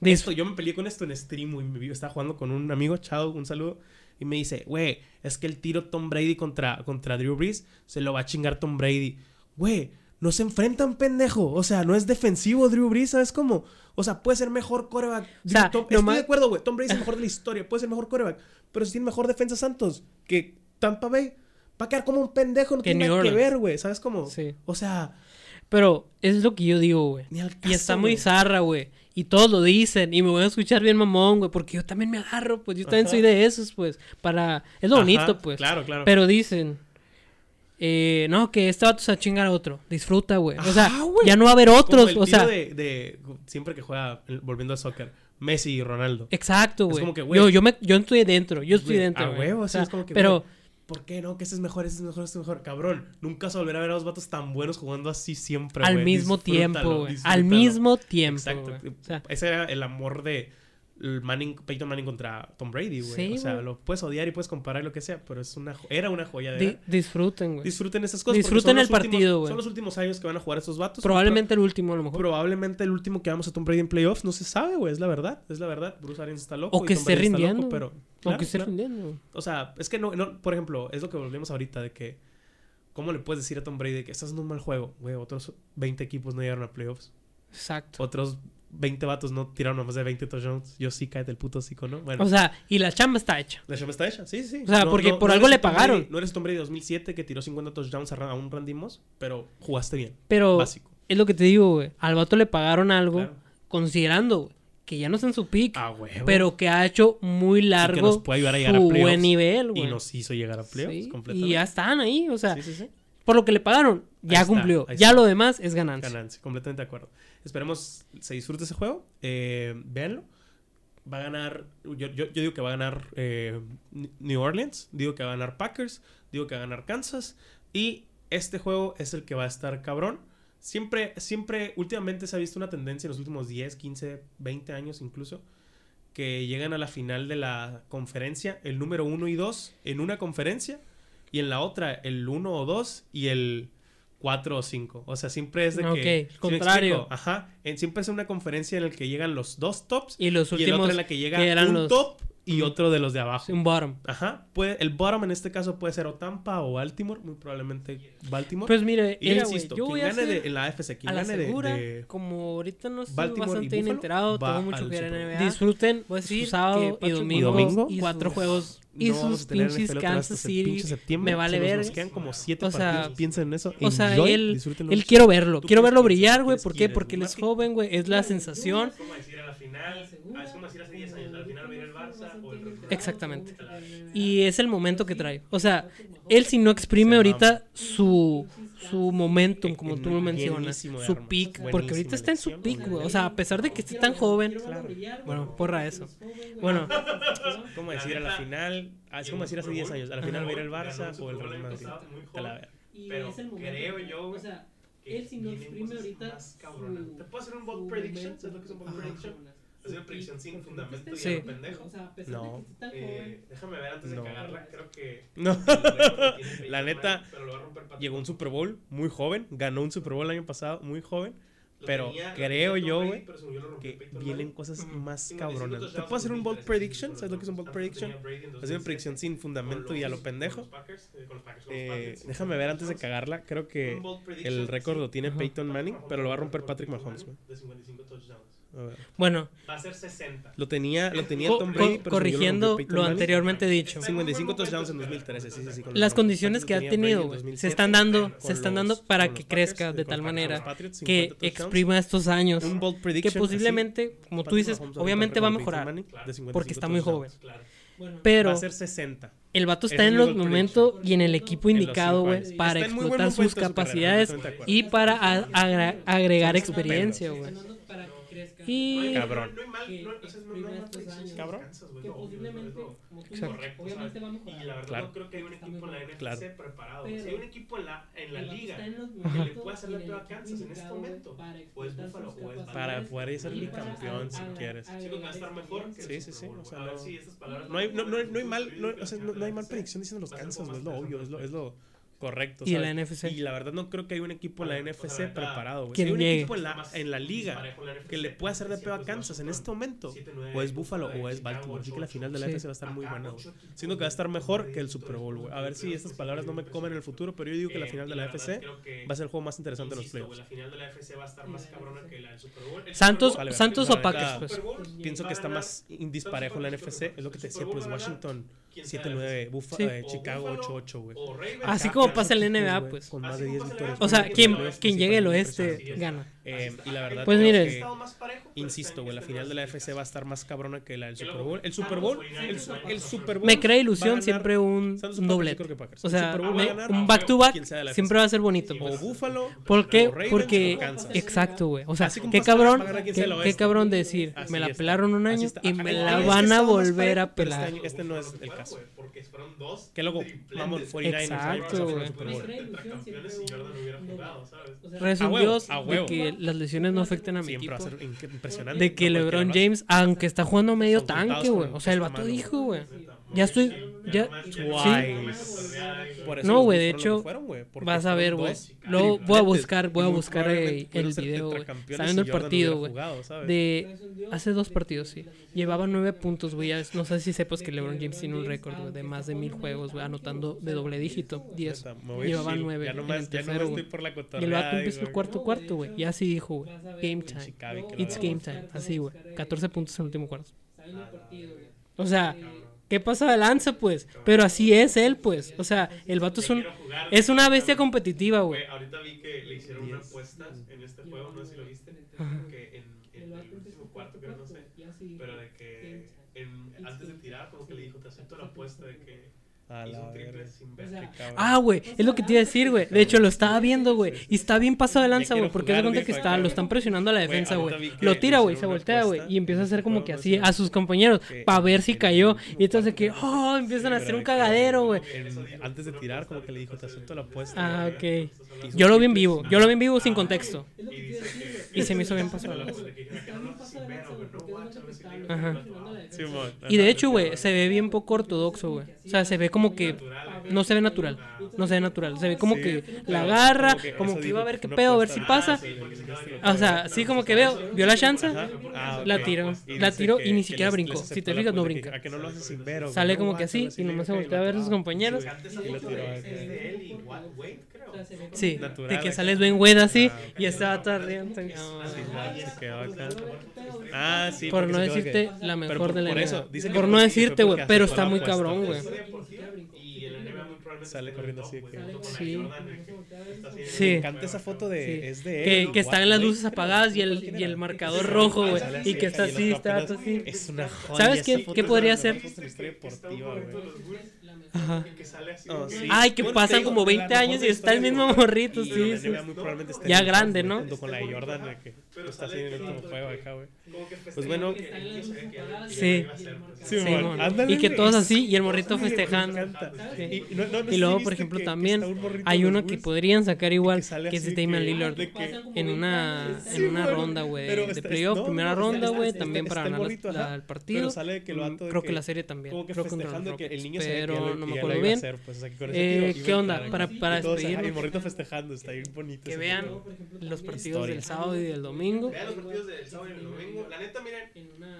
Dis- Esto, yo me peleé con esto en stream, güey. me Estaba jugando con un amigo, Chao, un saludo. Y me dice, güey, es que el tiro Tom Brady contra, contra Drew Brees se lo va a chingar Tom Brady. Güey, no se enfrentan, pendejo. O sea, no es defensivo Drew Brees, ¿sabes cómo? O sea, puede ser mejor coreback. O sea, Tom- nomás- Estoy de acuerdo, güey. Tom Brady es el mejor de la historia. Puede ser mejor coreback. Pero si tiene mejor defensa Santos que Tampa Bay, va a quedar como un pendejo. No Que tiene nada que ver, güey. ¿Sabes cómo? Sí. O sea, Pero es lo que yo digo, güey. Y está muy zarra, güey. Y todos lo dicen. Y me voy a escuchar bien mamón, güey. Porque yo también me agarro, pues. Yo también Ajá. soy de esos, pues. Para... Es lo Ajá, bonito, pues. Claro, claro. Pero dicen... eh, no, que este vato se va a chingar a otro. Disfruta, güey. O sea, Ajá, ya no va a haber Como otros. el O tiro sea, de, de- siempre que juega, volviendo al soccer, Messi y Ronaldo. exacto, Es güey. como que, güey, Yo, yo, me, yo estoy dentro. Yo estoy dentro. A güey. O sea, es como que. pero... ¿Por qué no? Que este es mejor, este es mejor, este es mejor. Cabrón, nunca se volverá a ver a dos vatos tan buenos jugando así siempre. al mismo Disfrútalo, tiempo, güey. Al mismo tiempo, Exacto. güey. O sea, Ese era el amor de Manning, Peyton Manning contra Tom Brady, güey. Sí, o sea, lo puedes odiar y puedes comparar lo que sea, pero es una era una joya de di- disfruten, güey. Disfruten esas cosas. Disfruten el partido, güey. Son los últimos años que van a jugar estos vatos. Probablemente el último, a lo mejor. probablemente el último que vamos a Tom Brady en playoffs. No se sabe, güey. Es la verdad. Es la verdad. Bruce Arians está loco. O y que Tom esté Brady rindiendo. loco, pero, o que esté claro. rindiendo. O sea, es que no, no, por ejemplo, es lo que volvemos ahorita de que, ¿cómo le puedes decir a Tom Brady que estás haciendo un mal juego? Güey, otros 20 equipos no llegaron a playoffs. Exacto. Otros 20 vatos no tiraron a más de 20 touchdowns. Yo sí cállate el puto hocico, ¿no? Bueno, O sea, y la chamba está hecha. la chamba está hecha, sí, sí. O sea, porque por algo le pagaron. Brady- no eres Tom Brady 2007 que tiró 50 touchdowns a, a un Randy Moss, pero jugaste bien. Pero Básico. es lo que te digo, güey. Al vato le pagaron algo Claro. considerando güey, que ya no está en su pick, A huevo. pero que ha hecho muy largo nos puede ayudar a llegar a su playoffs. buen nivel, y güey. nos hizo llegar a playoffs Sí, completamente. Y ya están ahí, o sea, Sí, por lo que le pagaron, ya está, cumplió. Ya lo demás es ganancia. Ganancia, completamente de acuerdo. Esperemos se disfrute ese juego. Eh, véanlo. Va a ganar. Yo, yo, yo digo que va a ganar eh, New Orleans. Digo que va a ganar Packers. Digo que va a ganar Kansas. Y este juego es el que va a estar cabrón. Siempre, siempre, últimamente se ha visto una tendencia en los últimos 10, 15, 20 años incluso. Que llegan a la final de la conferencia, el número 1 y 2 en una conferencia. Y en la otra, el 1 o 2 y el 4 o 5. O sea, siempre es de Ok, que. el ¿sí me contrario. explico? Ajá. En- siempre es una conferencia en la que llegan los dos tops. Y los y el últimos otro en la que llega que eran un los- top y otro de los de abajo. un bottom. Ajá. Puede, el bottom en este caso puede ser o Tampa o Baltimore. Muy probablemente Baltimore. Pues mire, y mira, yo güey, insisto, yo quien voy a gane de, en la AFC, quien gane segura, de, como ahorita no estoy Baltimore bastante bien enterado, tengo mucho que ver en. NBA. Disfruten Voy a decir su sábado que y domingo, Domingo. y cuatro sus- juegos y no sus pinches Kansas City. Me vale Se ver. Nos quedan como siete O sea, partidos. Piensen en eso. O sea, Enjoy, él, él quiero verlo, quiero verlo brillar, güey. ¿Por qué? quieres, Porque él es joven, güey. Es la sensación. Es como decir a la final, ah, es como decir hace 10 años, al final viene el Barça o el. Exactamente. Y es el momento que trae. O sea, él si no exprime ahorita su, su momentum, como tú lo mencionas, su peak, porque ahorita está en su peak, güey. O sea, a pesar de que esté tan joven. Bueno, porra eso. Bueno, Es como decir a la final, ah, es como decir hace 10 años, a la final va a ir el Barça o el Real Madrid. Te la. Pero creo yo, güey, que él si no exprime ahorita ¿Te puedo hacer un bold prediction? ¿Sabes lo que es un bold prediction? Es una predicción sin fundamento y Sí. a lo pendejo. No. Eh, déjame ver antes de No. cagarla, creo que... No. La neta, llegó a un Super Bowl muy joven, ganó un Super Bowl el año pasado muy joven. Pero creo yo, güey, que vienen cosas más cabronas. ¿Te puedo hacer un bold prediction? ¿Sabes lo que es un bold prediction? Hacer una predicción sin fundamento y a lo pendejo. Eh, déjame ver antes de cagarla. Creo que el récord lo tiene Peyton Manning, pero lo va a romper Patrick Mahomes, güey. A ver. Bueno, Va a ser 60. Lo tenía, lo tenía Tom co- Brady, pero corrigiendo lo Manning. anteriormente dicho. 55 touchdowns en 2013, sí, sí, sí. con Las condiciones que ha tenido, güey, se 2007, están dando, se están los- dando para que crezca eh, de con tal manera Patriots, 50 que exprima estos años. Un bold Que posiblemente, como tú dices, obviamente va a mejorar porque está muy joven. Pero Va a ser 60. el vato está en los momentos y en el equipo indicado, güey, para Está en muy buen explotar sus momento de su carrera, capacidades completamente de y acuerdo. para a- agra- agregar Son estupendos. experiencia, güey. Y Cabrón. Cabrón. Exacto. Obviamente va a mejorar. Y la verdad Claro. no creo que hay un equipo en la NFC Claro. preparado. Pero si hay un equipo en la, en la liga en que le puede hacer y la prueba a Kansas en este momento, para o es sus o es Para poder ser y el campeón si quieres. experiencia. Siento que va a estar mejor que el Sí, sí, sí, o sea, no- no hay, no, no, no hay mal, no, o sea, no, no hay mal predicción diciendo los Kansas, es lo obvio, es lo, es lo correcto. Y en ¿sabes? la NFC. Y la verdad no creo que haya un equipo en la NFC preparado, güey. Si hay un llegue. equipo en la, en la liga que le pueda hacer de pedo a Kansas en este momento, o es Buffalo o es Baltimore. Así que la final de la Sí. NFC va a estar muy buena, güey. Siento que va a estar mejor que el Super Bowl, güey. A ver si estas palabras no me comen en el futuro, pero yo digo que la final de la NFC va a ser el juego más interesante de los playoffs. La final de la FC va a estar más cabrona que la del Super Bowl. Santos, Vale, Santos o Packers, pues. Pienso que está más disparejo en la NFC. Es lo que te decía, pues Washington 7-9, Buffalo, Sí. eh, Chicago 8-8, güey. Así como pasa en la equipos, NBA, pues. Con más de 10 victorias. O sea, quien, playoffs quien llegue al oeste gana. Eh, y la verdad, Pues mire. que, insisto, güey, la final de la FC va a estar más cabrona que la del Super Bowl. El Super Bowl, el, su- el Super Bowl. Me crea ilusión ganar siempre un, o doblete. O El sea, Super Bowl va me- a ganar un back to back siempre va a ser bonito. O pues. Buffalo, ¿Por qué? o Porque, o Kansas. exacto, güey. O sea, qué cabrón, qué, cabrón decir, Así me la está. pelaron un año y me la van a volver a este pelar. año- Este no es el caso. Que luego, mamón, 49ers. Exacto, güey. De huevo. que las lesiones no afecten a mi Siempre va a equipo. ser impresionante. De que No LeBron James, aunque está jugando medio tanque, güey. O sea, el vato dijo, güey. Ya estoy, ya, sí. No, güey, de hecho, fueron, Vas a ver, güey. Luego voy a buscar, voy a buscar el video, güey. si el partido, güey. De hace dos partidos, sí. Llevaba nueve puntos, güey. Ya- No sé si sepas que LeBron James tiene un récord, güey, de más de mil juegos, güey, anotando de doble dígito, diez. Llevaba nueve Ya en el tercero, por la Y el vato empezó el cuarto cuarto, güey. Y así dijo, güey. Game time. It's game time. Así, güey. 14 puntos en el último cuarto. O sea, ¿qué pasa de lanza, pues? Pero así es él, pues. O sea, el vato es un... Es una bestia competitiva, güey. Güey, ahorita vi que le hicieron una apuesta en este juego, no sé si lo viste, que en, en el último cuarto, creo, no sé, pero de que en- antes de tirar, como que le dijo, te acepto la apuesta de que Ah, güey, es lo que te iba a decir, güey. De hecho, lo estaba viendo, güey. Y está bien pasado de lanza, güey. Porque se cuenta que está, lo están presionando a la defensa, güey. Lo tira, güey, se voltea, güey. Y empieza a hacer como que así a sus compañeros. Para ver si cayó. Y entonces que, oh, empiezan a hacer un cagadero, güey. en- Antes de tirar, como que le dijo, te acepto la apuesta. Ah, ok. Yo lo vi en vivo. Yo lo vi en vivo sin contexto. Y dice que- Y se me hizo bien pasado de lanza. Ajá. Y de hecho, güey, se ve bien poco ortodoxo, güey. O sea, se ve como que no se ve natural. No se ve natural. Se ve como Sí, que la agarra, que como que iba a ver qué pedo, a ver si pasa. Ah, sí, O sea, sí como que veo, vio la chance. Ah, la tiró. Y La tiró y ni siquiera brincó. Si te fijas, no brinca. que- A que no lo hace sin ver, o Sale como que así y nomás se voltea a ver a sus compañeros. Sí, Natural de que sales bien güey así Ah, y estaba acá. Ah, sí. Por no decirte que- la mejor por- de la por no decirte, güey, pero está muy cabrón, güey. Sale corriendo así de que... Sí. Me encanta esa foto de... Sí. Es de él. Que, ¿no? que están las luces apagadas y el, ¿Quién y el marcador rojo, güey. Y que está así, está así. Es una joya. ¿Sabes qué- qué podría ser? Ajá. Oh. Ay, que pasan como la 20 mejor años y está el mismo morrito, sí, Ya grande, ¿no? Con la de Jordan. de que- Está así en el último juego acá, güey. Pues bueno. Sí. Y que todos así y el morrito festejando. Y, no- no- no sé Y si luego, por ejemplo, también hay de uno que podrían sacar igual, que es de así Damian Lillard. de que- En una, Sí, en una ronda, güey, pero de playoff, primera ronda, güey, también para ganar el partido. Pero de Creo que la serie también. Creo que el niño pero no me acuerdo bien. pues, Eh, ¿Qué onda? Para, despedirnos, El morrito festejando, está bien bonito. que vean los partidos del sábado y del domingo. Vean los partidos del sábado y el domingo. La neta, miren,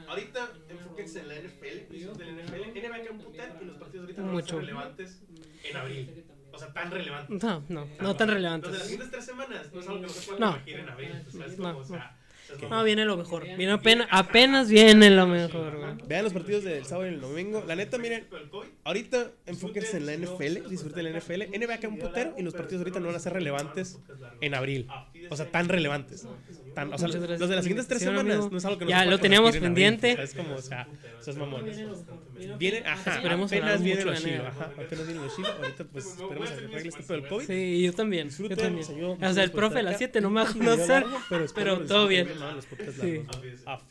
ahorita enfóquense en la NFL, disfruten la NFL. NBA que un putero y los partidos ahorita no van a ser Mucho. relevantes en abril. O sea, tan relevantes. No, no, no tan Los de las relevantes. siguientes tres semanas no es algo que no se puede No. corregir en abril. O sea, es No, como, o sea, No, viene lo mejor. Viene apenas, apenas viene lo mejor, güey. Vean los partidos del sábado y el domingo. La neta, miren, ahorita enfóquense en la NFL, disfruten la NFL. NBA que un putero y los partidos ahorita no van a ser relevantes en abril. O sea, tan relevantes. Tan, o sea, los de las siguientes tres semanas no es algo que no Ya lo teníamos pendiente. Es como, o sea, esos mamones. Viene, ajá, Esperemos apenas hablar viene mucho los NBA. ajá, apenas viene los Chilo. Ahorita pues esperemos a que arregle este pedo del COVID. Sí, yo también. Yo también. señor, O sea, el por profe a las acá. 7 no me va a conocer, pero todo bien. Sí. largos. A fin-